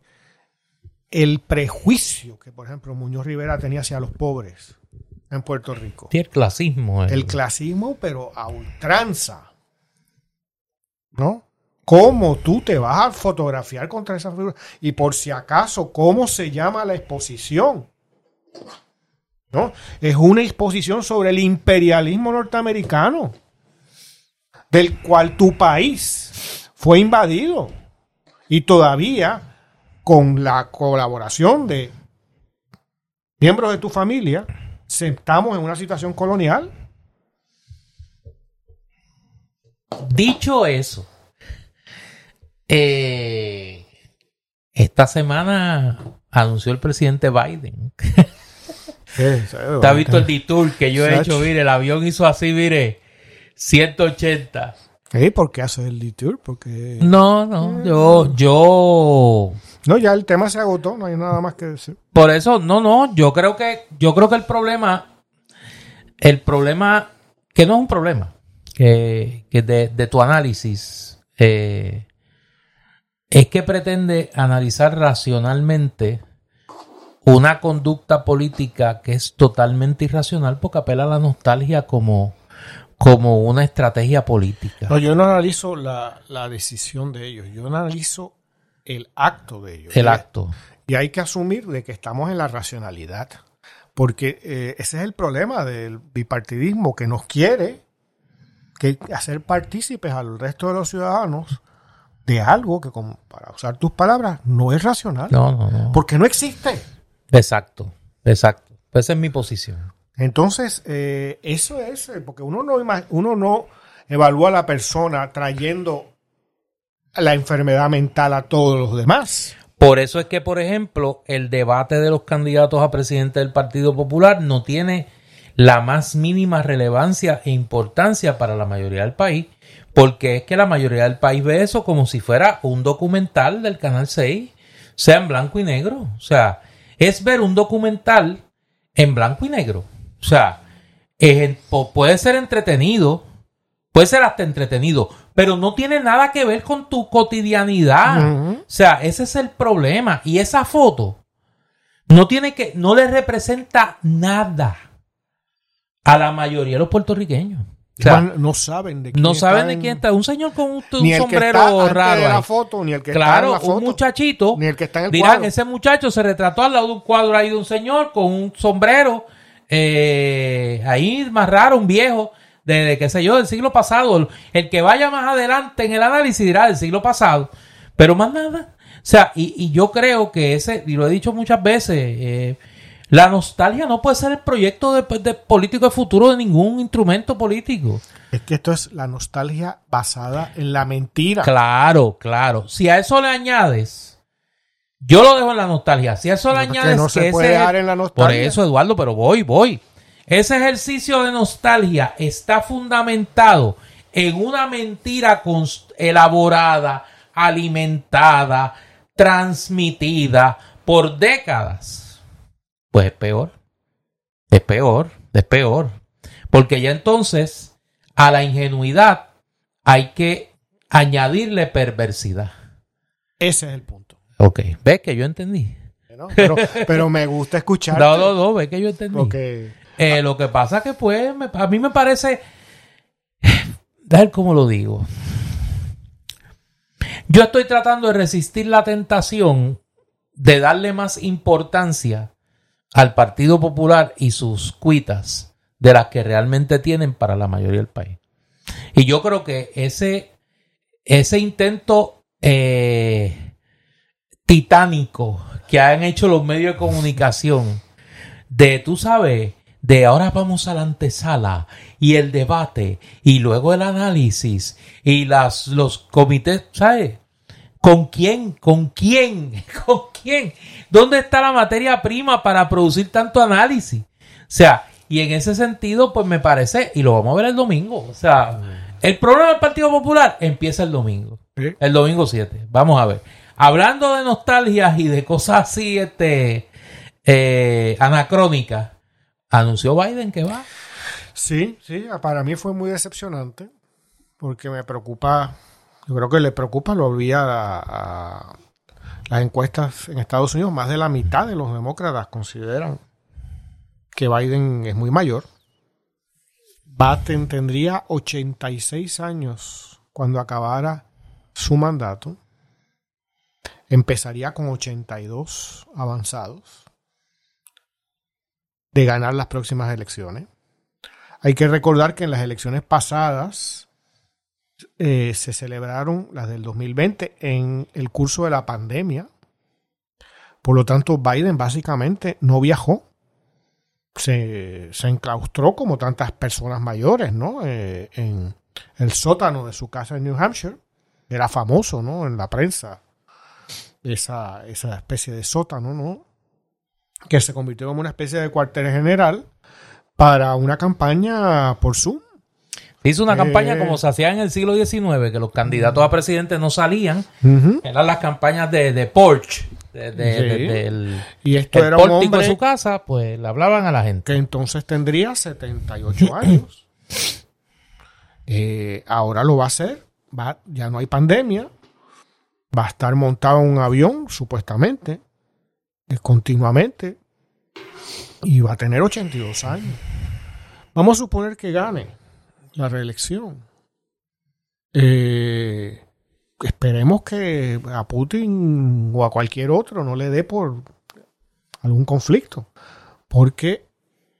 el prejuicio que, por ejemplo, Muñoz Rivera tenía hacia los pobres en Puerto Rico. Sí, el clasismo. El clasismo, pero a ultranza. ¿No? ¿Cómo tú te vas a fotografiar contra esa figura? Y por si acaso, ¿cómo se llama la exposición? ¿No? Es una exposición sobre el imperialismo norteamericano, del cual tu país fue invadido. Y todavía, con la colaboración de miembros de tu familia, estamos en una situación colonial. Dicho eso, eh, esta semana anunció el presidente Biden. ¿Te has visto el detour que yo he hecho? Mire, el avión hizo así, mire, 180. ¿Eh? ¿Por qué haces el detour? Porque... No, no, yo, yo, No, ya el tema se agotó, no hay nada más que decir. por eso, no, no, yo creo que, yo creo que el problema, el problema, que no es un problema, que, que de, de tu análisis, eh, es que pretende analizar racionalmente una conducta política que es totalmente irracional porque apela a la nostalgia como, como una estrategia política. No, yo no analizo la, la decisión de ellos, yo analizo el acto de ellos. El Y- acto. Y hay que asumir de que estamos en la racionalidad. Porque eh, ese es el problema del bipartidismo que nos quiere que hacer partícipes al resto de los ciudadanos de algo que, como para usar tus palabras, no es racional. No, no, no. Porque no existe. Exacto, exacto. Esa es mi posición. Entonces, eh, eso es, eh, porque uno no, uno no evalúa a la persona trayendo la enfermedad mental a todos los demás. Por eso es que, por ejemplo, el debate de los candidatos a presidente del Partido Popular no tiene la más mínima relevancia e importancia para la mayoría del país, porque es que la mayoría del país ve eso como si fuera un documental del Canal 6, sea en blanco y negro. O sea, es ver un documental en blanco y negro. O sea, es- puede ser entretenido, puede ser hasta entretenido, pero no tiene nada que ver con tu cotidianidad. O sea, ese es el problema. Y esa foto no tiene que, no le representa nada a la mayoría de los puertorriqueños. O sea, Igual no saben de quién no saben está de quién está. Un señor con un, sombrero raro. de la ahí. foto, ni el que está en Claro, la foto, un muchachito. ni el que está en el dirán, cuadro. ese muchacho se retrató al lado de un cuadro ahí de un señor con un sombrero eh, ahí más raro, un viejo, de, de qué sé yo, del siglo pasado. El, el que vaya más adelante en el análisis dirá del siglo pasado. Pero más nada. O sea, y, y yo creo que ese, y lo he dicho muchas veces, eh, la nostalgia no puede ser el proyecto de, de político de futuro de ningún instrumento político. Es que esto es la nostalgia basada en la mentira. Claro, claro. Si a eso le añades, yo lo dejo en la nostalgia. Si a eso le que añades no se que puede ese- dejar en la Por nostalgia. eso, Eduardo, pero voy, voy. Ese ejercicio de nostalgia está fundamentado en una mentira elaborada, alimentada, transmitida por décadas. Pues es peor. Es peor, es peor. Porque ya entonces a la ingenuidad hay que añadirle perversidad. Ese es el punto. Ok, ¿ves que yo entendí? Pero, pero me gusta escuchar. No, no, no, ves que yo entendí. Porque Eh, lo que pasa que pues me- a mí me parece, ver cómo lo digo. Yo estoy tratando de resistir la tentación de darle más importancia al Partido Popular y sus cuitas de las que realmente tienen para la mayoría del país. Y yo creo que ese, ese intento eh, titánico que han hecho los medios de comunicación de, tú sabes, de ahora vamos a la antesala y el debate y luego el análisis y las, los comités, ¿sabes? ¿Con quién? ¿Con quién? ¿Con quién? ¿Dónde está la materia prima para producir tanto análisis? O sea, y en ese sentido, pues me parece, y lo vamos a ver el domingo, o sea, el problema del Partido Popular empieza el domingo. Sí. El domingo 7. Vamos a ver. Hablando de nostalgias y de cosas así, este, eh, anacrónicas, anunció Biden que va. sí, sí, para mí fue muy decepcionante. Porque me preocupa. Yo creo que le preocupa, lo vi a, a las encuestas en Estados Unidos. Más de la mitad de los demócratas consideran que Biden es muy mayor. Batten tendría 86 años cuando acabara su mandato. Empezaría con 82 avanzados de ganar las próximas elecciones. Hay que recordar que en las elecciones pasadas eh, se celebraron las del 2020 en el curso de la pandemia. Por lo tanto, Biden básicamente no viajó. Se, se enclaustró como tantas personas mayores, ¿no? Eh, en el sótano de su casa en New Hampshire. Era famoso, ¿no? En la prensa. Esa, esa especie de sótano, ¿no? Que se convirtió como una especie de cuartel general para una campaña por Zoom. Hizo una Eh. campaña como se hacía en el siglo XIX, que los candidatos a presidente no salían. Eran las campañas de, de porch, de, de- Sí. de- del Y esto el era un pórtico de hombre su casa, pues le hablaban a la gente. que entonces tendría 78 años. Eh, ahora lo va a hacer. Va, ya no hay pandemia. Va a estar montado en un avión, supuestamente, eh, continuamente. Y va a tener 82 años. Vamos a suponer que gane la reelección. Eh, esperemos que a Putin o a cualquier otro no le dé por algún conflicto. Porque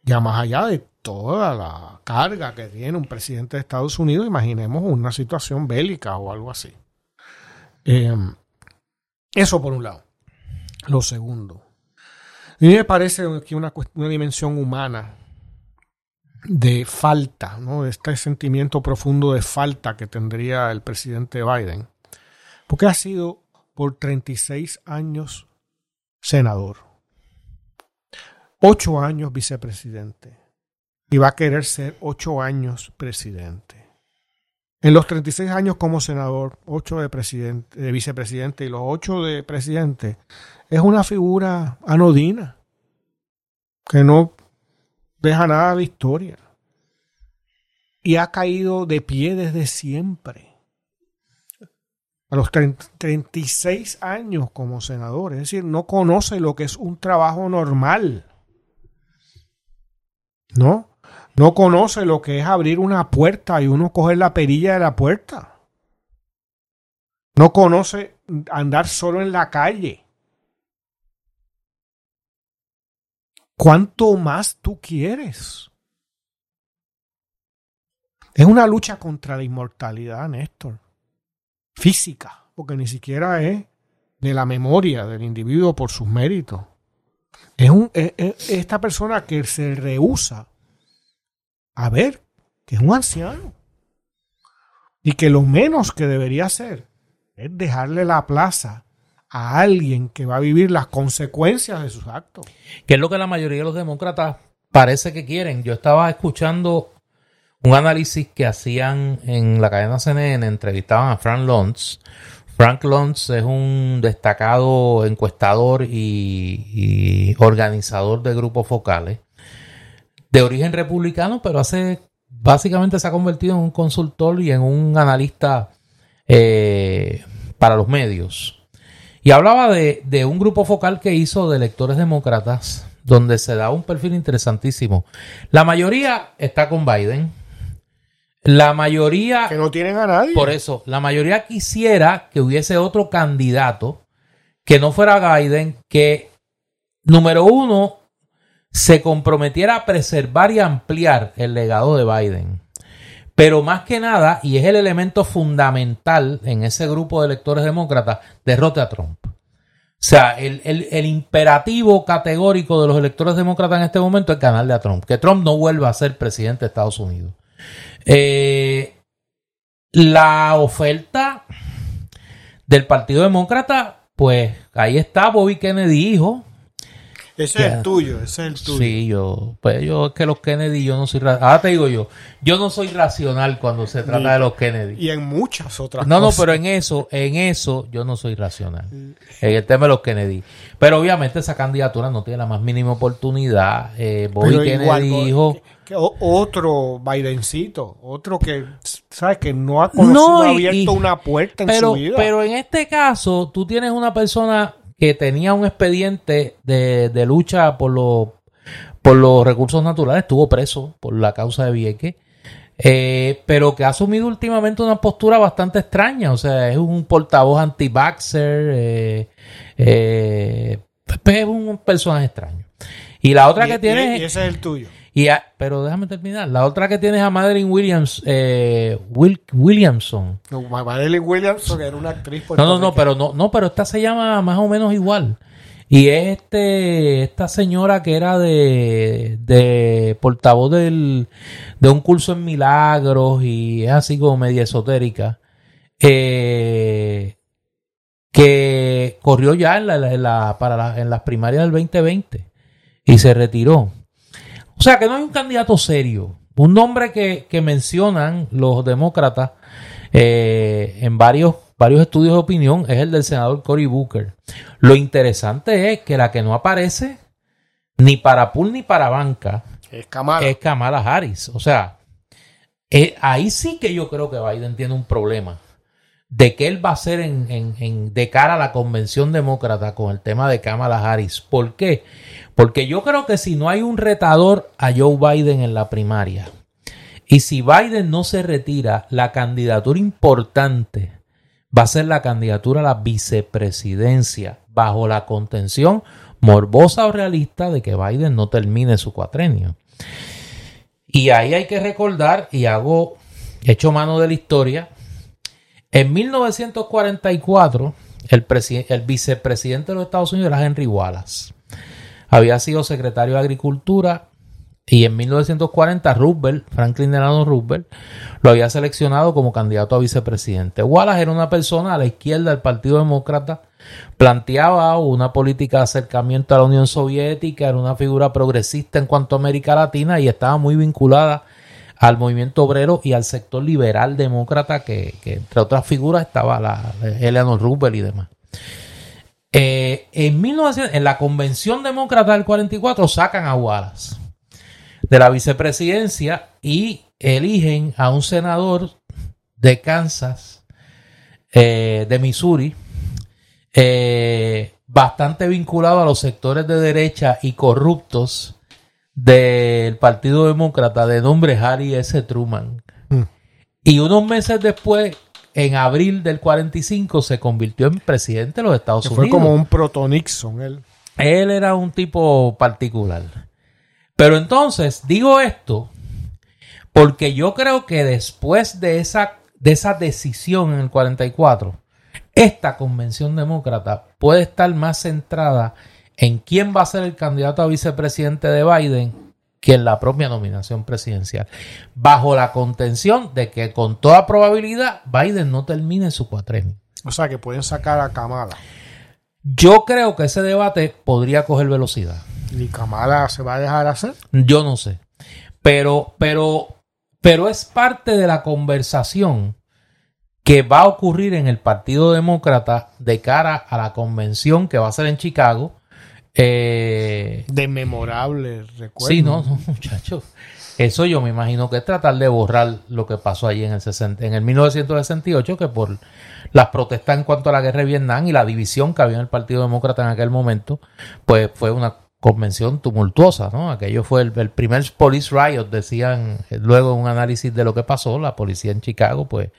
ya más allá de toda la carga que tiene un presidente de Estados Unidos, imaginemos una situación bélica o algo así. Eh, eso por un lado. Lo segundo. A mí me parece que una, una dimensión humana de falta, ¿no? este sentimiento profundo de falta que tendría el presidente Biden, porque ha sido por 36 años senador, 8 años vicepresidente y va a querer ser 8 años presidente. En los 36 años como senador, 8 de, presidente, de vicepresidente y los 8 de presidente, es una figura anodina que no deja nada de historia. Y ha caído de pie desde siempre. A los 36 años como senador. Es decir, no conoce lo que es un trabajo normal. ¿No? No conoce lo que es abrir una puerta y uno coger la perilla de la puerta. No conoce andar solo en la calle. ¿Cuánto más tú quieres? Es una lucha contra la inmortalidad, Néstor. Física, porque ni siquiera es de la memoria del individuo por sus méritos. Es, un, es, es esta persona que se rehúsa a ver que es un anciano. Y que lo menos que debería hacer es dejarle la plaza a alguien que va a vivir las consecuencias de sus actos. Que es lo que la mayoría de los demócratas parece que quieren. Yo estaba escuchando un análisis que hacían en la cadena CNN, entrevistaban a Frank Luntz. Frank Luntz es un destacado encuestador y, organizador de grupos focales de origen republicano, pero hace básicamente se ha convertido en un consultor y en un analista eh, para los medios. Y hablaba de, de, un grupo focal que hizo de electores demócratas, donde se da un perfil interesantísimo. La mayoría está con Biden. La mayoría... Que no tienen a nadie. Por eso, la mayoría quisiera que hubiese otro candidato que no fuera Biden, que, número uno, se comprometiera a preservar y ampliar el legado de Biden. Pero más que nada, y es el elemento fundamental en ese grupo de electores demócratas, derrote a Trump. O sea, el, el, imperativo categórico de los electores demócratas en este momento es ganarle a Trump. Que Trump no vuelva a ser presidente de Estados Unidos. Eh, la oferta del Partido Demócrata, pues ahí está Bobby Kennedy, hijo, ese es el tuyo, ese es el tuyo. Sí, yo, pues yo es que los Kennedy, yo no soy, ahora te digo yo, yo no soy racional cuando se trata y, de los Kennedy. Y en muchas otras no, cosas. No, pero en eso, en eso yo no soy racional. En el tema de los Kennedy. Pero obviamente esa candidatura no tiene la más mínima oportunidad. Eh, Bobby pero Kennedy igual, dijo... Que, que otro Bidencito, otro que, ¿sabes? Que no ha conocido, no, y, abierto y, una puerta en pero, su vida. Pero en este caso, tú tienes una persona que tenía un expediente de, de lucha por, lo, por los recursos naturales, estuvo preso por la causa de Vieques, eh, pero que ha asumido últimamente una postura bastante extraña, o sea, es un portavoz anti-vaxxer, eh, eh, es un personaje extraño. Y la otra y, que tiene... Y ese es el tuyo. Y a, pero déjame terminar. La otra que tienes a Madeline Williams, eh, Will, Williamson. No, Madeline Williamson era una actriz. No, no, no, pero no, no, pero esta se llama más o menos igual. Y es este, esta señora que era de, de portavoz del, de un curso en milagros y es así como media esotérica. Eh, que corrió ya en, la, en, la, para la, en las primarias del 2020 y se retiró. O sea que no hay un candidato serio. Un nombre que, que mencionan los demócratas eh, en varios, varios estudios de opinión es el del senador Cory Booker. Lo interesante es que la que no aparece ni para pool ni para banca es Kamala, es Kamala Harris. O sea, eh, ahí sí que yo creo que Biden tiene un problema de qué él va a hacer en, en, en, de cara a la convención demócrata con el tema de Kamala Harris. ¿Por qué? Porque yo creo que si no hay un retador a Joe Biden en la primaria, y si Biden no se retira, la candidatura importante va a ser la candidatura a la vicepresidencia bajo la contención morbosa o realista de que Biden no termine su cuatrenio. Y ahí hay que recordar, y hago hecho mano de la historia, En 1944, el, vicepresidente de los Estados Unidos era Henry Wallace. Había sido secretario de Agricultura y en 1940 Roosevelt, Franklin Delano Roosevelt, lo había seleccionado como candidato a vicepresidente. Wallace era una persona a la izquierda del Partido Demócrata, planteaba una política de acercamiento a la Unión Soviética, era una figura progresista en cuanto a América Latina y estaba muy vinculada al movimiento obrero y al sector liberal demócrata, que, entre otras figuras estaba la Eleanor Roosevelt y demás. Eh, en, 1900, en la convención demócrata del 44 sacan a Wallace de la vicepresidencia y eligen a un senador de Kansas, eh, de Missouri, eh, bastante vinculado a los sectores de derecha y corruptos del Partido Demócrata de nombre Harry S. Truman. Mm. Y unos meses después, en abril del 45, se convirtió en presidente de los Estados Unidos. Fue como un proto-Nixon él. Él era un tipo particular. Pero entonces, digo esto porque yo creo que después de esa, de esa decisión en el 44, esta convención demócrata puede estar más centrada en quién va a ser el candidato a vicepresidente de Biden que en la propia nominación presidencial, bajo la contención de que con toda probabilidad Biden no termine su cuatrenio. O sea, que pueden sacar a Kamala. Yo creo que ese debate podría coger velocidad. ¿Y Kamala se va a dejar hacer? Yo no sé. Pero, pero, pero es parte de la conversación que va a ocurrir en el Partido Demócrata de cara a la convención que va a ser en Chicago. Eh, de memorable recuerdo. Sí, no, no muchachos. Eso yo me imagino que es tratar de borrar lo que pasó allí en el, 60, en el 1968, que por las protestas en cuanto a la guerra de Vietnam y la división que había en el Partido Demócrata en aquel momento, pues fue una convención tumultuosa, ¿no? Aquello fue el, primer police riot, decían luego en un análisis de lo que pasó, la policía en Chicago, pues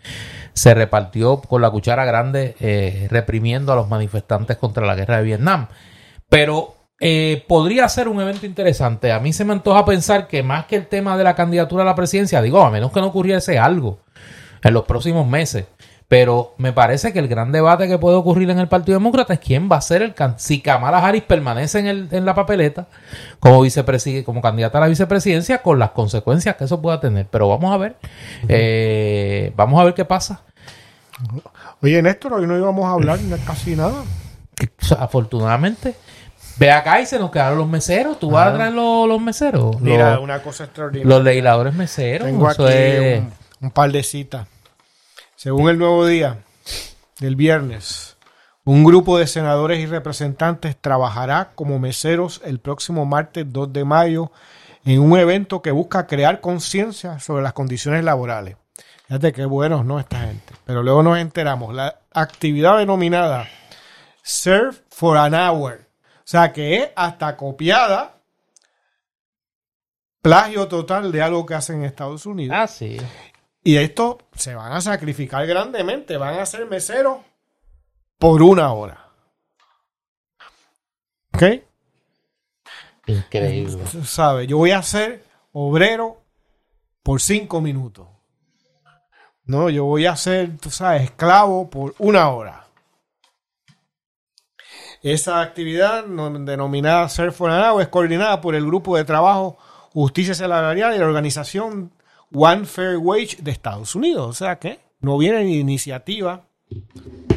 se repartió con la cuchara grande eh, reprimiendo a los manifestantes contra la guerra de Vietnam. Pero eh, podría ser un evento interesante. A mí se me antoja pensar que más que el tema de la candidatura a la presidencia, digo, a menos que no ocurriese algo en los próximos meses, pero me parece que el gran debate que puede ocurrir en el Partido Demócrata es quién va a ser el si Kamala Harris permanece en, el, en la papeleta como como candidata a la vicepresidencia con las consecuencias que eso pueda tener. Pero vamos a ver, eh, vamos a ver qué pasa. Oye, Néstor, hoy no íbamos a hablar casi nada. Afortunadamente. Ve acá y se nos quedaron los meseros. ¿Tú vas a traer los, meseros? Mira, una cosa extraordinaria. Los legisladores meseros. Tengo aquí un, un par de citas. Según el nuevo día del viernes, un grupo de senadores y representantes trabajará como meseros el próximo martes 2 de mayo en un evento que busca crear conciencia sobre las condiciones laborales. Fíjate qué buenos, ¿no? Esta gente. Pero luego nos enteramos. La actividad denominada Serve for an Hour. O sea, que es hasta copiada, plagio total de algo que hacen en Estados Unidos. Ah, sí. Y estos se van a sacrificar grandemente, van a ser meseros por una hora. ¿Ok? Increíble. ¿Sabe? Yo voy a ser obrero por cinco minutos. No, yo voy a ser, tú sabes, esclavo por una hora. Esa actividad denominada Ser for es coordinada por el Grupo de Trabajo Justicia Salarial y la Organización One Fair Wage de Estados Unidos. O sea que no viene ni iniciativa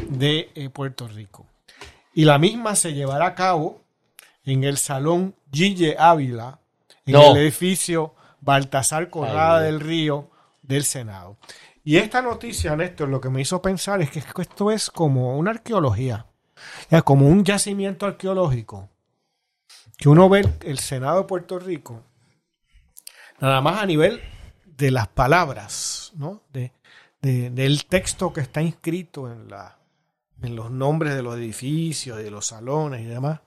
de eh, Puerto Rico. Y la misma se llevará a cabo en el Salón Gille Ávila, en el edificio Baltasar Corrada del Río del Senado. Y esta noticia, Néstor, lo que me hizo pensar es que esto es como una arqueología, como un yacimiento arqueológico, que uno ve el Senado de Puerto Rico, nada más a nivel de las palabras, ¿no? De, del texto que está inscrito en, la, en los nombres de los edificios, de los salones y demás.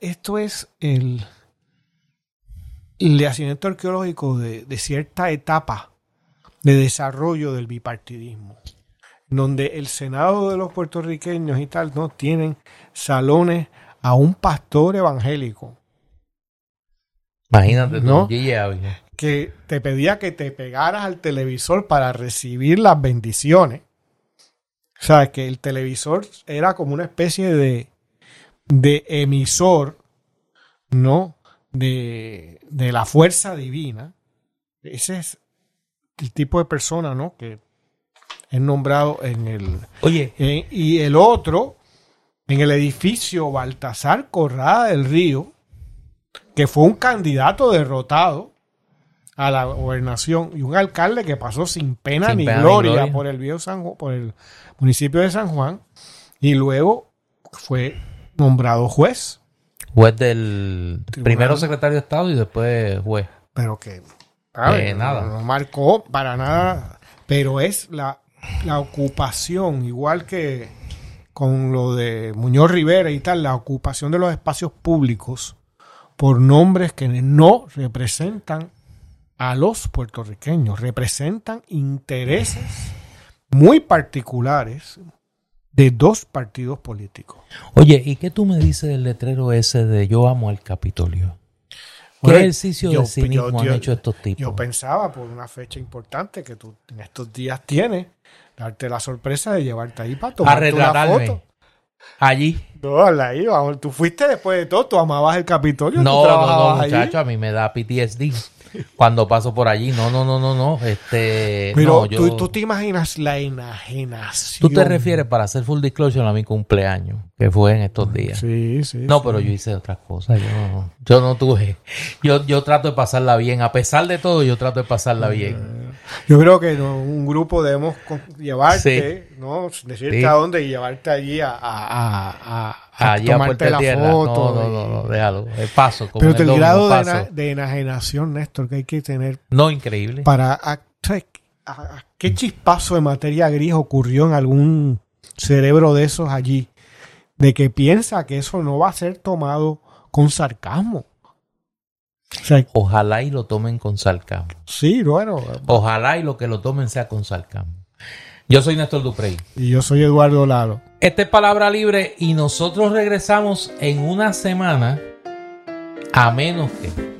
Esto es el, el yacimiento arqueológico de, de cierta etapa de desarrollo del bipartidismo, donde el Senado de los puertorriqueños y tal no tienen salones a un pastor evangélico. Imagínate, ¿no? que te pedía que te pegaras al televisor para recibir las bendiciones. O sea, que el televisor era como una especie de, de emisor, ¿no? De, de la fuerza divina. Ese es el tipo de persona, ¿no? Que es nombrado en el... Oye, en- y el otro, en el edificio Baltasar Corrada del Río, que fue un candidato derrotado a la gobernación y un alcalde que pasó sin pena, Sin ni, pena ni gloria por el viejo San por el municipio de San Juan y luego fue nombrado juez, juez del Tribunal. primero secretario de Estado y después juez. pero que. Eh, nada. No, no marcó para nada, pero es la, la ocupación, igual que con lo de Muñoz Rivera y tal, la ocupación de los espacios públicos por nombres que no representan a los puertorriqueños, representan intereses muy particulares de dos partidos políticos. Oye, ¿y qué tú me dices del letrero ese de yo amo al Capitolio? ¿Qué ejercicio yo- de cinismo yo- han hecho estos tipos? Yo pensaba por una fecha importante que tú en estos días tienes, darte la sorpresa de llevarte ahí para tomar una foto. allí. No, ahí, vamos, tú fuiste después de todo, tú amabas el Capitolio, tú No, no, no, allí. muchacho, a mí me da PTSD cuando paso por allí. No, no, no, no, no. Este, Pero no, yo- tú, tú te imaginas la enajenación. tú te refieres para hacer full disclosure a mi cumpleaños, que fue en estos días. Sí, sí. No, pero yo hice otras cosas. Yo no, yo no tuve. Yo, yo trato de pasarla bien. A pesar de todo, yo trato de pasarla bien. Yo creo que un grupo debemos llevarte, ¿no? Decirte Sí. a dónde y llevarte allí a, a, a, a- a Allí a la Tierra. foto. no, no, no, no, déjalo. Eh, paso. Como Pero el el domingo, grado de, paso. de enajenación, Néstor, que hay que tener No, increíble. para... ¿Qué chispazo de materia gris ocurrió en algún cerebro de esos allí? De que piensa que eso no va a ser tomado con sarcasmo. O sea, Ojalá y lo tomen con sarcasmo. sí, bueno. Ojalá y lo que lo tomen sea con sarcasmo. Yo soy Néstor Duprey. Y yo soy Eduardo Laro. Esta es Palabra Libre y nosotros regresamos en una semana a menos que...